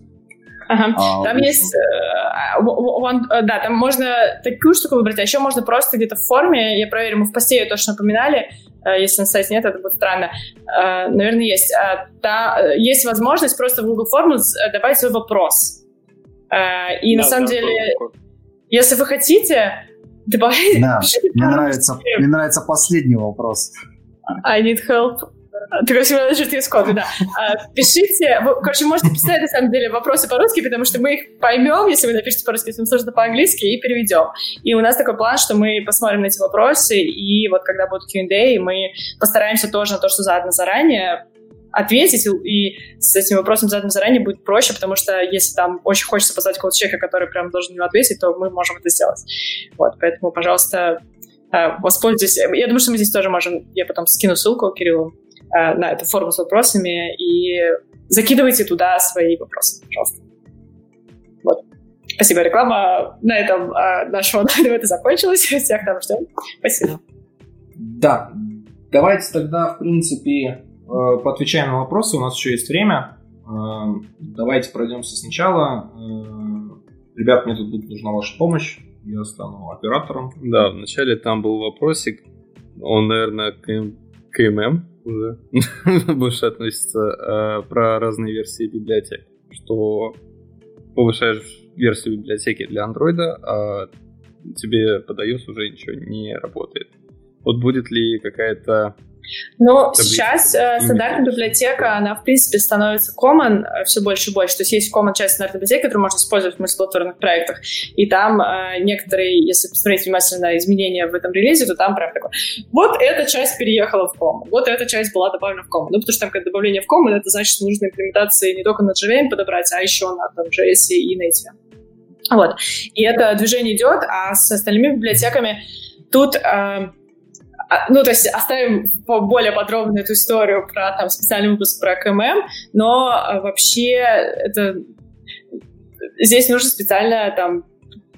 Ага. А, там есть, э, one, э, да, там можно такую штуку выбрать, а еще можно просто где-то в форме, я проверю, мы в посте ее точно напоминали, если на сайте нет, это будет странно. Наверное, есть. Та, есть возможность просто в Google форму добавить свой вопрос. И да, на самом да, деле, если вы хотите, Добавляйте. Да, мне нравится, мне нравится последний вопрос. I need help. Такой из кода, да. А, пишите, короче, можете писать, на самом деле, вопросы по-русски, потому что мы их поймем, если вы напишите по-русски, если сложно по-английски, и переведем. И у нас такой план, что мы посмотрим на эти вопросы, и вот когда будут Q&A, мы постараемся тоже на то, что задано заранее, ответить, и с этим вопросом заданным заранее будет проще, потому что если там очень хочется позвать какого-то человека, который прям должен него ответить, то мы можем это сделать. Вот, поэтому, пожалуйста, воспользуйтесь. Я думаю, что мы здесь тоже можем, я потом скину ссылку Кириллу на эту форму с вопросами и закидывайте туда свои вопросы, пожалуйста. Вот. Спасибо, реклама. На этом э, наш онлайн закончилась. Всех там ждем. Спасибо. Да, давайте тогда, в принципе, э, поотвечаем на вопросы. У нас еще есть время. Э, давайте пройдемся сначала. Э, ребят, мне тут будет нужна ваша помощь. Я стану оператором. Да, вначале там был вопросик. Он, наверное, к, к ММ уже больше относится про разные версии библиотек. Что повышаешь версию библиотеки для андроида, а тебе под iOS уже ничего не работает. Вот будет ли какая-то ну, сейчас э, стандартная библиотека, она, в принципе, становится common э, все больше и больше. То есть есть common часть стандартной библиотеки, которую можно использовать в мультиплатформных проектах. И там э, некоторые, если посмотреть внимательно изменения в этом релизе, то там прям такое, вот эта часть переехала в common, вот эта часть была добавлена в common. Ну, потому что там, когда добавление в common, это значит, что нужно имплементации не только на JVM подобрать, а еще на там, JS и Native. Вот. И это движение идет, а с остальными библиотеками тут... Э, ну, то есть оставим более подробно эту историю про там специальный выпуск про КММ, но а, вообще это здесь нужно специально там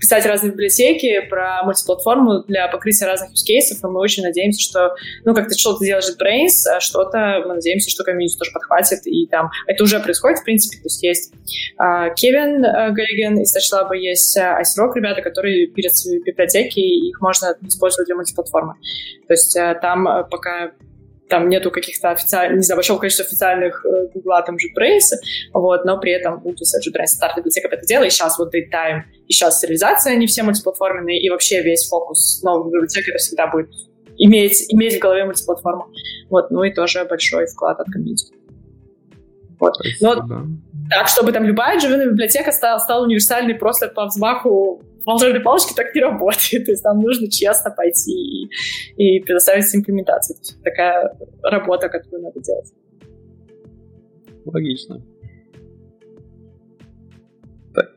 писать разные библиотеки про мультиплатформу для покрытия разных use cases, и мы очень надеемся, что, ну, как-то что-то делает JetBrains, а что-то мы надеемся, что комьюнити тоже подхватит, и там это уже происходит, в принципе, то есть есть э, Кевин э, Галлиген из TouchLab, есть Rock, ребята, которые пилят свои библиотеки, и их можно использовать для мультиплатформы. То есть э, там э, пока там нету каких-то официальных, не знаю, большого количества официальных э, Google, там, JetBrains, вот, но при этом Ubuntu JetBrains старт библиотека это дело, и сейчас вот DateTime, и сейчас сериализация, они все мультиплатформенные, и вообще весь фокус новых библиотек это всегда будет иметь, иметь в голове мультиплатформу. Вот, ну и тоже большой вклад от комьюнити. Вот. Но, так, чтобы там любая JVM библиотека стала, стала универсальной просто по взмаху волшебной палочки так не работает. То есть там нужно честно пойти и, и предоставить имплементацию. То есть такая работа, которую надо делать. Логично. Так.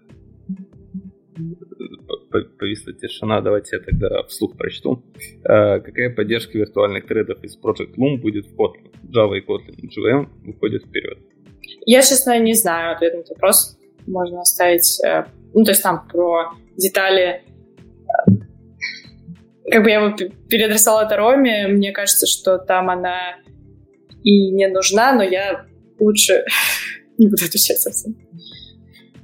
Повисла тишина, давайте я тогда вслух прочту. А, какая поддержка виртуальных тредов из Project Loom будет в Kotlin? Java и Kotlin JVM выходят вперед. Я, честно, не знаю ответ на этот вопрос. Можно оставить... Э, ну, то есть там про детали. Как бы я его переадресовала это Роме, мне кажется, что там она и не нужна, но я лучше не буду отвечать совсем.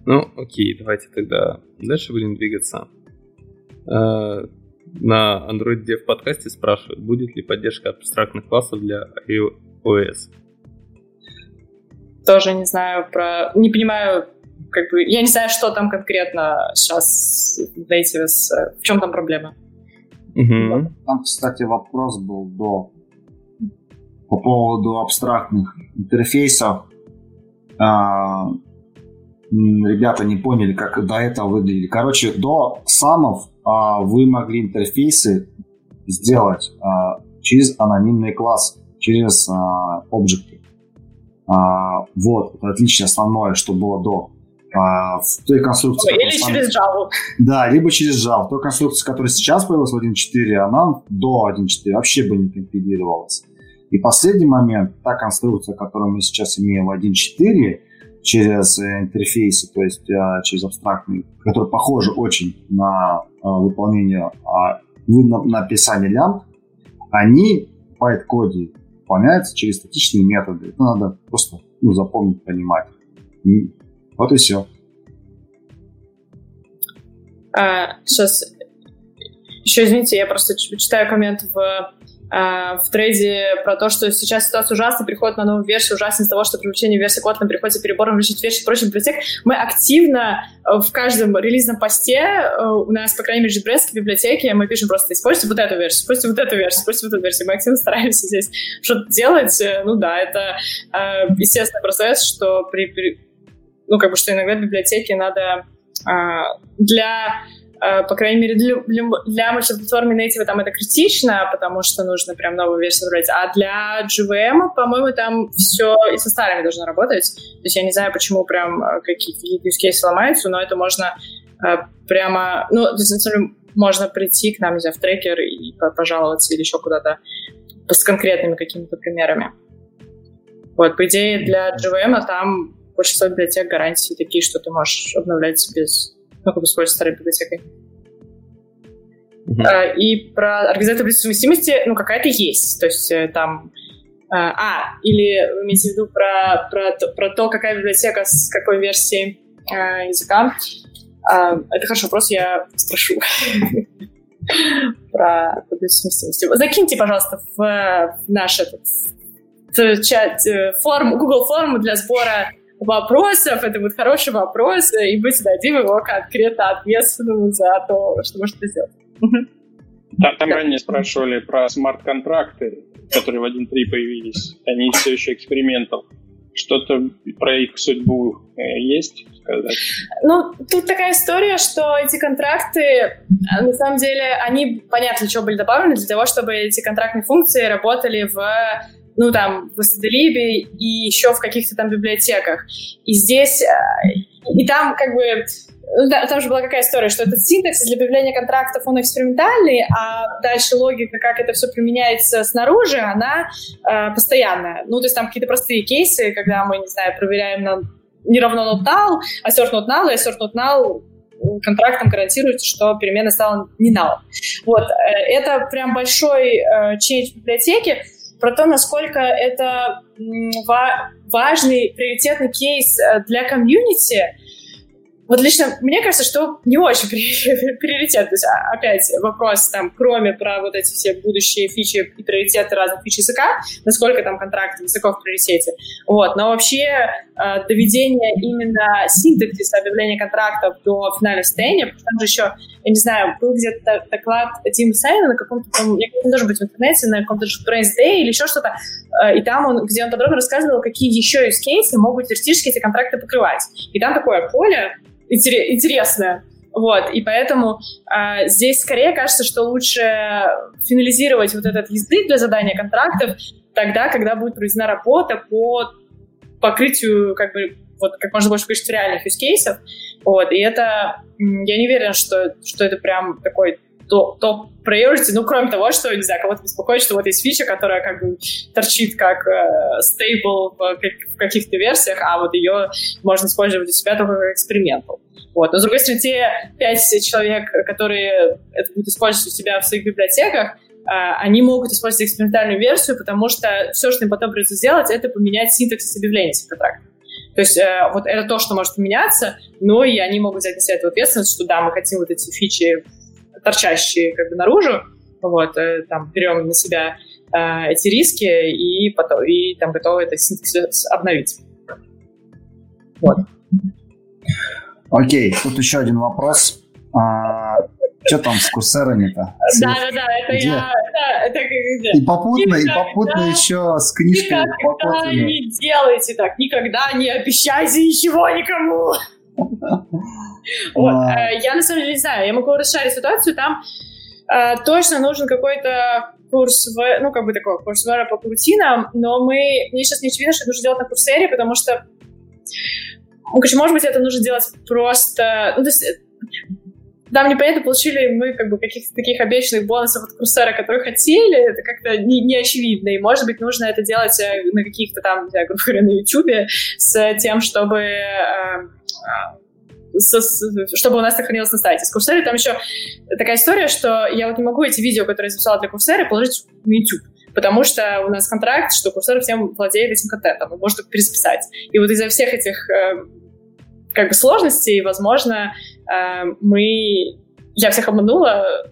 Ну, окей, давайте тогда дальше будем двигаться. А, на Android Dev подкасте спрашивают, будет ли поддержка абстрактных классов для iOS. Тоже не знаю про... Не понимаю как бы, я не знаю, что там конкретно сейчас в Native, в чем там проблема. Угу. Там, кстати, вопрос был до по поводу абстрактных интерфейсов. А, ребята не поняли, как до этого выглядели. Короче, до самов а, вы могли интерфейсы сделать а, через анонимные классы, через а, объекты. А, вот, это отличие основное, что было до а, в той конструкции... Или через Java. Да, либо через Java. Той конструкции, которая сейчас появилась в 1.4, она до 1.4 вообще бы не компилировалась. И последний момент, та конструкция, которую мы сейчас имеем в 1.4, через э, интерфейсы, то есть э, через абстрактные, которые похожи очень на э, выполнение, а, на написание лямбд, они в байт-коде выполняются через статичные методы. Это надо просто ну, запомнить, понимать. Вот и все. А, сейчас еще извините, я просто читаю коммент в а, в трейде про то, что сейчас ситуация ужасная, приходит на новую версию, ужасно из того, что привлечение версии Kotlin приходится перебором различных версий и прочих библиотек. Мы активно э, в каждом релизном посте, э, у нас, по крайней мере, JetBrains библиотеки, мы пишем просто используйте вот эту версию, используйте вот эту версию, используйте вот эту версию. Мы активно стараемся здесь что-то делать. Э, ну да, это естественный процесс, что при, при ну, как бы, что иногда библиотеки надо а, для а, по крайней мере, для, для, для мультиплатформы Native там это критично, потому что нужно прям новую версию брать. А для JVM, по-моему, там все и со старыми должно работать. То есть я не знаю, почему прям а, какие-то use ломаются, но это можно прямо... Ну, то есть, можно прийти к нам, не знаю, в трекер и пожаловаться или еще куда-то с конкретными какими-то примерами. Вот, по идее, для JVM там большинство библиотек гарантии такие, что ты можешь обновлять без, ну, как бы использовать старой библиотекой. Uh-huh. И про организацию совместимости, ну, какая-то есть. То есть э, там... А, а, или вы имеете в виду про, про, про то, какая библиотека с какой версией э, языка. Э, это хороший вопрос, я спрошу про совместимость. Закиньте, пожалуйста, в наш этот чат, форму, Google форму для сбора вопросов, это будет хороший вопрос, и мы дадим его конкретно ответственному за то, что может сделать. Там, там ранее спрашивали про смарт-контракты, которые в 1.3 появились. Они все еще экспериментал. Что-то про их судьбу э, есть сказать? Ну, тут такая история, что эти контракты, на самом деле, они, понятно, для чего были добавлены, для того, чтобы эти контрактные функции работали в ну, там, в Астаделибе и еще в каких-то там библиотеках. И здесь, э, и там как бы ну, да, там же была какая история, что этот синтекс для появления контрактов, он экспериментальный, а дальше логика, как это все применяется снаружи, она э, постоянная. Ну, то есть там какие-то простые кейсы, когда мы, не знаю, проверяем на не равно not null, а assert not null, и assert not null контрактом гарантируется, что перемена стала не null. Вот. Э, это прям большой э, change в библиотеке про то, насколько это важный, приоритетный кейс э, для комьюнити, вот лично мне кажется, что не очень приоритет. То есть, а, опять вопрос, там, кроме про вот эти все будущие фичи и приоритеты разных фич языка, насколько там контракт высоко в приоритете. Вот. Но вообще э, доведение именно синтаксиса объявления контрактов до финального состояния, потому что там же еще, я не знаю, был где-то доклад Тима Сайна на каком-то, мне кажется, должен быть в интернете, на каком-то же Brains Day или еще что-то, и там он, где он подробно рассказывал, какие еще из кейсы могут теоретически эти контракты покрывать. И там такое поле, интересное. Вот, и поэтому э, здесь скорее кажется, что лучше финализировать вот этот язык для задания контрактов тогда, когда будет проведена работа по покрытию, как бы, вот, как можно больше количества реальных use кейсов. Вот, и это, я не уверена, что, что это прям такой топ-priority, ну, кроме того, что, не знаю, кого-то беспокоит, что вот есть фича, которая как бы торчит как э, stable в, в каких-то версиях, а вот ее можно использовать у себя только как эксперимент. Вот. Но, с другой стороны, те пять человек, которые это будут использовать у себя в своих библиотеках, а, они могут использовать экспериментальную версию, потому что все, что им потом придется сделать, это поменять синтаксис объявления этих контрактов. То есть э, вот это то, что может поменяться, но и они могут взять на себя эту ответственность, что да, мы хотим вот эти фичи, торчащие как бы наружу, вот, э, там, берем на себя э, эти риски и, потом, и там готовы этот синтаксис обновить. Вот. Окей, тут еще один вопрос. А, что там с курсерами-то? Да, да, да, это где? я... Да, это где? И попутно, никогда, и попутно еще с книжкой. Никогда не делайте так, никогда не обещайте ничего никому. Вот. Э, я на самом деле не знаю, я могу расшарить ситуацию, там э, точно нужен какой-то курс, в, ну, как бы такой курс по рутинам, но мы, мне сейчас не очевидно, что нужно делать на курсере, потому что ну, короче, может быть, это нужно делать просто... Ну, то есть нам непонятно, получили мы как бы каких-то таких обещанных бонусов от Курсера, которые хотели, это как-то не, не очевидно. И, может быть, нужно это делать э, на каких-то там, я грубо говоря, на Ютубе с тем, чтобы э, э, со, чтобы у нас сохранилось на сайте. С Курсерой там еще такая история, что я вот не могу эти видео, которые я записала для Курсера, положить на YouTube потому что у нас контракт, что курсор всем владеет этим контентом, и может пересписать. И вот из-за всех этих э, как бы сложностей, возможно, э, мы... Я всех обманула,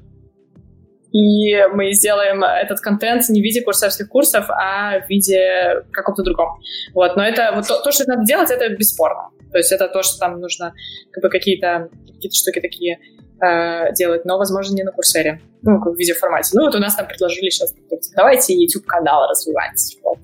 и мы сделаем этот контент не в виде курсовских курсов, а в виде каком-то другом. Вот. Но это вот то, то, что надо делать, это бесспорно. То есть это то, что там нужно как бы какие-то какие штуки такие э, делать, но, возможно, не на курсере, ну, в видеоформате. Ну, вот у нас там предложили сейчас, давайте YouTube-канал развивать. Вот.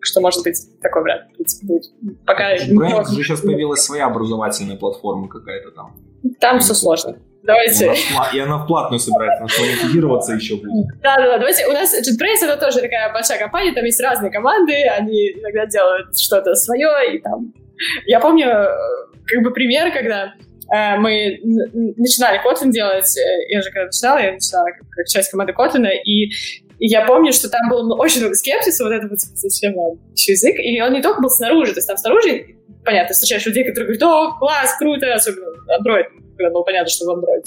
Что может быть такой вариант будет. Пока JetBrains же сейчас появилась своя образовательная платформа какая-то там. Там все сложно. Давайте. И она, и она в платную собирается, она монетизироваться еще будет. Да, да, да. Давайте. У нас JetBrains это тоже такая большая компания, там есть разные команды, они иногда делают что-то свое, и там. Я помню, э, как бы пример, когда э, мы начинали Kotlin делать, я же когда начинала, я начинала как, часть команды Kotlin, и и я помню, что там было очень много скепсиса, вот это вот зачем еще язык, и он не только был снаружи, то есть там снаружи, понятно, встречаешь людей, которые говорят, о, класс, круто, особенно Android, когда было понятно, что в Android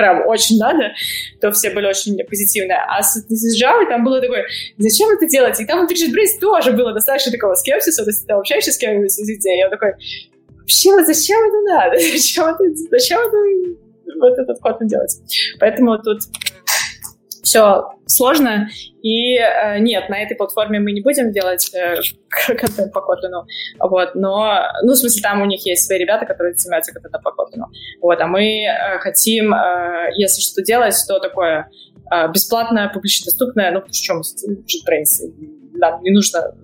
прям очень надо, то все были очень позитивные. А с, с Java там было такое, зачем это делать? И там внутри JetBrains тоже было достаточно такого скепсиса, то есть ты общаешься с кем-нибудь из людей, я такой, вообще, зачем это надо? Зачем это, зачем это, вот этот код делать? Поэтому тут все сложно. И э, нет, на этой платформе мы не будем делать э, контент по Kotlin. Вот, но, ну, в смысле, там у них есть свои ребята, которые занимаются контентом по Kotlin. Вот, а мы э, хотим, э, если что делать, то такое э, бесплатное, публично доступное, ну, в чем мы JetBrains. Нам не нужно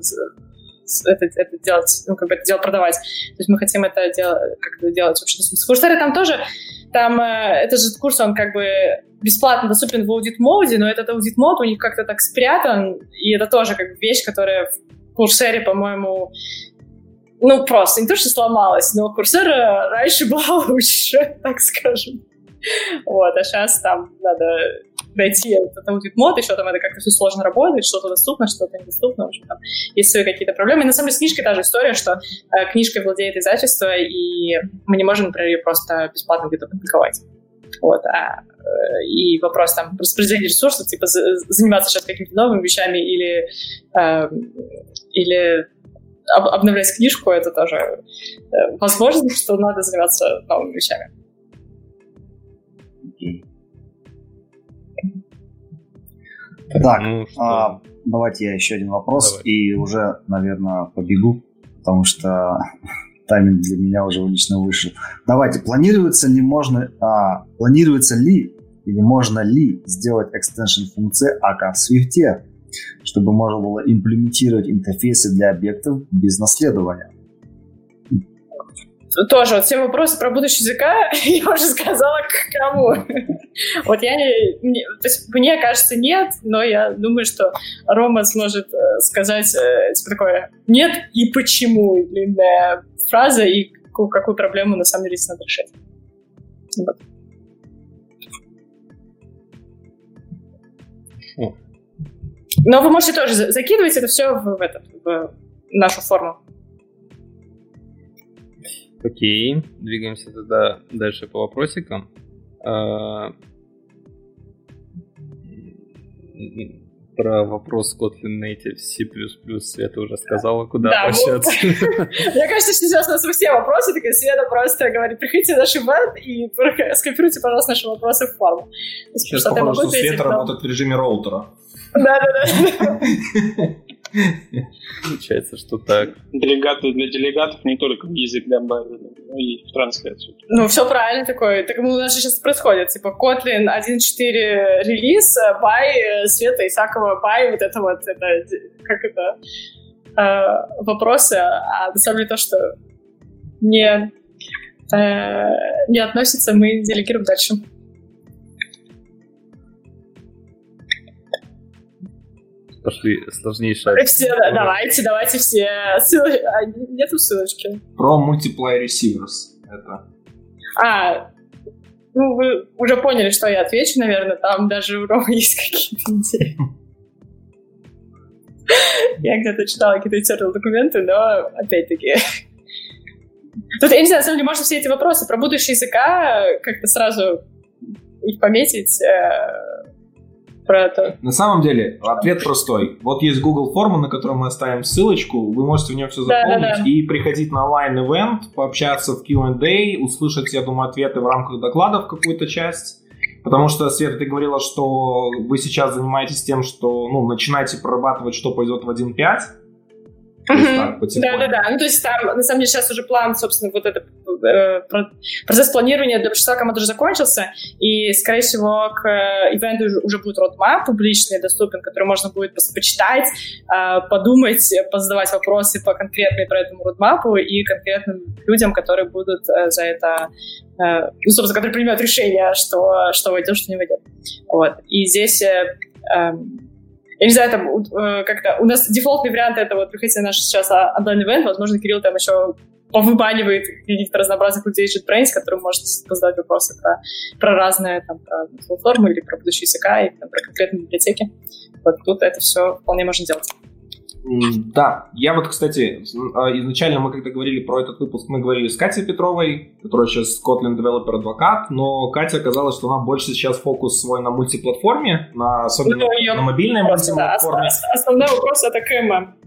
это, это делать, ну, как бы это дело продавать. То есть мы хотим это дело, как-то делать. В Курсере там тоже, там, э, этот же курс, он как бы бесплатно доступен в аудит-моде, но этот аудит-мод у них как-то так спрятан, и это тоже как бы вещь, которая в Курсере, по-моему, ну, просто не то, что сломалась, но Курсера раньше была лучше, так скажем. Вот, а сейчас там надо найти этот аудит-мод, еще там это как-то все сложно работает, что-то доступно, что-то недоступно, в общем, там есть свои какие-то проблемы. И на самом деле с книжкой та же история, что э, книжкой владеет издательство, и мы не можем, например, ее просто бесплатно где-то публиковать. Вот, а, э, и вопрос там распределения ресурсов, типа заниматься сейчас какими-то новыми вещами или, э, или об, обновлять книжку, это тоже э, возможно, что надо заниматься новыми вещами. Так, ну, а, давайте я еще один вопрос Давай. и уже, наверное, побегу, потому что тайминг для меня уже лично вышел. Давайте, планируется ли можно, а, планируется ли или можно ли сделать экстеншн функции АК в Swift, чтобы можно было имплементировать интерфейсы для объектов без наследования? тоже вот все вопросы про будущее языка я уже сказала к кому. Вот я не... Мне, кажется, нет, но я думаю, что Рома сможет э, сказать э, типа такое «нет» и «почему» длинная фраза и какую, проблему на самом деле надо решать. Вот. Но вы можете тоже закидывать это все в, в, этот, в нашу форму. Окей, двигаемся тогда дальше по вопросикам. А, про вопрос Kotlin Native C++ Света уже сказала, куда да, обращаться. Мне кажется, что сейчас у нас все вопросы, такая Света просто говорит, приходите в наш ивент и скопируйте, пожалуйста, наши вопросы в форму. Сейчас похоже, что Света работает в режиме роутера. Да-да-да. Получается, что так. Делегаты для делегатов не только язык добавили, но и в трансляцию. Ну, все правильно такое. Так у нас же сейчас происходит. Типа Kotlin 1.4 релиз, бай, Света Исакова, бай, вот это вот, это, как это, э, вопросы. А на самом деле то, что не, э, не относится, мы делегируем дальше. Пошли сложнейшие. Все, да, давайте, давайте все. Ссылочки. А, нету ссылочки. Про Multiply Receivers. Это. А, ну, вы уже поняли, что я отвечу, наверное. Там даже у Рома есть какие-то идеи. Я где-то читала какие-то терли документы, но опять-таки... Тут, я не знаю, на самом деле, можно все эти вопросы про будущее языка как-то сразу их пометить, э, про это? На самом деле, ответ простой. Вот есть Google форма, на которую мы оставим ссылочку, вы можете в нее все заполнить да, да, да. и приходить на онлайн-эвент, пообщаться в Q&A, услышать, я думаю, ответы в рамках докладов какую-то часть. Потому что, Света, ты говорила, что вы сейчас занимаетесь тем, что ну, начинаете прорабатывать, что пойдет в 1.5. Да, да, да. Ну, то есть там, на самом деле, сейчас уже план, собственно, вот это процесс планирования для большинства команд уже закончился, и, скорее всего, к э, ивенту уже будет родмап публичный, доступен, который можно будет почитать, э, подумать, позадавать вопросы по конкретной про этому родмапу и конкретным людям, которые будут за это ну, собственно, которые принимают решение, что, что войдет, что не войдет. Вот. И здесь эм, я не знаю, там э, как-то у нас дефолтный вариант это вот приходите на наш сейчас онлайн-ивент, возможно, Кирилл там еще повыбанивает каких-то разнообразных людей JetBrains, которым может задать вопросы про, про разные там, про платформы или про будущие языка, или там, про конкретные библиотеки. Вот тут это все вполне можно делать. Да, я вот, кстати, а, изначально мы когда говорили про этот выпуск, мы говорили с Катей Петровой, которая сейчас Kotlin Developer Advocate, но Катя оказалась, что она больше сейчас фокус свой на мультиплатформе, на особенно ну, на мобильной мультиплатформе. Да, основной вопрос это КММ.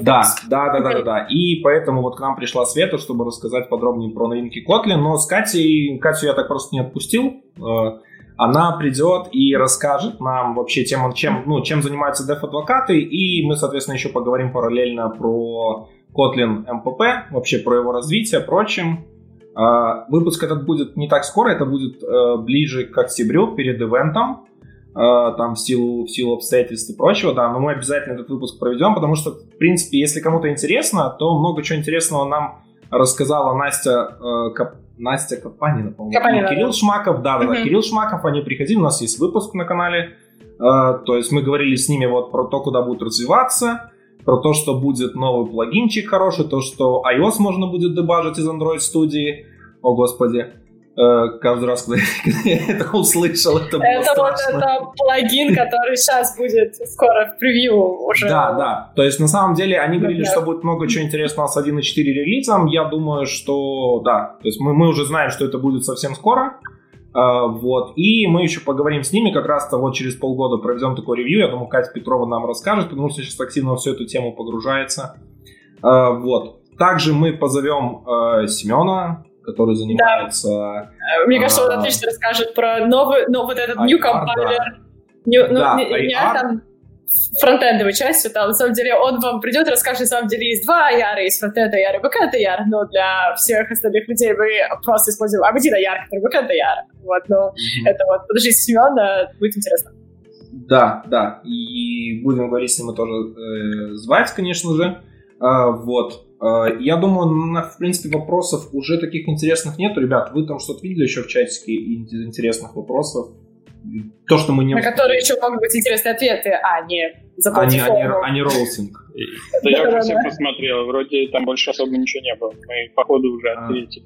Да, да, да, да, да, да. И поэтому вот к нам пришла Света, чтобы рассказать подробнее про новинки Kotlin. Но с Катей, Катю я так просто не отпустил. Э, она придет и расскажет нам вообще тем, чем, ну, чем занимаются деф-адвокаты, и мы, соответственно, еще поговорим параллельно про Kotlin MPP, вообще про его развитие, прочим. А, выпуск этот будет не так скоро, это будет э, ближе к октябрю, перед ивентом, э, там в силу, в силу обстоятельств и прочего, да, но мы обязательно этот выпуск проведем, потому что, в принципе, если кому-то интересно, то много чего интересного нам рассказала Настя э, Настя Капанина, по-моему. Капанина, Кирилл да. Шмаков, да, да, да, Кирилл Шмаков, они приходили, у нас есть выпуск на канале, э, то есть мы говорили с ними вот про то, куда будут развиваться, про то, что будет новый плагинчик хороший, то, что iOS можно будет дебажить из Android студии, о господи, Э, каждый раз, когда я это услышал, это было Это вот это плагин, который сейчас будет скоро в превью уже. Да, да. То есть, на самом деле, они говорили, что будет много чего интересного с 1.4 релизом. Я думаю, что да. То есть, мы, мы уже знаем, что это будет совсем скоро. Uh, вот, и мы еще поговорим с ними, как раз-то вот через полгода проведем такой ревью, я думаю, Катя Петрова нам расскажет, потому что сейчас активно всю эту тему погружается. Uh, вот. Также мы позовем uh, Семена, который занимается... Да. Мне кажется, он а, отлично расскажет про новый, ну, вот этот new compiler. New, ну, да, не, не там фронтендовой части, там, на самом деле, он вам придет и расскажет, на самом деле, есть два яра, есть фронтенда яра, бэкэнда яра, но для всех остальных людей мы просто используем Абадина яра, который бэкэнда яра. Вот, ну, mm-hmm. это вот, подожди, Семена, будет интересно. Да, да, и будем говорить с ним тоже э, звать, конечно же. А, вот. А, я думаю, в принципе, вопросов уже таких интересных нету. Ребят, вы там что-то видели еще в чатике интересных вопросов? То, что мы не... На которые еще могут быть интересные ответы, а не заплатить а не, а не, роутинг. Да я уже все посмотрел, вроде там больше особо ничего не было. Мы, походу, уже а. ответили.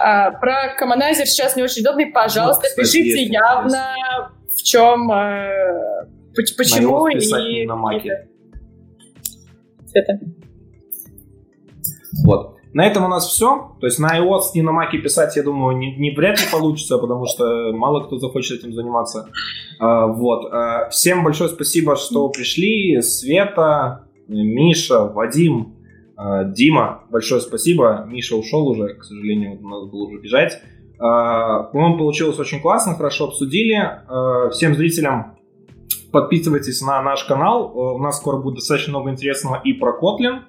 А, про коммонайзер сейчас не очень удобный. Пожалуйста, ну, пишите явно, в чем, э, почему и... на маке. Цвета. Вот. На этом у нас все. То есть на iOS и на Mac писать, я думаю, не, не вряд ли получится, потому что мало кто захочет этим заниматься. А, вот. А, всем большое спасибо, что пришли. Света, Миша, Вадим, а, Дима, большое спасибо. Миша ушел уже, к сожалению, надо было уже бежать. По-моему, получилось очень классно, хорошо обсудили. Всем зрителям подписывайтесь на наш канал. У нас скоро будет достаточно много интересного и про Kotlin.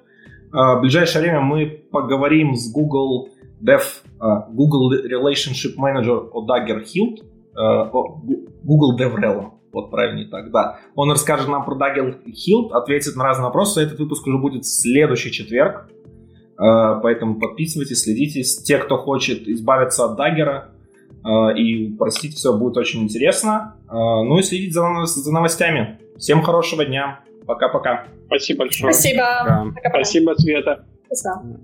А, в ближайшее время мы поговорим с Google Dev, а, Google Relationship Manager о Dagger Hilt, а, Google DevRel, вот правильнее так, да. Он расскажет нам про Dagger Hilt, ответит на разные вопросы. Этот выпуск уже будет в следующий четверг, поэтому подписывайтесь, следите. Те, кто хочет избавиться от Даггера и простить все, будет очень интересно. Ну и следить за новостями. Всем хорошего дня. Пока-пока. Спасибо большое. Спасибо. Спасибо, Света. Спасибо.